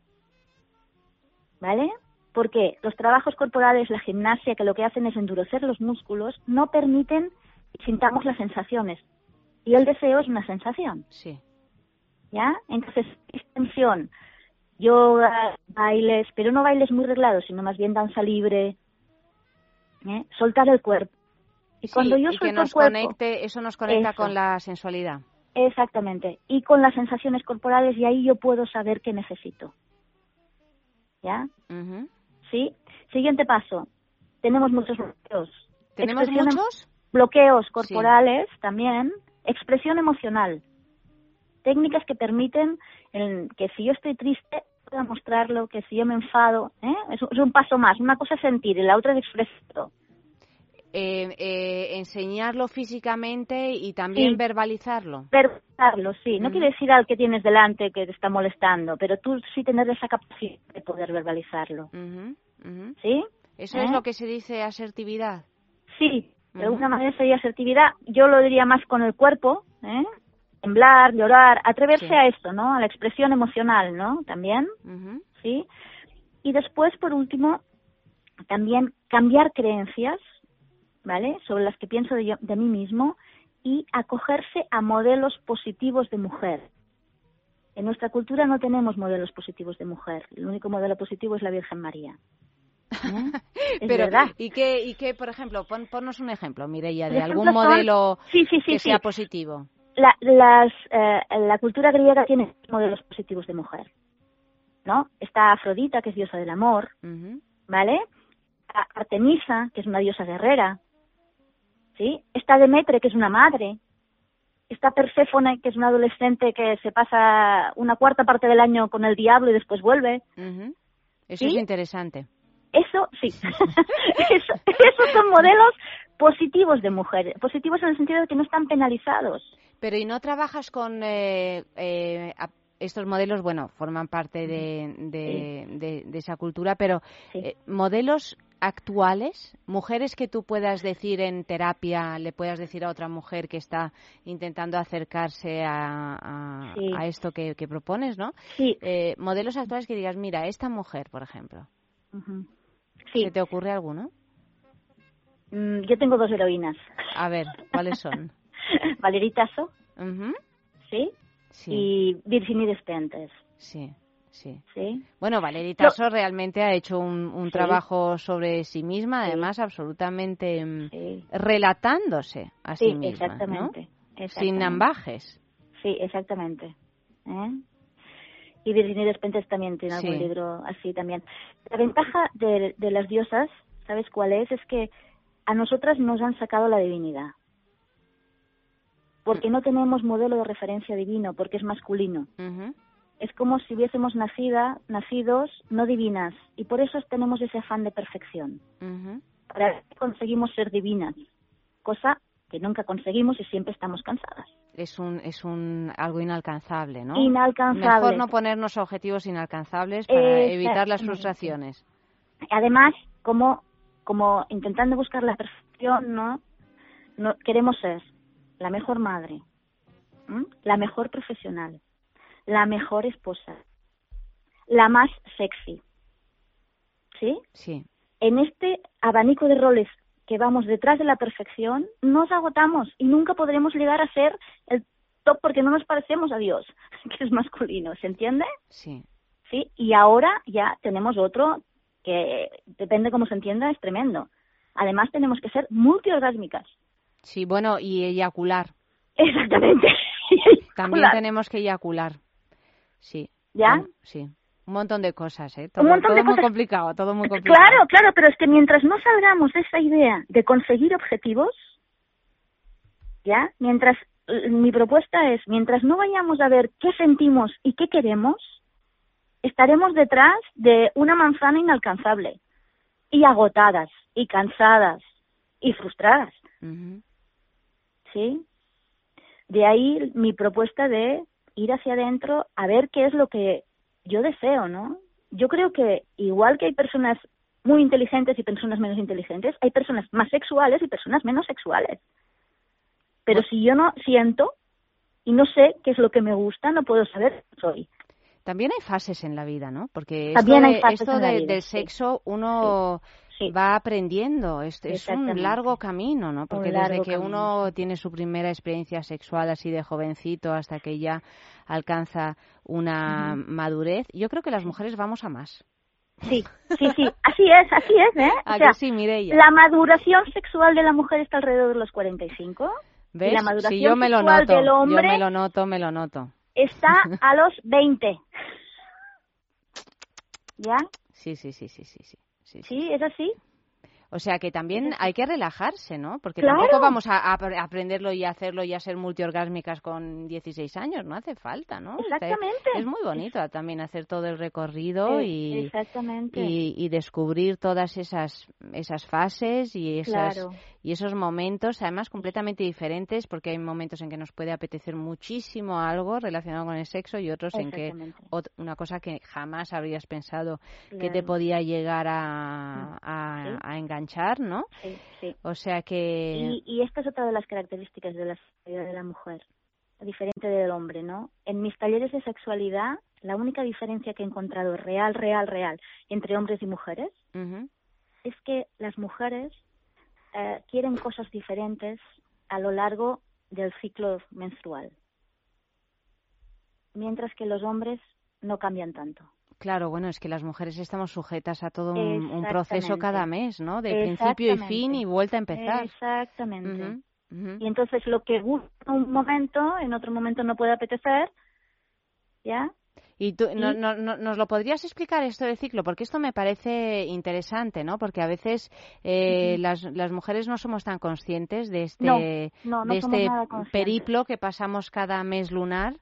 ¿Vale? Porque los trabajos corporales, la gimnasia, que lo que hacen es endurecer los músculos, no permiten que sintamos las sensaciones. Y el deseo es una sensación. Sí. ¿Ya? Entonces, extensión yoga, bailes, pero no bailes muy reglados, sino más bien danza libre, ¿eh? soltar el cuerpo. Y Sí, cuando yo y que nos el cuerpo, conecte, eso nos conecta Eso. con la sensualidad. Exactamente. Y con las sensaciones corporales y ahí yo puedo saber qué necesito. ¿Ya? ¿Sí? Siguiente paso. Tenemos muchos bloqueos. ¿Tenemos em- muchos? Bloqueos corporales también. Expresión emocional. Técnicas que permiten el- que si yo estoy triste pueda mostrarlo, que si yo me enfado, ¿eh? es, un- es un paso más. Una cosa es sentir y la otra es expresarlo. Eh, eh, enseñarlo físicamente y también Sí. verbalizarlo. verbalizarlo, sí. No quiere decir al que tienes delante que te está molestando, pero tú sí tener esa capacidad de poder verbalizarlo. ¿Sí? Eso ¿Eh? es lo que se dice asertividad. Sí, de alguna manera sería asertividad. Yo lo diría más con el cuerpo, ¿eh? Temblar, llorar, atreverse Sí. a esto, ¿no? A la expresión emocional, ¿no? También. ¿sí? Y después, por último, también cambiar creencias, ¿vale? Sobre las que pienso de, yo- de mí mismo y acogerse a modelos positivos de mujer. En nuestra cultura no tenemos modelos positivos de mujer. El único modelo positivo es la Virgen María. ¿Eh? Es Pero, verdad. ¿y qué, y qué, por ejemplo, pon, ponnos un ejemplo, Mireia, de algún son- modelo Sí, sí, sí, que sí. sea positivo? La, las, eh, la cultura griega tiene modelos positivos de mujer, ¿no? Está Afrodita, que es diosa del amor. ¿vale? Artemisa, que es una diosa guerrera, ¿sí? Está Demetre, que es una madre. Está Perséfone, que es una adolescente que se pasa una cuarta parte del año con el diablo y después vuelve. Ujú. Eso ¿Sí? es interesante. Eso sí. Eso- esos son modelos positivos de mujeres. Positivos en el sentido de que no están penalizados. Pero ¿y no trabajas con eh, eh, estos modelos? Bueno, forman parte de, de, de- de esa cultura, pero eh, modelos actuales, mujeres que tú puedas decir en terapia, le puedas decir a otra mujer que está intentando acercarse a, a- Sí. a esto que, que propones, ¿no? Sí. Modelos actuales que digas, mira, esta mujer, por ejemplo. Sí. ¿se te ocurre alguno? Mm, yo tengo dos heroínas. A ver, ¿cuáles son? Valerita So, Ujú. ¿sí? Sí. Y Virginie Despentes, Sí, sí. ¿sí? Bueno, Valerie Tasso realmente ha hecho un, un Sí. trabajo sobre sí misma, además absolutamente mm, relatándose a sí, misma, exactamente, ¿no? exactamente. Sin ambajes. Sí, exactamente. ¿Eh? Y Virginie Despentes también tiene algún libro así también. La ventaja de, de las diosas, ¿sabes cuál es? Es que a nosotras nos han sacado la divinidad. Porque no tenemos modelo de referencia divino, porque es masculino. Es como si hubiésemos nacida, nacidos no divinas. Y por eso tenemos ese afán de perfección. Ujú. Para ver si conseguimos ser divinas. Cosa que nunca conseguimos y siempre estamos cansadas. Es un, es un algo inalcanzable, ¿no? Inalcanzable. Mejor no ponernos objetivos inalcanzables para evitar las frustraciones. además como como intentando buscar la perfección no, no queremos ser la mejor madre ¿m? la mejor profesional la mejor esposa la más sexy sí Sí. en este abanico de roles que vamos detrás de la perfección nos agotamos y nunca podremos llegar a ser el top porque no nos parecemos a Dios que es masculino ¿se entiende? Sí. ¿sí? Y ahora ya tenemos otro que depende cómo se entienda, es tremendo. Además tenemos que ser multiorgásmicas. Sí, bueno, y eyacular. Exactamente. También Eyacular. tenemos que eyacular. Sí. ¿Ya? Un- sí. Un montón de cosas, ¿eh? Todo, Un montón todo de muy cosas. complicado, todo muy complicado. Claro, claro, pero es que mientras no salgamos de esa idea de conseguir objetivos, ¿ya? Mientras, eh, mi propuesta es, mientras no vayamos a ver qué sentimos y qué queremos, estaremos detrás de una manzana inalcanzable y agotadas y cansadas y frustradas. Ujú. ¿Sí? De ahí mi propuesta de ir hacia adentro a ver qué es lo que yo deseo, ¿no? Yo creo que igual que hay personas muy inteligentes y personas menos inteligentes, hay personas más sexuales y personas menos sexuales. Pero si yo no siento y no sé qué es lo que me gusta, no puedo saber qué soy. También hay fases en la vida, ¿no? Porque También esto, hay de- fases esto en la de- vida, del sí. sexo, va aprendiendo. Es, es un largo camino, ¿no? Porque desde que camino, uno tiene su primera experiencia sexual así de jovencito hasta que ya alcanza una madurez, yo creo que las mujeres vamos a más. Sí, sí, sí, así es, así es, ¿eh? ¿A O sea, sí, Mireia? La maduración sexual de la mujer está alrededor de los 45 ¿Ves? y la maduración si yo me lo sexual noto, del hombre yo me lo noto, me lo noto. está a los 20. ¿Ya? Sí, sí, sí, sí, sí, sí. Sí, es así. O sea que también hay que relajarse, ¿no? Porque Claro. tampoco vamos a, a apre- aprenderlo y hacerlo y a ser multiorgásmicas con 16 años, no hace falta, ¿no? O sea, Exactamente. Es muy bonito también hacer todo el recorrido y, Exactamente. y, y descubrir todas esas esas fases y esas Claro. y esos momentos, además completamente diferentes, porque hay momentos en que nos puede apetecer muchísimo algo relacionado con el sexo y otros en que una cosa que jamás habrías pensado que te podía llegar a, a, Sí. a enganchar, ¿no? Sí, sí. O sea que Y, y esta es otra de las características de la sexualidad de la mujer, diferente del hombre, ¿no? En mis talleres de sexualidad, la única diferencia que he encontrado real, real, real entre hombres y mujeres es que las mujeres eh, quieren cosas diferentes a lo largo del ciclo menstrual, mientras que los hombres no cambian tanto. Claro, bueno, es que las mujeres estamos sujetas a todo un, un proceso cada mes, ¿no? De principio y fin y vuelta a empezar. Exactamente. Y entonces lo que gusta un momento, en otro momento no puede apetecer, ¿ya? Y tú, no- Y- no- no- ¿nos lo podrías explicar esto del ciclo? Porque esto me parece interesante, ¿no? Porque a veces eh, las, las mujeres no somos tan conscientes de este, de este periplo que pasamos cada mes lunar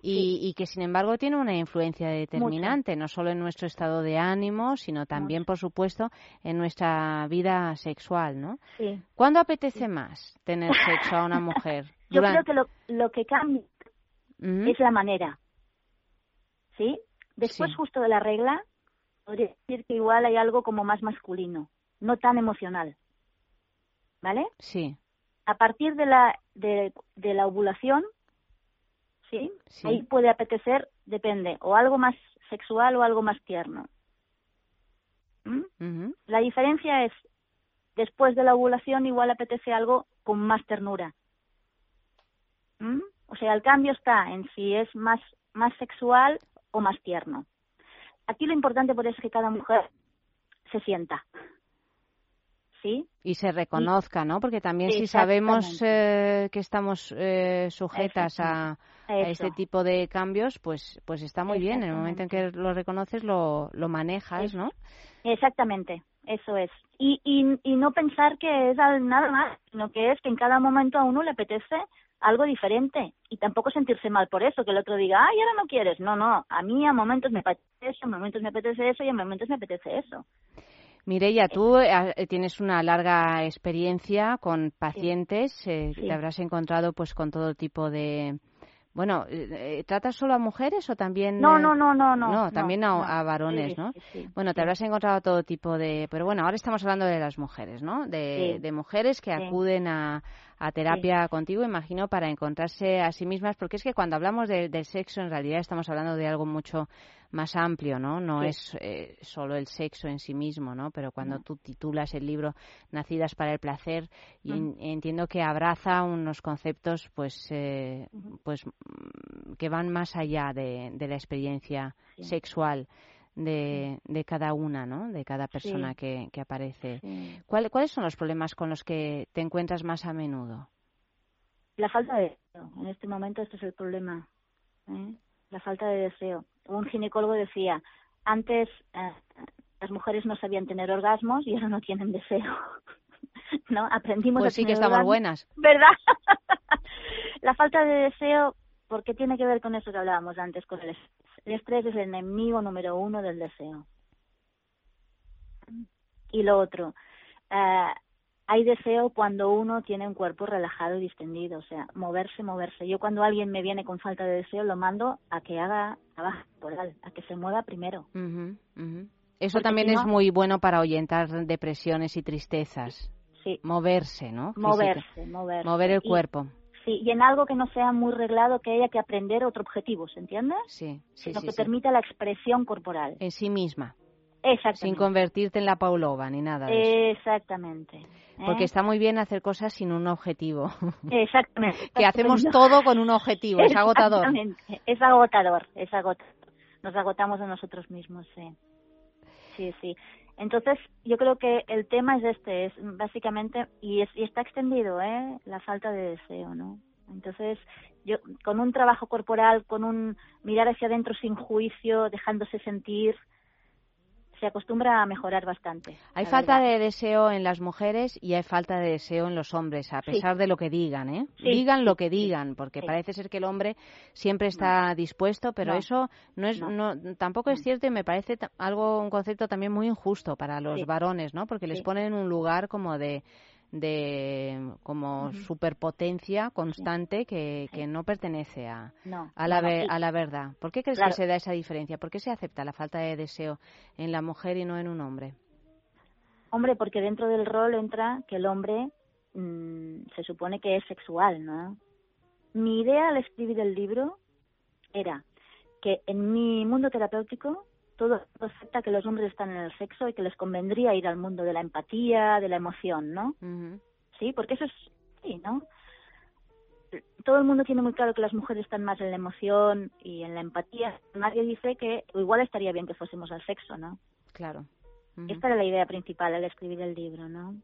y, y que, sin embargo, tiene una influencia determinante, no solo en nuestro estado de ánimo, sino también, por supuesto, en nuestra vida sexual, ¿no? Sí. ¿Cuándo apetece más tener sexo a una mujer? Yo creo que lo, lo que cambia es la manera, ¿sí? Después Sí. justo de la regla, podría decir que igual hay algo como más masculino, no tan emocional, ¿vale? Sí, A partir de la, de, de la ovulación, ¿sí? Sí. Ahí puede apetecer, depende, o algo más sexual o algo más tierno. ¿Mm? La diferencia es, después de la ovulación igual apetece algo con más ternura. ¿Mm? O sea, el cambio está en si es más, más sexual o más tierno. Aquí lo importante por eso es que cada mujer se sienta. ¿Sí? y se reconozca, ¿no? Porque también si sabemos eh, que estamos eh, sujetas a, a este tipo de cambios, pues pues está muy bien. En el momento en que lo reconoces, lo, lo manejas, ¿no? Exactamente, eso es. Y, y, y no pensar que es nada más, sino que es que en cada momento a uno le apetece algo diferente y tampoco sentirse mal por eso, que el otro diga, ay, ahora no quieres. No, no, a mí a momentos me apetece eso, a momentos me apetece eso y a momentos me apetece eso. Mireia, tú eh, tienes una larga experiencia con pacientes, eh, Sí. te habrás encontrado pues con todo tipo de... Bueno, eh, eh, ¿tratas solo a mujeres o también...? No, no, no, no, no. No, también a, no. a varones, Sí, ¿no? sí, sí, bueno, te habrás encontrado todo tipo de... Pero bueno, ahora estamos hablando de las mujeres, ¿no? De, de mujeres que acuden a, a terapia contigo, imagino, para encontrarse a sí mismas, porque es que cuando hablamos de- del sexo, en realidad estamos hablando de algo mucho más amplio, ¿no? No Sí. es eh, solo el sexo en sí mismo, ¿no? Pero cuando No. tú titulas el libro Nacidas para el placer, y Mm. en- entiendo que abraza unos conceptos, pues, eh, pues mm, que van más allá de, de la experiencia Sí. sexual de, de cada una, ¿no? De cada persona Sí. que, que aparece. Sí. ¿Cuál- ¿Cuáles son los problemas con los que te encuentras más a menudo? La falta de deseo. En este momento este es el problema. ¿eh? La falta de deseo. Un ginecólogo decía, antes eh, las mujeres no sabían tener orgasmos y ahora no tienen deseo. ¿No? Aprendimos Pues a sí que estamos orgasmos. buenas. ¿Verdad? la falta de deseo, porque tiene que ver con eso que hablábamos antes, con el. El estrés es el enemigo número uno del deseo. Y lo otro, eh, hay deseo cuando uno tiene un cuerpo relajado y distendido, o sea, moverse, moverse. Yo cuando alguien me viene con falta de deseo lo mando a que haga trabajo corporal, a que se mueva primero. Ujú, ujú. Eso Porque también si es muy bueno para ahuyentar depresiones y tristezas. Sí. Moverse, ¿no? Física. Moverse, moverse. Mover el Y- cuerpo. Sí, y en algo que no sea muy reglado, que haya que aprender otro objetivo, ¿se entiende? Sí, sí, Sino sí, que sí. permita la expresión corporal. En sí misma. Exactamente. Sin convertirte en la Paulova ni nada de eso. Exactamente. ¿eh? Porque está muy bien hacer cosas sin un objetivo. Exactamente. que hacemos todo con un objetivo, es agotador. Exactamente. Es agotador, es agotador. Nos agotamos a nosotros mismos, sí. Sí, sí. Entonces, yo creo que el tema es este, es básicamente, y, es, y está extendido, ¿eh? La falta de deseo, ¿no? Entonces, yo, con un trabajo corporal, con un mirar hacia adentro sin juicio, dejándose sentir, se acostumbra a mejorar bastante. Hay falta verdad. de deseo en las mujeres y hay falta de deseo en los hombres, a Sí. pesar de lo que digan, ¿eh? Sí, digan lo que digan, porque sí. parece ser que el hombre siempre está dispuesto, pero No. eso no es, No. no, tampoco es cierto y me parece algo, un concepto también muy injusto para los varones, ¿no? Porque les ponen en un lugar como de de como superpotencia constante que, que no pertenece a, No, a, la a la verdad. ¿Por qué crees Claro. que se da esa diferencia? ¿Por qué se acepta la falta de deseo en la mujer y no en un hombre? Hombre, porque dentro del rol entra que el hombre mm, se supone que es sexual, ¿no? Mi idea al escribir el libro era que en mi mundo terapéutico todo acepta que los hombres están en el sexo y que les convendría ir al mundo de la empatía, de la emoción, ¿no? Sí, porque eso es sí, ¿no? Todo el mundo tiene muy claro que las mujeres están más en la emoción y en la empatía. Nadie dice que igual estaría bien que fuésemos al sexo, ¿no? Claro. Esta era la idea principal al escribir el libro, ¿no?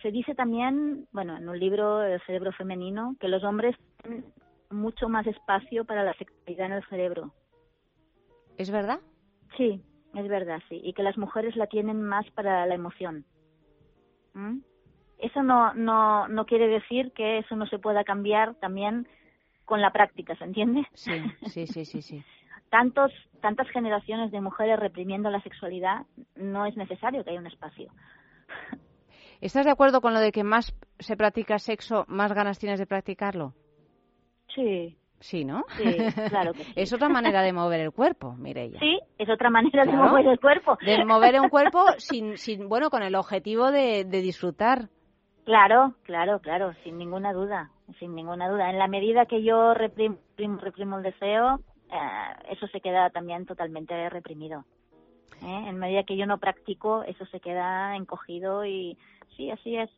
Se dice también, bueno, en un libro, El cerebro femenino, que los hombres tienen mucho más espacio para la sexualidad en el cerebro. ¿Es verdad? Sí, es verdad, sí. Y que las mujeres la tienen más para la emoción. ¿Mm? Eso no, no, no quiere decir que eso no se pueda cambiar también con la práctica, ¿se entiende? Sí, sí, sí, sí, sí. Tantos, tantas generaciones de mujeres reprimiendo la sexualidad, no es necesario que haya un espacio. ¿Estás de acuerdo con lo de que más se practica sexo, más ganas tienes de practicarlo? Sí. Sí, ¿no? Sí, claro que sí. Es otra manera de mover el cuerpo, Mireia. Sí, es otra manera de mover el cuerpo. De mover un cuerpo sin, sin bueno, con el objetivo de, de disfrutar. Claro, claro, claro, sin ninguna duda, sin ninguna duda. En la medida que yo reprimo, reprimo, reprimo el deseo, eh, eso se queda también totalmente reprimido. ¿eh? En medida que yo no practico, eso se queda encogido y sí, así es.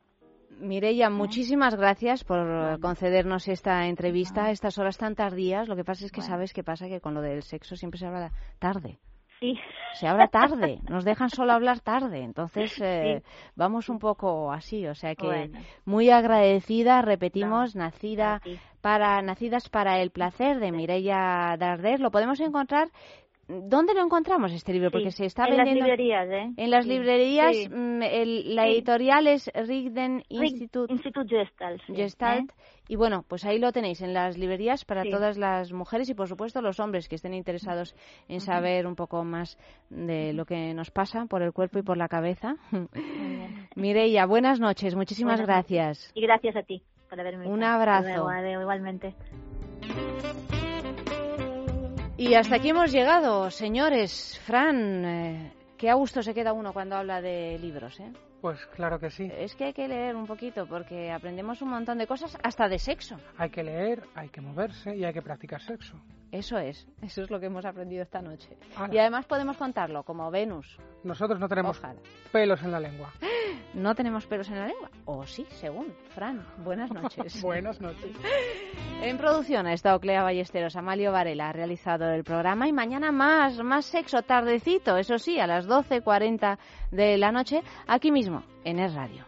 Mireia, muchísimas gracias por concedernos esta entrevista a estas horas tan tardías. Lo que pasa es que sabes qué pasa, que con lo del sexo siempre se habla tarde. Sí. Se habla tarde, nos dejan solo hablar tarde. Entonces, eh, vamos un poco así. O sea que Bueno. muy agradecida, repetimos, nacida para, nacidas para el placer de Mireia Darder. Lo podemos encontrar. ¿Dónde lo encontramos este libro? Porque Sí, se está en las vendiendo librerías, ¿eh? en las Sí, librerías. sí. mm, el- la editorial es Rigden Rig- Institute. Institut Gestalt. Gestalt. ¿eh? Y bueno, pues ahí lo tenéis en las librerías para todas las mujeres y por supuesto los hombres que estén interesados en saber un poco más de lo que nos pasa por el cuerpo y por la cabeza. Mireia, buenas noches, muchísimas Buenas noches. gracias. Y gracias a ti por haberme Un abrazo. Igualmente. Y hasta aquí hemos llegado, señores. Fran, eh, qué a gusto se queda uno cuando habla de libros, ¿eh? Pues claro que sí. Es que hay que leer un poquito porque aprendemos un montón de cosas, hasta de sexo. Hay que leer, hay que moverse y hay que practicar sexo. Eso es, eso es lo que hemos aprendido esta noche. Y además podemos contarlo como Venus. Nosotros no tenemos Ojalá. pelos en la lengua. ¿No tenemos pelos en la lengua? O sí, según. Fran, buenas noches. Buenas noches. En producción ha estado Clea Ballesteros, Amalio Varela ha realizado el programa y mañana más, más sexo, tardecito, eso sí, a las 12.40 de la noche, aquí mismo, en Es Radio.